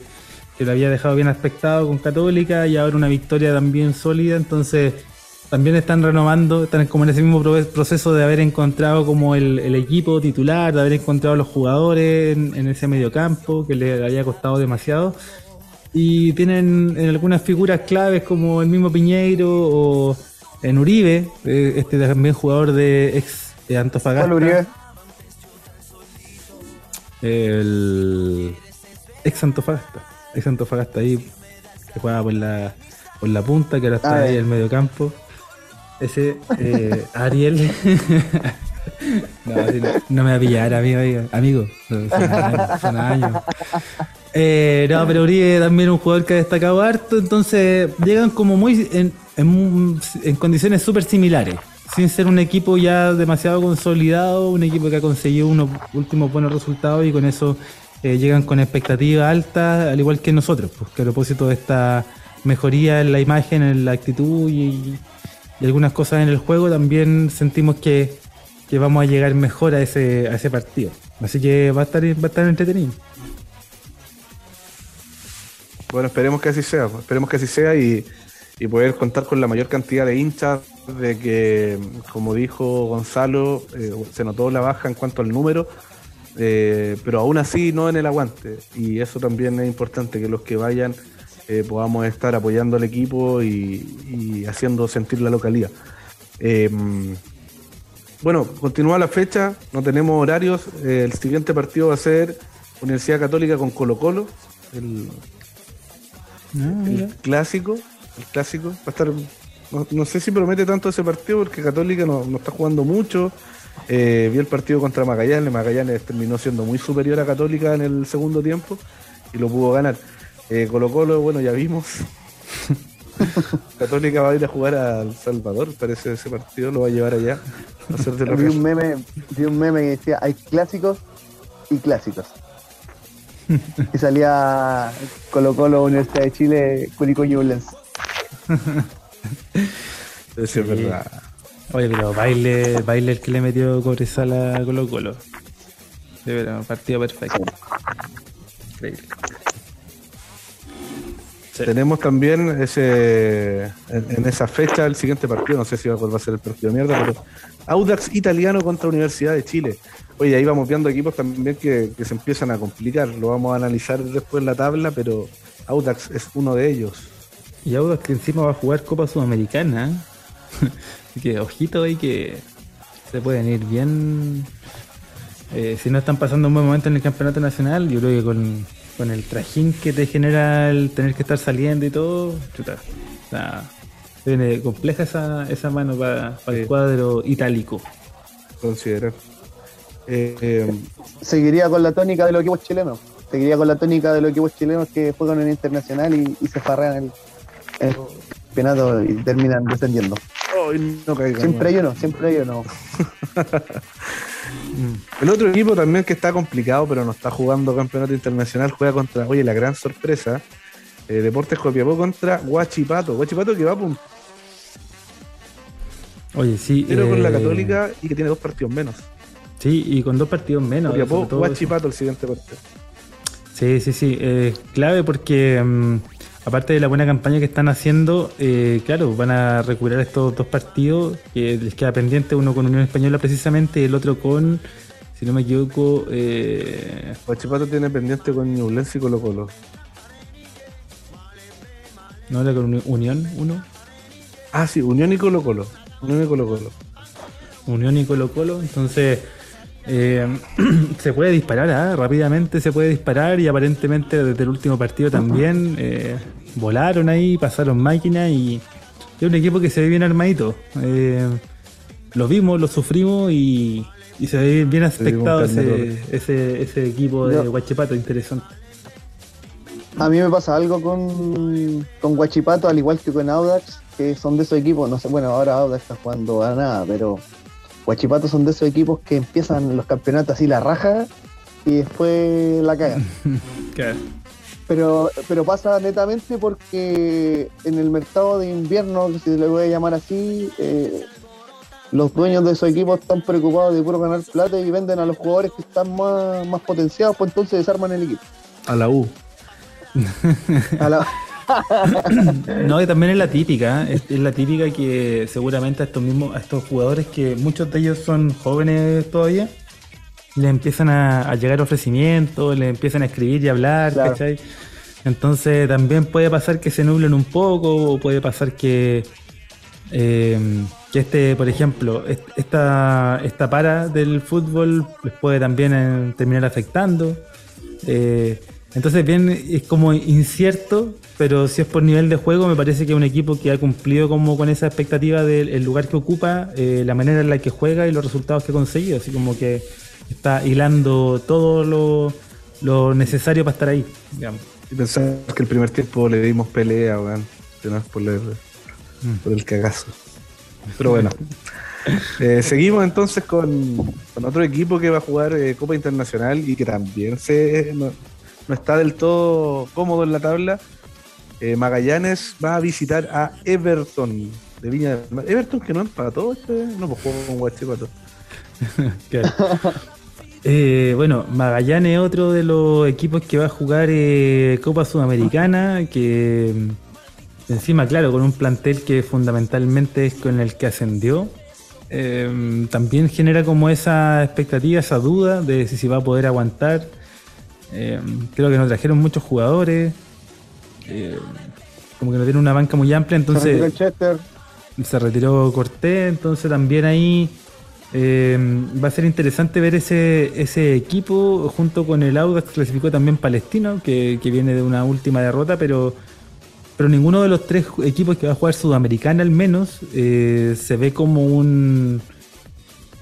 que lo había dejado bien aspectado con Católica y ahora una victoria también sólida, entonces también están renovando, están como en ese mismo proceso de haber encontrado como el, equipo titular, de haber encontrado los jugadores en, en ese mediocampo que le había costado demasiado y tienen algunas figuras claves como el mismo Piñeiro o en Uribe, eh, este también jugador de ex de Antofagasta. ¿Cuál Uribe? El ex Antofagasta, ex Antofagasta ahí que juega por la, por la punta, que ahora está ah, ahí en el medio campo. Ese eh, Ariel. no, me va a pillar, amigo. amigo. Son años. Eh, no, pero Uribe también un jugador que ha destacado harto, entonces llegan como muy en, en, condiciones súper similares, sin ser un equipo ya demasiado consolidado, un equipo que ha conseguido unos últimos buenos resultados y con eso eh, llegan con expectativas altas, al igual que nosotros, porque a propósito de esta mejoría en la imagen, en la actitud y, algunas cosas en el juego, también sentimos que, que, vamos a llegar mejor a ese, a ese partido. Así que va a estar, va a estar entretenido. Bueno, esperemos que así sea, pues, esperemos que así sea y, poder contar con la mayor cantidad de hinchas, de que, como dijo Gonzalo, eh, se notó la baja en cuanto al número, eh, pero aún así no en el aguante. Y eso también es importante, que los que vayan eh, podamos estar apoyando al equipo y, haciendo sentir la localidad. Em, bueno, continúa la fecha, no tenemos horarios. el siguiente partido va a ser Universidad Católica con Colo Colo. Ah, el clásico, el clásico, va a estar, no, sé si promete tanto ese partido porque Católica no, está jugando mucho. Eh, vi el partido contra Magallanes, Magallanes terminó siendo muy superior a Católica en el segundo tiempo y lo pudo ganar. Eh, Colo Colo, bueno, ya vimos. Católica va a ir a jugar a El Salvador, parece ese partido, lo va a llevar allá. A vi, un meme, vi un meme que decía, hay clásicos y clásicos y salía Colo Colo Universidad de Chile, Curicó Ñublense. Eso es verdad. Oye, pero baile, baile el que le metió Cobresal a Colo Colo. De verdad, partido perfecto. Increíble. Tenemos también ese en, esa fecha el siguiente partido, no sé si va a ser el partido de mierda, pero Audax italiano contra Universidad de Chile. Oye, ahí vamos viendo equipos también que, se empiezan a complicar. Lo vamos a analizar después en la tabla, pero Audax es uno de ellos. Y Audax que encima va a jugar Copa Sudamericana. Así que ojito ahí que se pueden ir bien. Eh, si no están pasando un buen momento en el campeonato nacional, yo creo que con, el trajín que te genera el tener que estar saliendo y todo, chuta. O sea, viene compleja esa, esa mano para, el cuadro itálico. Considerar. Eh, Seguiría con la tónica de los equipos chilenos. Seguiría con la tónica de los equipos chilenos que juegan en internacional y, se farrean el, el campeonato y terminan descendiendo. siempre hay uno, siempre hay uno. el otro equipo también que está complicado, pero no está jugando campeonato internacional, juega contra, oye, la gran sorpresa, eh, Deportes Copiapó contra Guachipato. Guachipato que va a Oye, sí. Pero con la eh, Católica y que tiene dos partidos menos. Sí, y con dos partidos menos. Guachipato el siguiente partido. Sí, sí, sí. Eh, clave porque, mm, aparte de la buena campaña que están haciendo, eh, claro, van a recuperar estos dos partidos que les queda pendiente, uno con Unión Española precisamente y el otro con, si no me equivoco. Eh... Guachipato tiene pendiente con Ñublense y Colo Colo. ¿No era con Unión uno? Ah, sí, Unión y Colo Colo. Unión y Colo Colo. Unión y Colo Colo, entonces eh, se puede disparar, ¿ah? rápidamente se puede disparar y aparentemente desde el último partido también eh, volaron ahí, pasaron máquinas y es un equipo que se ve bien armadito. Eh, lo vimos, lo sufrimos y, se ve bien aspectado ese, ese, equipo de Guachipato, interesante. A mí me pasa algo con, con Guachipato, al igual que con Audax, que son de esos equipos, no sé, bueno, ahora Audax está jugando a nada, pero Guachipato son de esos equipos que empiezan los campeonatos así la raja y después la cagan. Pero, pero pasa netamente porque en el mercado de invierno, si se le voy a llamar así, eh, los dueños de esos equipos están preocupados de puro ganar plata y venden a los jugadores que están más, más potenciados, pues entonces desarman el equipo. A la U. A la- No, y también es la típica, ¿eh? es, es la típica que seguramente a estos mismos, a estos jugadores que muchos de ellos son jóvenes todavía, le empiezan a, a llegar ofrecimientos, le empiezan a escribir y hablar, Claro. ¿cachai? Entonces también puede pasar que se nublen un poco, o puede pasar que, eh, que este, por ejemplo, est- esta, esta para del fútbol les puede también eh, terminar afectando. Eh, entonces bien es como incierto, pero si es por nivel de juego me parece que es un equipo que ha cumplido como con esa expectativa del el lugar que ocupa, eh, la manera en la que juega y los resultados que ha conseguido, así como que está hilando todo lo, lo necesario para estar ahí, digamos. Y pensar que el primer tiempo le dimos pelea, weón. Que no es por, el- por el cagazo. Pero bueno. Eh, seguimos entonces con, con otro equipo que va a jugar eh, Copa Internacional y que también se no, no está del todo cómodo en la tabla. Eh, Magallanes va a visitar a Everton de Viña del Mar. Everton que no empató, este, no pues jugó con Guachipato. Claro. Eh, bueno, Magallanes es otro de los equipos que va a jugar eh, Copa Sudamericana, que mm, encima, claro, con un plantel que fundamentalmente es con el que ascendió. Eh, también genera como esa expectativa, esa duda de si se va a poder aguantar. Eh, creo que nos trajeron muchos jugadores. Eh, como que no tiene una banca muy amplia, se retiró entonces se retiró Cortés, entonces también ahí eh, va a ser interesante ver ese, ese equipo junto con el Audax clasificó también Palestino, que, que viene de una última derrota, pero, pero ninguno de los tres equipos que va a jugar Sudamericana al menos eh, se ve como un,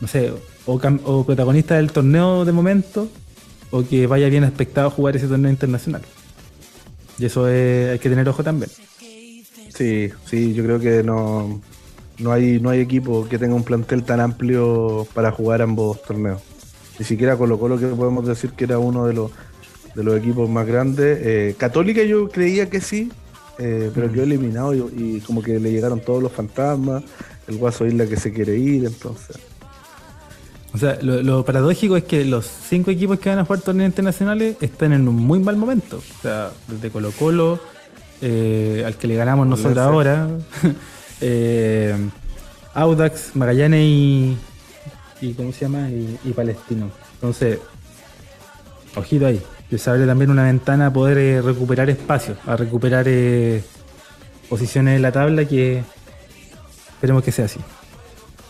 no sé, o, o protagonista del torneo de momento, o que vaya bien expectado a jugar ese torneo internacional. Y eso es- hay que tener ojo también. Sí, sí, yo creo que no, no hay no hay equipo que tenga un plantel tan amplio para jugar ambos torneos. Ni siquiera Colo Colo que podemos decir que era uno de los de los equipos más grandes. Eh, Católica yo creía que sí, eh, pero quedó eliminado y, y como que le llegaron todos los fantasmas, el Guaso Isla que se quiere ir, entonces. O sea, lo, lo paradójico es que los cinco equipos que van a jugar torneos internacionales están en un muy mal momento. O sea, desde Colo Colo, eh, al que le ganamos nosotros ahora, eh, Audax, Magallanes y, y ¿cómo se llama? Y, y Palestino. Entonces, ojito ahí. Que se abre también una ventana a poder eh, recuperar espacio, a recuperar eh, posiciones en la tabla que esperemos que sea así.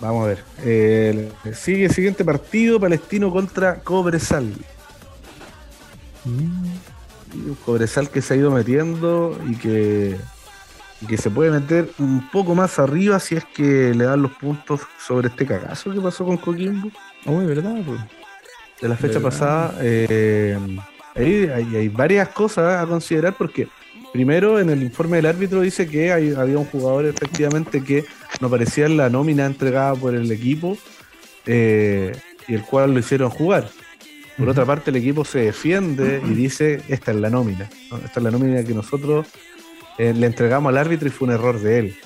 Vamos a ver. Eh, sigue el siguiente partido, Palestino contra Cobresal. Un Cobresal que se ha ido metiendo y que, y que se puede meter un poco más arriba si es que le dan los puntos sobre este cagazo que pasó con Coquimbo Uy, ¿verdad? Pues. de la fecha ¿Verdad? pasada. eh, hay, hay varias cosas a considerar porque primero en el informe del árbitro dice que hay- había un jugador efectivamente que no aparecía en la nómina entregada por el equipo eh, y el cual lo hicieron jugar. Por otra parte, el equipo se defiende y dice, esta es la nómina. ¿no? Esta es la nómina que nosotros eh, le entregamos al árbitro y fue un error de él.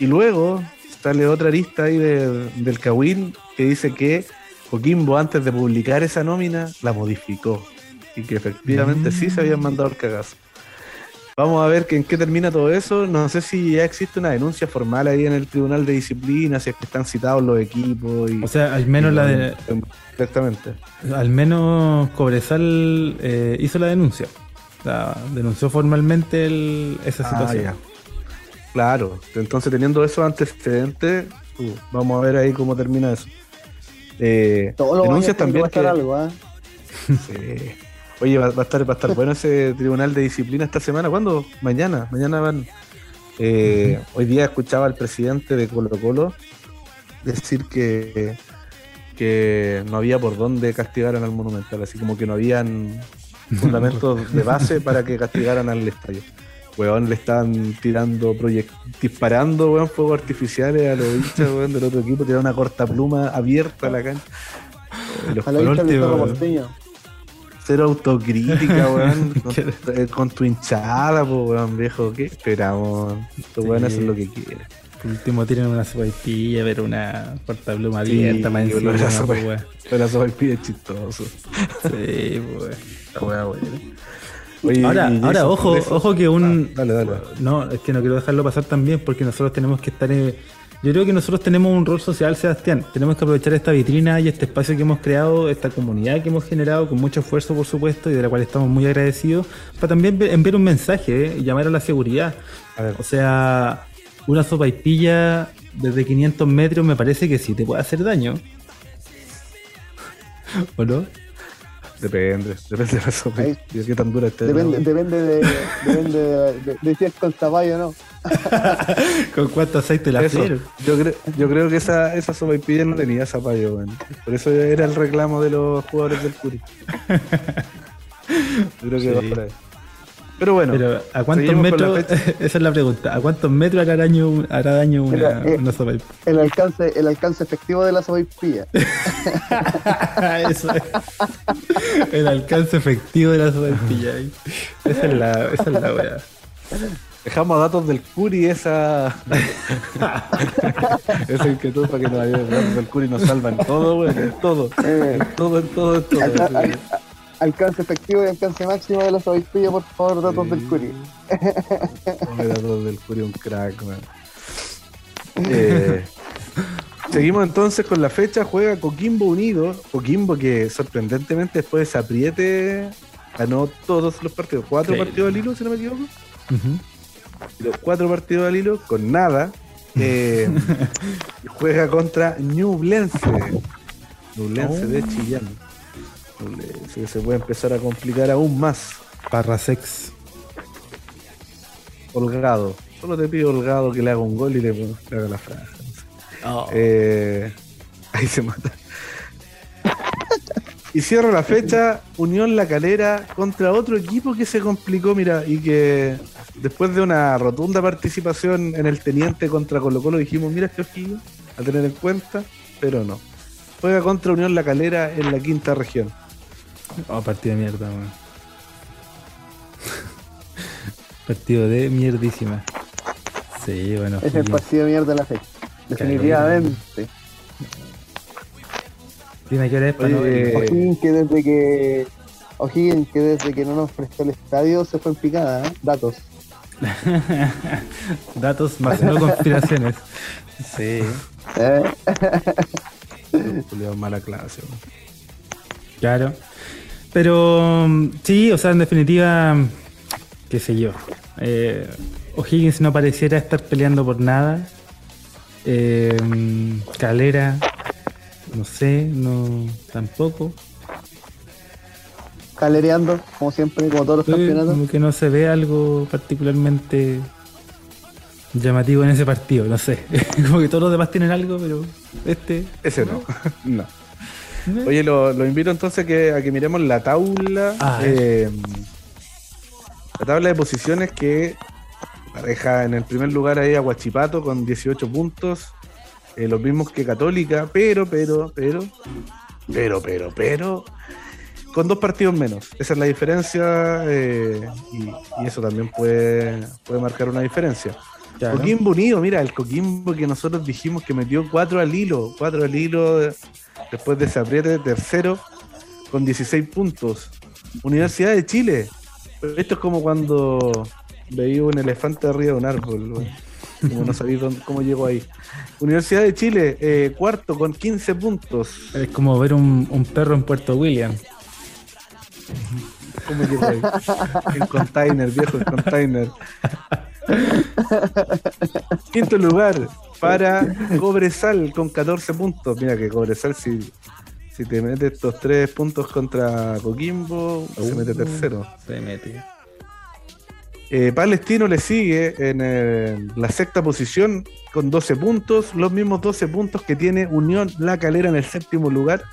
Y luego sale otra arista ahí de- del Cawin que dice que Coquimbo antes de publicar esa nómina la modificó y que efectivamente sí se habían mandado el cagazo. Vamos a ver que en qué termina todo eso. No sé si ya existe una denuncia formal ahí en el Tribunal de Disciplina, si es que están citados los equipos. Y, O sea, al menos y la de, Exactamente. al menos Cobresal eh, hizo la denuncia. Sea, denunció formalmente el- esa Ah, situación. ya. Claro, entonces teniendo esos antecedentes, uh, vamos a ver ahí cómo termina eso. Eh, Todos los denuncias también que, algo, ¿ah? Sí. Oye, va, va a estar, va a estar bueno ese tribunal de disciplina esta semana. ¿Cuándo? Mañana. Mañana van. Eh, hoy día escuchaba al presidente de Colo Colo decir que, que no había por dónde castigar al Monumental, así como que no habían fundamentos de base para que castigaran al estadio. Weón, le estaban tirando, disparando, weón, fuegos artificiales a los hinchas, weón, del otro equipo, tiraron una corta pluma abierta a la cancha. Los A la Cero autocrítica, weón, con, eh, con tu hinchada, po, weón, viejo, ¿qué esperamos? Estos Sí. weones hacen lo que quieren. Por último tienen una sopaipilla, pero una puerta pluma Sí, abierta más encima, la sopa- weón. La es chistoso. Sí, pues. La weá, weón. Oye, Ahora, ahora ojo, eso- ojo que un. Ah, dale, dale. No, es que no quiero dejarlo pasar también porque nosotros tenemos que estar. eh, Yo creo que nosotros tenemos un rol social, Sebastián. Tenemos que aprovechar esta vitrina y este espacio que hemos creado, esta comunidad que hemos generado con mucho esfuerzo, por supuesto, y de la cual estamos muy agradecidos, para también enviar un mensaje eh, y llamar a la seguridad. A ver. O sea, una sopa y pilla desde 500 metros me parece que sí te puede hacer daño. ¿O no? Depende, depende de la sopa. Ahí. Y de qué tan dura esté. Depende, ¿no? depende de, depende de, de- de si es con zapallo o no. ¿Con cuánto aceite la Eso, yo, creo, yo creo que esa, esa sopa y no tenía zapallo, weón. Por eso era el reclamo de los jugadores del Curi. Yo creo que Sí. va por ahí. Pero bueno, Pero ¿a cuántos metros? Esa es la pregunta. ¿A cuántos metros hará daño, hará daño una, Mira, eh. una sopa y El alcance, el alcance efectivo de la sopaipilla. Eso es. El alcance efectivo de la sopa y pilla. ahí. Esa es la, esa es la wea. dejamos datos del Curi esa. esa inquietud para que nos ayude. Los datos del Curi nos salvan todo, weón. En todo. Eh, En todo, en todo, en todo. Alca- al- alcance efectivo y alcance máximo de la sopaipilla, por favor, datos del Curi. Datos del Curi, un crack, weón. Eh, seguimos entonces con la fecha. Juega Coquimbo Unido. Coquimbo que sorprendentemente después de ese apriete ganó todos los partidos. Cuatro Sí. partidos al hilo, si no me equivoco. Los cuatro partidos al hilo con nada. Eh, juega contra Ñublense. Ñublense de Chillán. Que se puede empezar a complicar aún más. Parrasex. Holgado. Solo te pido Holgado que le haga un gol y le, le haga la franja. Oh. Eh, ahí se mata. Y cierra la fecha Unión La Calera contra otro equipo que se complicó, mira, y que después de una rotunda participación en el Teniente contra Colo Colo dijimos, mira este ojillo, a tener en cuenta, pero no. Juega contra Unión La Calera en la quinta región. Oh, partido de mierda, weón. partido de mierdísima. Sí, bueno. Es el partido de mierda de la fecha. Definitivamente. Dime qué hora es para no- O'Higgins que desde que O'Higgins que desde que no nos prestó el estadio se fue en picada, ¿eh? Datos. Datos más no conspiraciones. Sí. ¿eh? Mala clase. Claro. Pero sí, o sea, en definitiva, qué sé yo. Eh, O'Higgins no pareciera estar peleando por nada. Eh, Calera, no sé, no tampoco. Calereando, como siempre, como todos los campeonatos. como que no se ve algo particularmente llamativo en ese partido, no sé. como que todos los demás tienen algo, pero este. Ese no. no. Oye, lo, lo invito entonces a que, a que miremos la tabla. Ah, eh, la tabla de posiciones que deja en el primer lugar ahí a Guachipato con 18 puntos. eh, los mismos que Católica, pero, pero, pero, pero, pero, pero, con dos partidos menos. Esa es la diferencia eh, y, y eso también puede, puede marcar una diferencia. Coquimbo Unido, mira, el Coquimbo que nosotros dijimos que metió 4 al hilo, 4 al hilo eh, después de ese apriete, tercero, con 16 puntos. Universidad de Chile. Esto es como cuando veía un elefante arriba de un árbol, güey. como no sabía dónde- cómo llegó ahí. Universidad de Chile, eh, cuarto con 15 puntos. Es como ver un, un perro en Puerto William. ¿Cómo llegó ahí? El container, viejo, el container. Quinto lugar para Cobresal con 14 puntos. Mira que Cobresal, si, si te mete estos tres puntos contra Coquimbo, se mete tercero. Se mete. Eh, Palestino le sigue en eh, la sexta posición con 12 puntos, los mismos 12 puntos que tiene Unión La Calera en el séptimo lugar.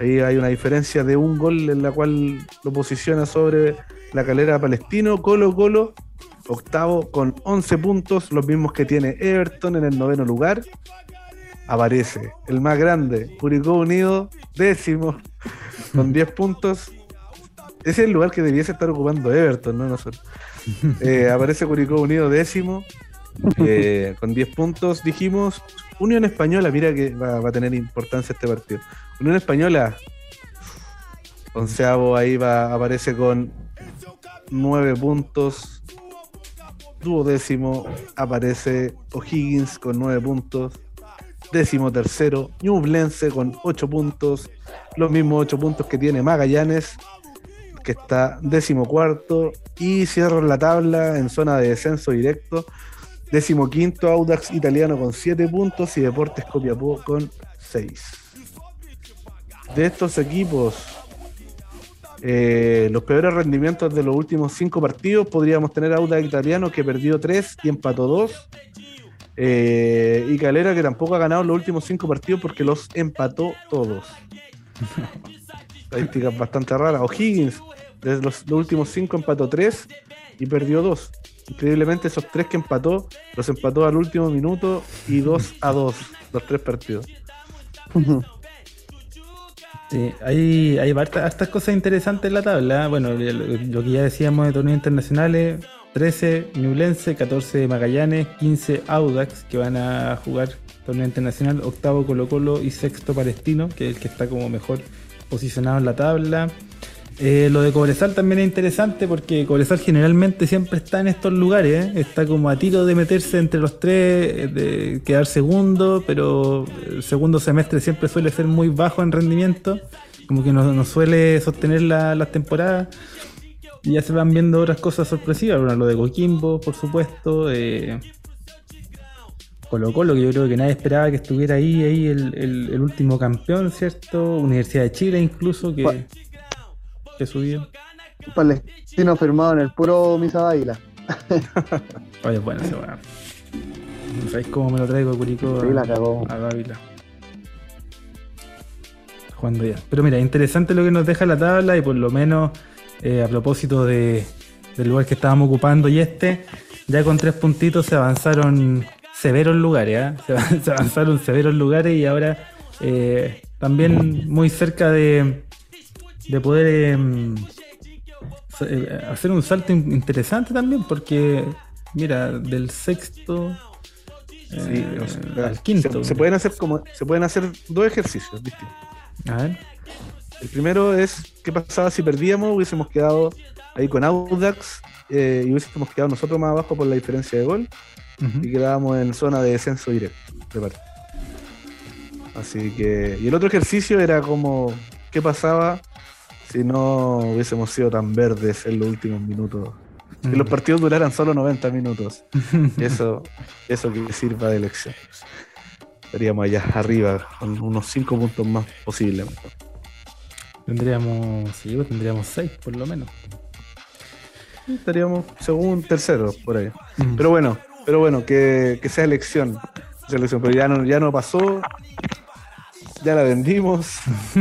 Ahí hay una diferencia de un gol en la cual lo posiciona sobre la calera palestino. Colo Colo, octavo con 11 puntos, los mismos que tiene Everton en el noveno lugar. Aparece el más grande, Curicó Unido, décimo, con 10 puntos. Ese es el lugar que debiese estar ocupando Everton, no nosotros. Eh, aparece Curicó Unido décimo, eh, con 10 puntos. Dijimos, Unión Española, mira que va, va a tener importancia este partido. Unión Española, onceavo ahí va, aparece con 9 puntos. Duodécimo aparece O'Higgins con 9 puntos. Décimo tercero, Ñublense con 8 puntos. Los mismos 8 puntos que tiene Magallanes, que está décimo cuarto. Y cierra la tabla en zona de descenso directo. Décimo quinto, Audax Italiano con 7 puntos y Deportes Copiapó con 6. De estos equipos, eh, los peores rendimientos de los últimos 5 partidos podríamos tener Audax Italiano que perdió 3 y empató 2. Eh, y Calera que tampoco ha ganado los últimos 5 partidos porque los empató todos. Estadísticas bastante raras. O'Higgins, desde los, los últimos 5 empató 3 y perdió 2. Increíblemente esos 3 que empató, los empató al último minuto y 2 a 2 los 3 partidos. Sí, hay, hay hartas, cosas interesantes en la tabla. Bueno, lo, lo que ya decíamos de torneos internacionales, 13 Ñublense, 14 Magallanes, 15 Audax, que van a jugar torneo internacional, octavo Colo Colo y sexto Palestino, que es el que está como mejor posicionado en la tabla. Eh, lo de Cobresal también es interesante porque Cobresal generalmente siempre está en estos lugares, ¿eh? está como a tiro de meterse entre los tres, eh, de quedar segundo, pero el segundo semestre siempre suele ser muy bajo en rendimiento, como que no, suele sostener la- las temporadas. Y ya se van viendo otras cosas sorpresivas, bueno, lo de Coquimbo, por supuesto, eh, Colo Colo, que yo creo que nadie esperaba que estuviera ahí, ahí el, el- último campeón, ¿cierto? Universidad de Chile incluso, que. Que subió. Palestino firmado en el puro Misa Baila. Oye, bueno, ese weón. No sabéis cómo me lo traigo a Curicó Sí, la cagó. a Dávila. Jugando ya. Pero mira, interesante lo que nos deja la tabla y por lo menos eh, a propósito de, del lugar que estábamos ocupando y este, ya con tres puntitos se avanzaron severos lugares, ¿ah? se avanzaron severos lugares y ahora eh, también muy cerca de, de poder em, eh, hacer un salto in- interesante también porque mira, del sexto Sí, eh, o sea, al quinto. Se, se pueden hacer como se pueden hacer dos ejercicios distintos. A ver. El primero es qué pasaba si perdíamos, hubiésemos quedado ahí con Audax eh, y hubiésemos quedado nosotros más abajo por la diferencia de gol y quedábamos en zona de descenso directo de parte. Así que y el otro ejercicio era como qué pasaba si no hubiésemos sido tan verdes en los últimos minutos. Que los Mm. partidos duraran solo 90 minutos. Eso, eso que sirva de lección. Estaríamos allá arriba con unos 5 puntos más posiblemente. Tendríamos, sí, pues tendríamos seis por lo menos. Estaríamos segundo, tercero, por ahí. Mm. Pero bueno, pero bueno, que, que sea elección. sea elección. Pero ya no, ya no pasó. Ya la vendimos.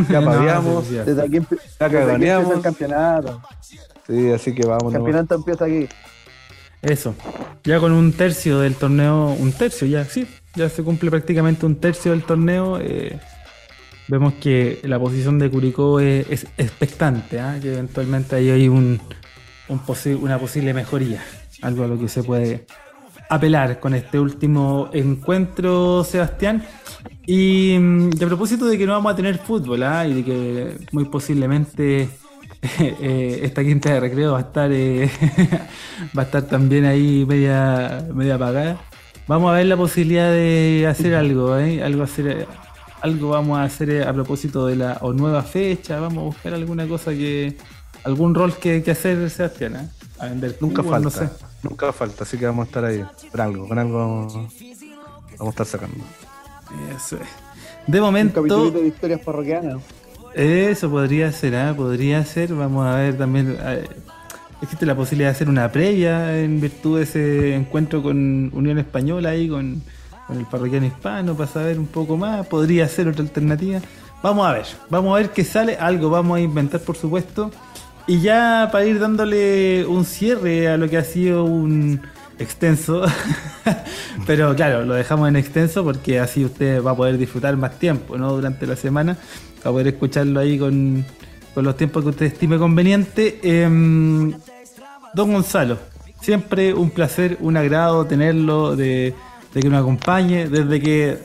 Ya No, paviamos. sí, sí, Desde aquí, Ya desde aquí empieza el campeonato. Sí, así que vamos. El nomás. campeonato empieza aquí. Eso. Ya con un tercio del torneo, un tercio ya, sí, ya se cumple prácticamente un tercio del torneo. eh, vemos que la posición de Curicó es, es expectante, ¿ah? que eventualmente ahí hay un, un posi- una posible mejoría, algo a lo que se puede apelar con este último encuentro, Sebastián. Y, mm, y a propósito de que no vamos a tener fútbol, ¿ah? y de que muy posiblemente eh, esta quinta de recreo va a estar eh, va a estar también ahí media, media apagada. Vamos a ver la posibilidad de hacer algo, ¿eh? algo hacer algo vamos a hacer eh, a propósito de la o nueva fecha, vamos a buscar alguna cosa que algún rol que, que hacer Sebastián, ¿eh? a vender Nunca falta. no sé. Nunca falta. Así que vamos a estar ahí. Con algo. Con algo vamos a estar sacando. Eso es. De Un momento, capítulo de historias parroquianas. Eso podría ser, ¿ah? podría ser. Vamos a ver también. eh, existe la posibilidad de hacer una previa en virtud de ese encuentro con Unión Española ahí, con, con el parroquiano hispano, para saber un poco más. Podría ser otra alternativa. vamos a ver, vamos a ver qué sale, algo vamos a inventar por supuesto. Y ya para ir dándole un cierre a lo que ha sido un extenso, pero claro, lo dejamos en extenso porque así usted va a poder disfrutar más tiempo, ¿no? Durante la semana, va a poder escucharlo ahí con, con los tiempos que usted estime conveniente. Em, don Gonzalo, siempre un placer, un agrado tenerlo, de, que nos acompañe, desde que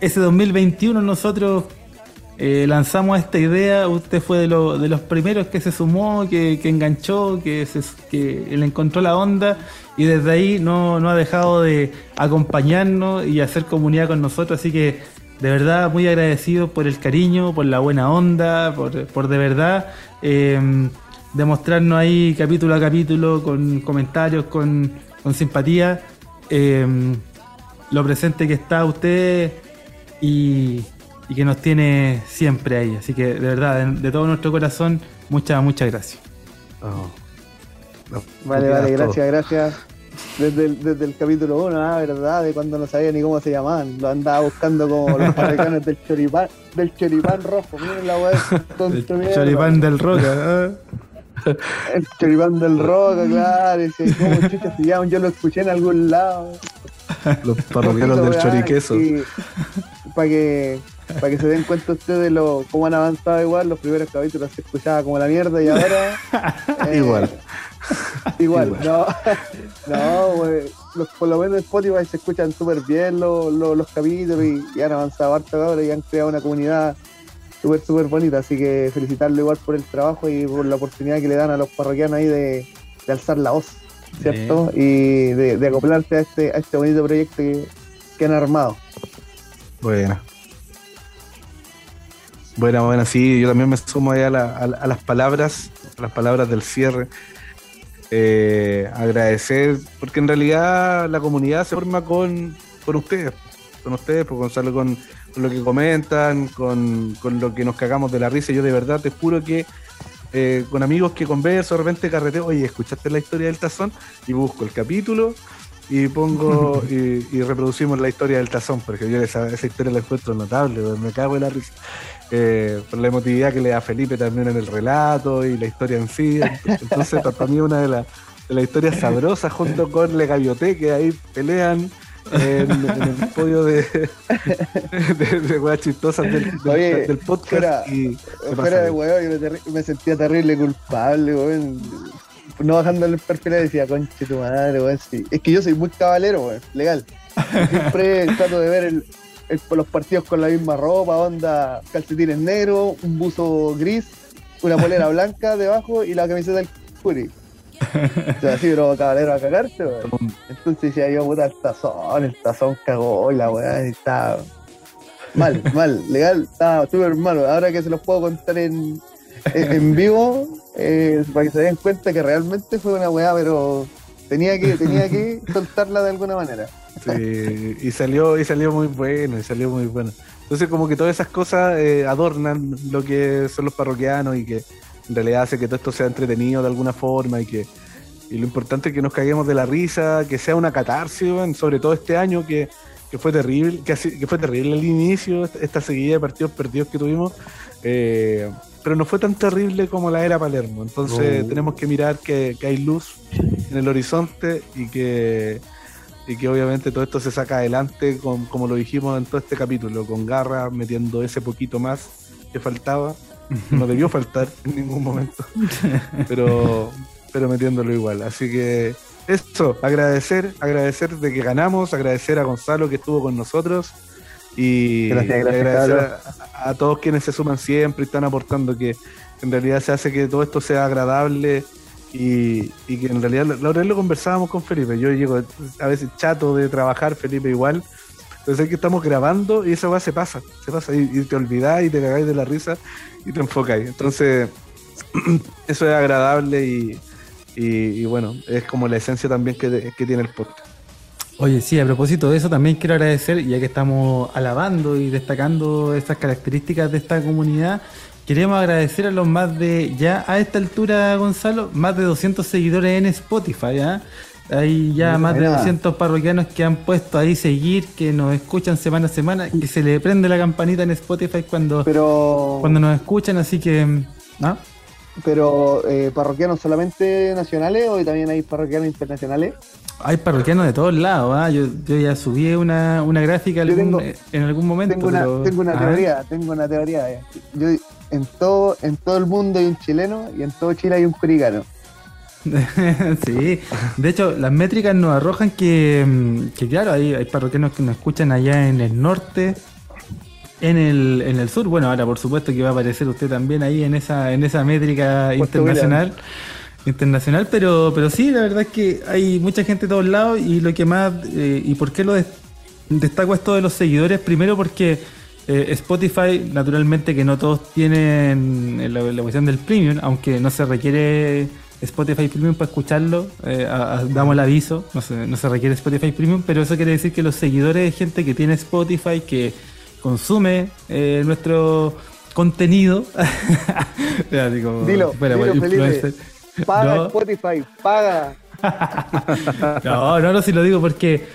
ese 2021 nosotros eh, lanzamos esta idea, usted fue de, de, los primeros que se sumó, que, enganchó, que, se, que le encontró la onda y desde ahí no, ha dejado de acompañarnos y hacer comunidad con nosotros, así que de verdad muy agradecido por el cariño, por la buena onda, por, de verdad em, demostrarnos ahí capítulo a capítulo con comentarios, con, simpatía, em, lo presente que está usted y, que nos tiene siempre ahí. Así que de verdad, de, todo nuestro corazón, muchas, muchas gracias. Oh. Vale, vale, gracias, gracias. Desde el, desde el capítulo 1, ah, ¿verdad? De cuando no sabía ni cómo se llamaban. Lo andaba buscando como los parroquianos del choripán, del choripán rojo. Miren la. El choripán del roca. ¿eh? El choripán del roca, claro. Ese, ¿Cómo chucha se llaman? Yo lo escuché en algún lado. Los parroquianos del choriqueso. Para que, para que se den cuenta ustedes de lo, cómo han avanzado igual. Los primeros capítulos se escuchaba como la mierda y ahora. Eh, igual. igual. no. no, los, por lo menos en Spotify se escuchan súper bien los, los, capítulos y, han avanzado harto ahora y han creado una comunidad súper, súper bonita. Así que felicitarlo igual por el trabajo y por la oportunidad que le dan a los parroquianos ahí de, de alzar la voz. ¿cierto? Y de, de, acoplarse a este, a este bonito proyecto que, han armado. Bueno. Bueno, bueno, sí, yo también me sumo a, las palabras, a las palabras del cierre. Eh, agradecer, porque en realidad la comunidad se forma con, con ustedes, con ustedes, pues Gonzalo, con, con lo que comentan, con, con, lo que nos cagamos de la risa. Yo de verdad te juro que eh, con amigos que converso, de repente carreteo, oye, ¿escuchaste la historia del tazón? Y busco el capítulo y pongo y, reproducimos la historia del tazón, porque yo esa, esa historia la encuentro notable, me cago en la risa. Eh, por la emotividad que le da Felipe también en el relato y la historia en sí. Entonces, para mí una de, las de las historias sabrosas junto con Le Gavioté, que ahí pelean en, el podio de, de, de chistosas del, del, podcast. y fuera de weón, me, me, sentía terrible culpable, weón. No bajando el perfil decía, conche tu madre, weón. Sí. Es que yo soy muy caballero, weón, legal. Siempre trato de ver el, los partidos con la misma ropa, onda calcetines negros, un buzo gris, una polera blanca debajo y la camiseta del Curi. O sea, así, pero caballero a cagarse, Entonces decía yo, puta, el tazón, el tazón cagó la weá, está mal, mal, legal, estaba súper malo. Ahora que se los puedo contar en, en, vivo, eh, para que se den cuenta que realmente fue una weá, pero tenía que, tenía que soltarla de alguna manera. Sí, y salió, y salió muy bueno, y salió muy bueno. Entonces como que todas esas cosas eh, adornan lo que son los parroquianos y que en realidad hace que todo esto sea entretenido de alguna forma y que y lo importante es que nos caguemos de la risa, que sea una catarsis, sobre todo este año que, fue terrible, que, que, fue terrible al inicio, esta seguida de partidos perdidos que tuvimos, eh, pero no fue tan terrible como la era Palermo. Entonces oh. tenemos que mirar que, hay luz en el horizonte y que, y que obviamente todo esto se saca adelante, como lo dijimos en todo este capítulo, con garra, metiendo ese poquito más que faltaba. No debió faltar en ningún momento, pero, pero metiéndolo igual. Así que eso, agradecer, agradecer de que ganamos, agradecer a Gonzalo que estuvo con nosotros y agradecer a, todos quienes se suman siempre y están aportando que en realidad se hace que todo esto sea agradable y, que en realidad la lo conversábamos con Felipe. Yo llego a veces chato de trabajar, Felipe igual. Entonces es que estamos grabando y esa va se pasa, se pasa y, te olvidás y te cagáis de la risa y te enfocáis. Entonces, eso es agradable y, y, bueno, es como la esencia también que, tiene el podcast. Oye, sí, a propósito de eso también quiero agradecer, ya que estamos alabando y destacando estas características de esta comunidad, queremos agradecer a los más de, ya a esta altura, Gonzalo, más de 200 seguidores en Spotify, ¿ah? Hay ya más de Mira. 200 parroquianos que han puesto ahí seguir, que nos escuchan semana a semana, que se le prende la campanita en Spotify cuando, Pero, cuando nos escuchan, así que... ¿ah? pero eh, parroquianos solamente nacionales o también hay parroquianos internacionales. Hay parroquianos de todos lados, ¿ah? yo, yo ya subí una, una gráfica Yo algún- tengo- en algún momento. Tengo una, pero- tengo una teoría, tengo una teoría. eh. Yo, en todo, en todo el mundo hay un chileno y en todo Chile hay un curicano. sí, de hecho las métricas nos arrojan que, mm, que claro, hay, hay parroquianos que nos escuchan allá en el norte, en el, en el sur, bueno, ahora por supuesto que va a aparecer usted también ahí en esa, en esa métrica internacional. Internacional, pero, pero sí, la verdad es que hay mucha gente de todos lados y lo que más, eh, y por qué lo des- destaco esto de los seguidores, primero porque eh, Spotify, naturalmente que no todos tienen la, la cuestión del premium, aunque no se requiere Spotify Premium para escucharlo, eh, a- a- damos el aviso, no se, no se requiere Spotify Premium, pero eso quiere decir que los seguidores de gente que tiene Spotify, que consume eh, nuestro contenido, Ya, digo, Dilo, fuera, dilo, bueno, Felipe. Paga No. Spotify, paga. No, no, no, si lo digo porque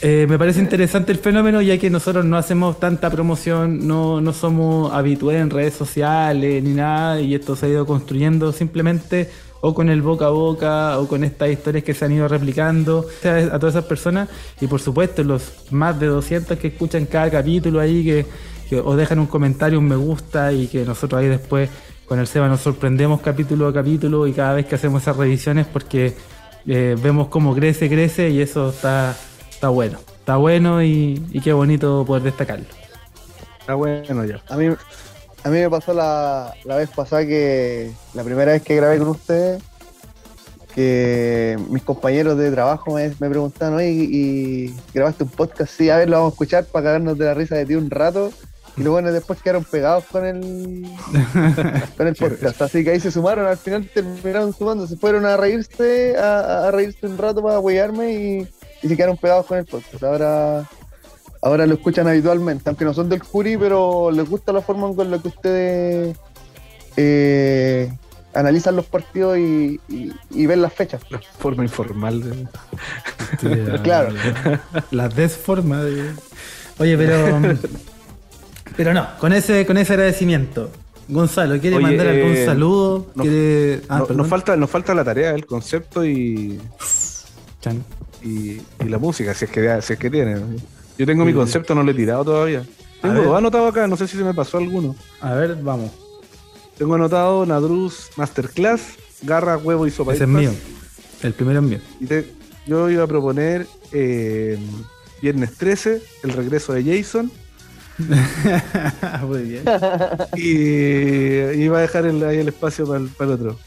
eh, me parece interesante el fenómeno, ya que nosotros no hacemos tanta promoción, no, no somos habituales en redes sociales ni nada, y esto se ha ido construyendo simplemente o con el boca a boca o con estas historias que se han ido replicando o sea, a todas esas personas y por supuesto los más de 200 que escuchan cada capítulo ahí que, que os dejan un comentario, un me gusta y que nosotros ahí después con el Seba nos sorprendemos capítulo a capítulo y cada vez que hacemos esas revisiones porque eh, vemos cómo crece, crece y eso está, está bueno. Está bueno y, qué bonito poder destacarlo. Está bueno ya. A mí, a mí me pasó la, la vez pasada que la primera vez que grabé con ustedes, que mis compañeros de trabajo me, me preguntaban, oye, ¿y grabaste un podcast? Sí, a ver, lo vamos a escuchar para cagarnos de la risa de ti un rato. Y luego bueno, después quedaron pegados con el, con el podcast. Así que ahí se sumaron, al final terminaron sumando, se fueron a reírse, a, a reírse un rato para apoyarme y, y se quedaron pegados con el podcast. Ahora, ahora lo escuchan habitualmente, aunque no son del Curi, pero les gusta la forma con la que ustedes eh, analizan los partidos y, y- y ven las fechas. La forma informal. de- Claro. La desforma de. Oye, pero. Pero no, con ese, con ese agradecimiento. Gonzalo, ¿quiere Oye, mandar algún eh, saludo? nos- ¿Quiere- ah, No- nos, falta, nos falta la tarea, el concepto y, y, y la música, si es que, si es que tiene. Yo tengo mi concepto, no lo he tirado todavía. Tengo dos anotados acá, no sé si se me pasó alguno. A ver, vamos. Tengo anotado Nadruz Masterclass, Garra, Huevo y Sopa. Ese es mío. El primero es mío. Y te- yo iba a proponer eh, Viernes 13, el regreso de Jason. Muy bien. Y iba a dejar el, ahí el espacio para el, para el otro.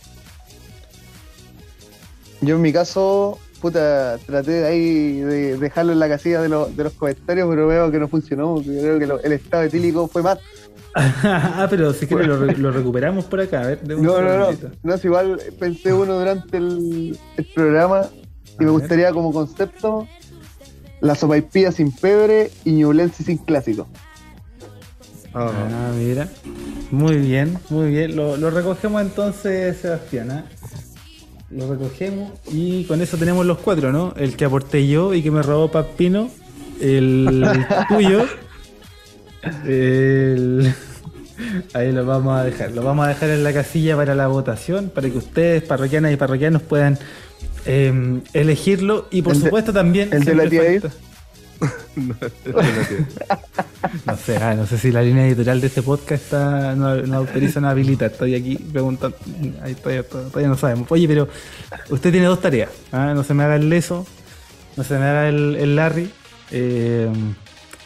Yo en mi caso, puta, traté de ahí de dejarlo en la casilla de, los- de los comentarios, pero veo que no funcionó. Creo que lo- el estado etílico fue más. ah, pero si quiere lo, re- lo recuperamos por acá. A ver, No, no, no. No, es igual pensé uno durante el, el programa y A me ver. gustaría como concepto la sopaipilla sin pebre y ñublense sin clásico. Ah, Ah, mira. Muy bien, muy bien. Lo, lo recogemos entonces, Sebastián. ¿ah? Lo recogemos y con eso tenemos los cuatro, ¿no? El que aporté yo y que me robó Papino. El tuyo. El... Ahí lo vamos a dejar. Lo vamos a dejar en la casilla para la votación, para que ustedes, parroquianas y parroquianos, puedan eh, elegirlo. Y por El de- supuesto también. el de la tía No sé, no sé si la línea editorial de este podcast está, no, no autoriza, no habilita. Estoy aquí preguntando. Ahí todavía, todavía no sabemos. Oye, pero usted tiene dos tareas. ¿ah? No se me haga el leso, no se me haga el, el Larry. Eh,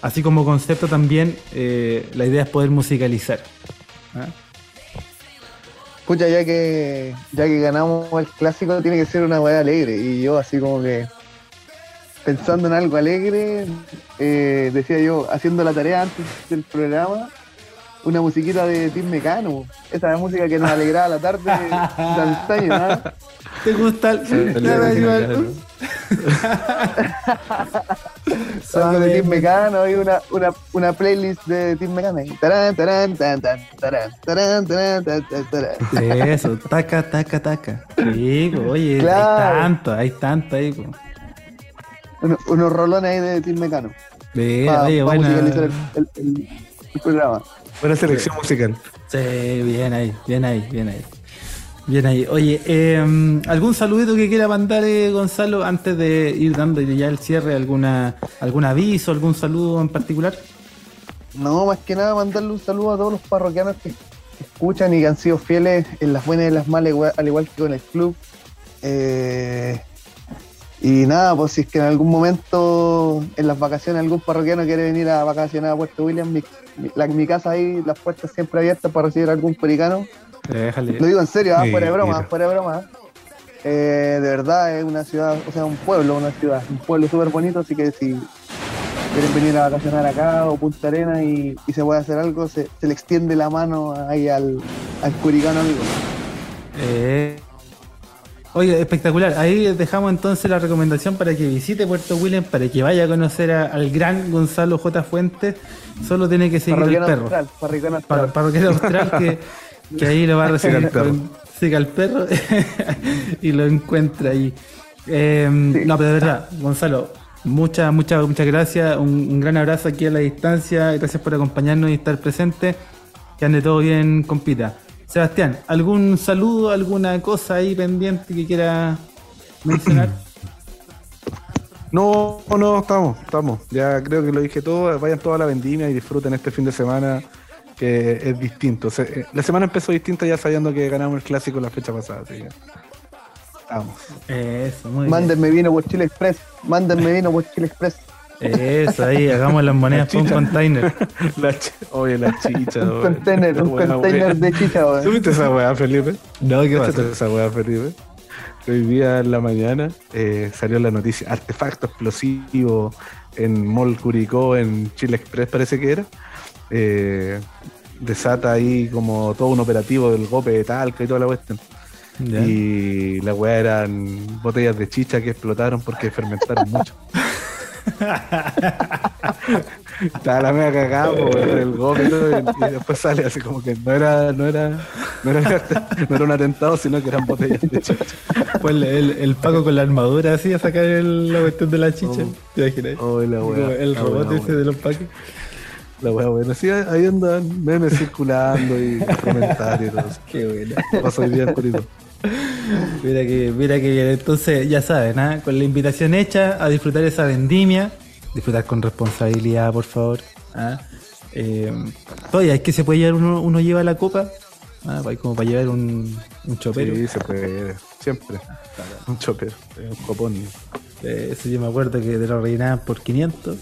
así como concepto también, eh, la idea es poder musicalizar. ¿ah? Pucha, ya que, ya que ganamos el clásico, tiene que ser una weá alegre. Y yo, así como que pensando en algo alegre, eh, decía yo, haciendo la tarea antes del programa, una musiquita de Tim Mecano. Esa música que nos alegraba la tarde de antaño, ¿ah? ¿Te gusta el.? el- el- Algo de Team Mecano y una, una, una playlist de Team Mecano. Tarán, tarán, tarán, tarán, tarán, tan, tarán. Eso, taca, taca, taca. Sí, po, oye, Claro. hay tanto, hay tanto ahí. Uno- unos rolones ahí de Team Mecano. Sí, Para oye, buena. musicalizar el, el- el- el programa. Buena selección musical. Sí, bien ahí, bien ahí, bien ahí. Bien ahí. Oye, eh, ¿algún saludito que quiera mandar eh, Gonzalo antes de ir dando ya el cierre? ¿Alguna, ¿Algún aviso, algún saludo en particular? No, más que nada mandarle un saludo a todos los parroquianos que, que escuchan y que han sido fieles en las buenas y en las malas, igual- al igual que con el club. Eh, y nada, pues si es que en algún momento en las vacaciones algún parroquiano quiere venir a vacacionar a Puerto William, mi, mi- la- mi casa ahí, las puertas siempre abiertas para recibir a algún pericano. Lo digo en serio, ah, Sí, fuera de broma, mira. fuera de broma. Eh, de verdad es una ciudad, o sea, un pueblo, una ciudad, un pueblo súper bonito, así que si quieren venir a vacacionar acá o Punta Arena y, y se puede hacer algo, se, se le extiende la mano ahí al, al curicano amigo. Eh, oye, espectacular. Ahí dejamos entonces la recomendación para que visite Puerto William, para que vaya a conocer a- al gran Gonzalo J. Fuentes. Solo tiene que seguir el Parroquiano perro. austral, parroquiano Para, austral. parroquiano austral que, que ahí lo va a recibir Siga al perro. y lo encuentra ahí. Eh, No, pero de verdad, Gonzalo, muchas, muchas, muchas gracias. Un, un gran abrazo aquí a la distancia. Gracias por acompañarnos y estar presente. Que ande todo bien, compita. Sebastián, ¿algún saludo, alguna cosa ahí pendiente que quiera mencionar? No, no, estamos, estamos. Ya creo que lo dije todo. Vayan toda la vendimia y disfruten este fin de semana que es distinto. Se- eh, la semana empezó distinta ya sabiendo que ganamos el clásico la fecha pasada. Así que estamos. Eso, muy bien. Mándenme vino por Chile Express, mándenme vino por Chile Express. Eso, ahí, hagamos las monedas por un container. La Oye, la chicha. Un container, La un container de chicha, weón. ¿Tuviste esa weá, Felipe? No, ¿qué pasa? ¿Cachaste esa weá, Felipe? Hoy día en la mañana eh, salió la noticia, artefacto explosivo en Mall Curicó, en Chile Express parece que era. Eh, desata ahí como todo un operativo del golpe de talca y toda la cuestión. Y la weá eran botellas de chicha que explotaron porque fermentaron mucho. Estaba la mega cagada po, weón, el golpe y, después sale así como que no era, no era, no era, no era un atentado, sino que eran botellas de chicha. Pues el, el, el Paco con la armadura así a sacar el- la cuestión de la chicha. Oh. ¿Te imaginas? Oh, la el la robot weá, ese de los Pacos. La weá, bueno, sí, ahí andan memes circulando y comentarios y todo eso. Qué bueno. Pasó hoy día en. Mira que, mira que bien. Entonces, ya saben, ¿ah? con la invitación hecha a disfrutar esa vendimia, disfrutar con responsabilidad, por favor. ¿ah? Eh, todavía es que se puede llevar uno, uno lleva la copa, ¿ah? Como para llevar un, un chopero. Sí, se puede, siempre. Un chopero, un copón. Eh, eso yo me acuerdo que te lo rellenaban por 500.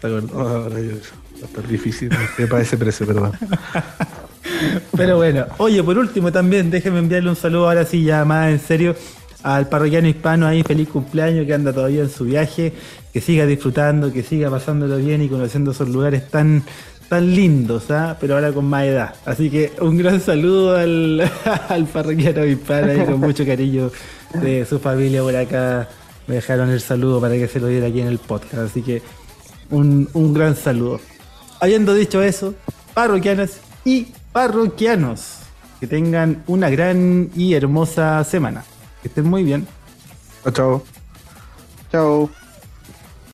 ¿Te acuerdas? Va difícil para ese precio, perdón. Pero bueno, oye, por último también, déjenme enviarle un saludo ahora sí ya más en serio al parroquiano hispano ahí, feliz cumpleaños, que anda todavía en su viaje, que siga disfrutando, que siga pasándolo bien y conociendo esos lugares tan, tan lindos, ¿ah? pero ahora con más edad. Así que un gran saludo al, al parroquiano hispano ahí con mucho cariño de su familia por acá. Me dejaron el saludo para que se lo diera aquí en el podcast. Así que un, un gran saludo. Habiendo dicho eso, parroquianas y parroquianos, que tengan una gran y hermosa semana. Que estén muy bien. Chao, chao. Chao.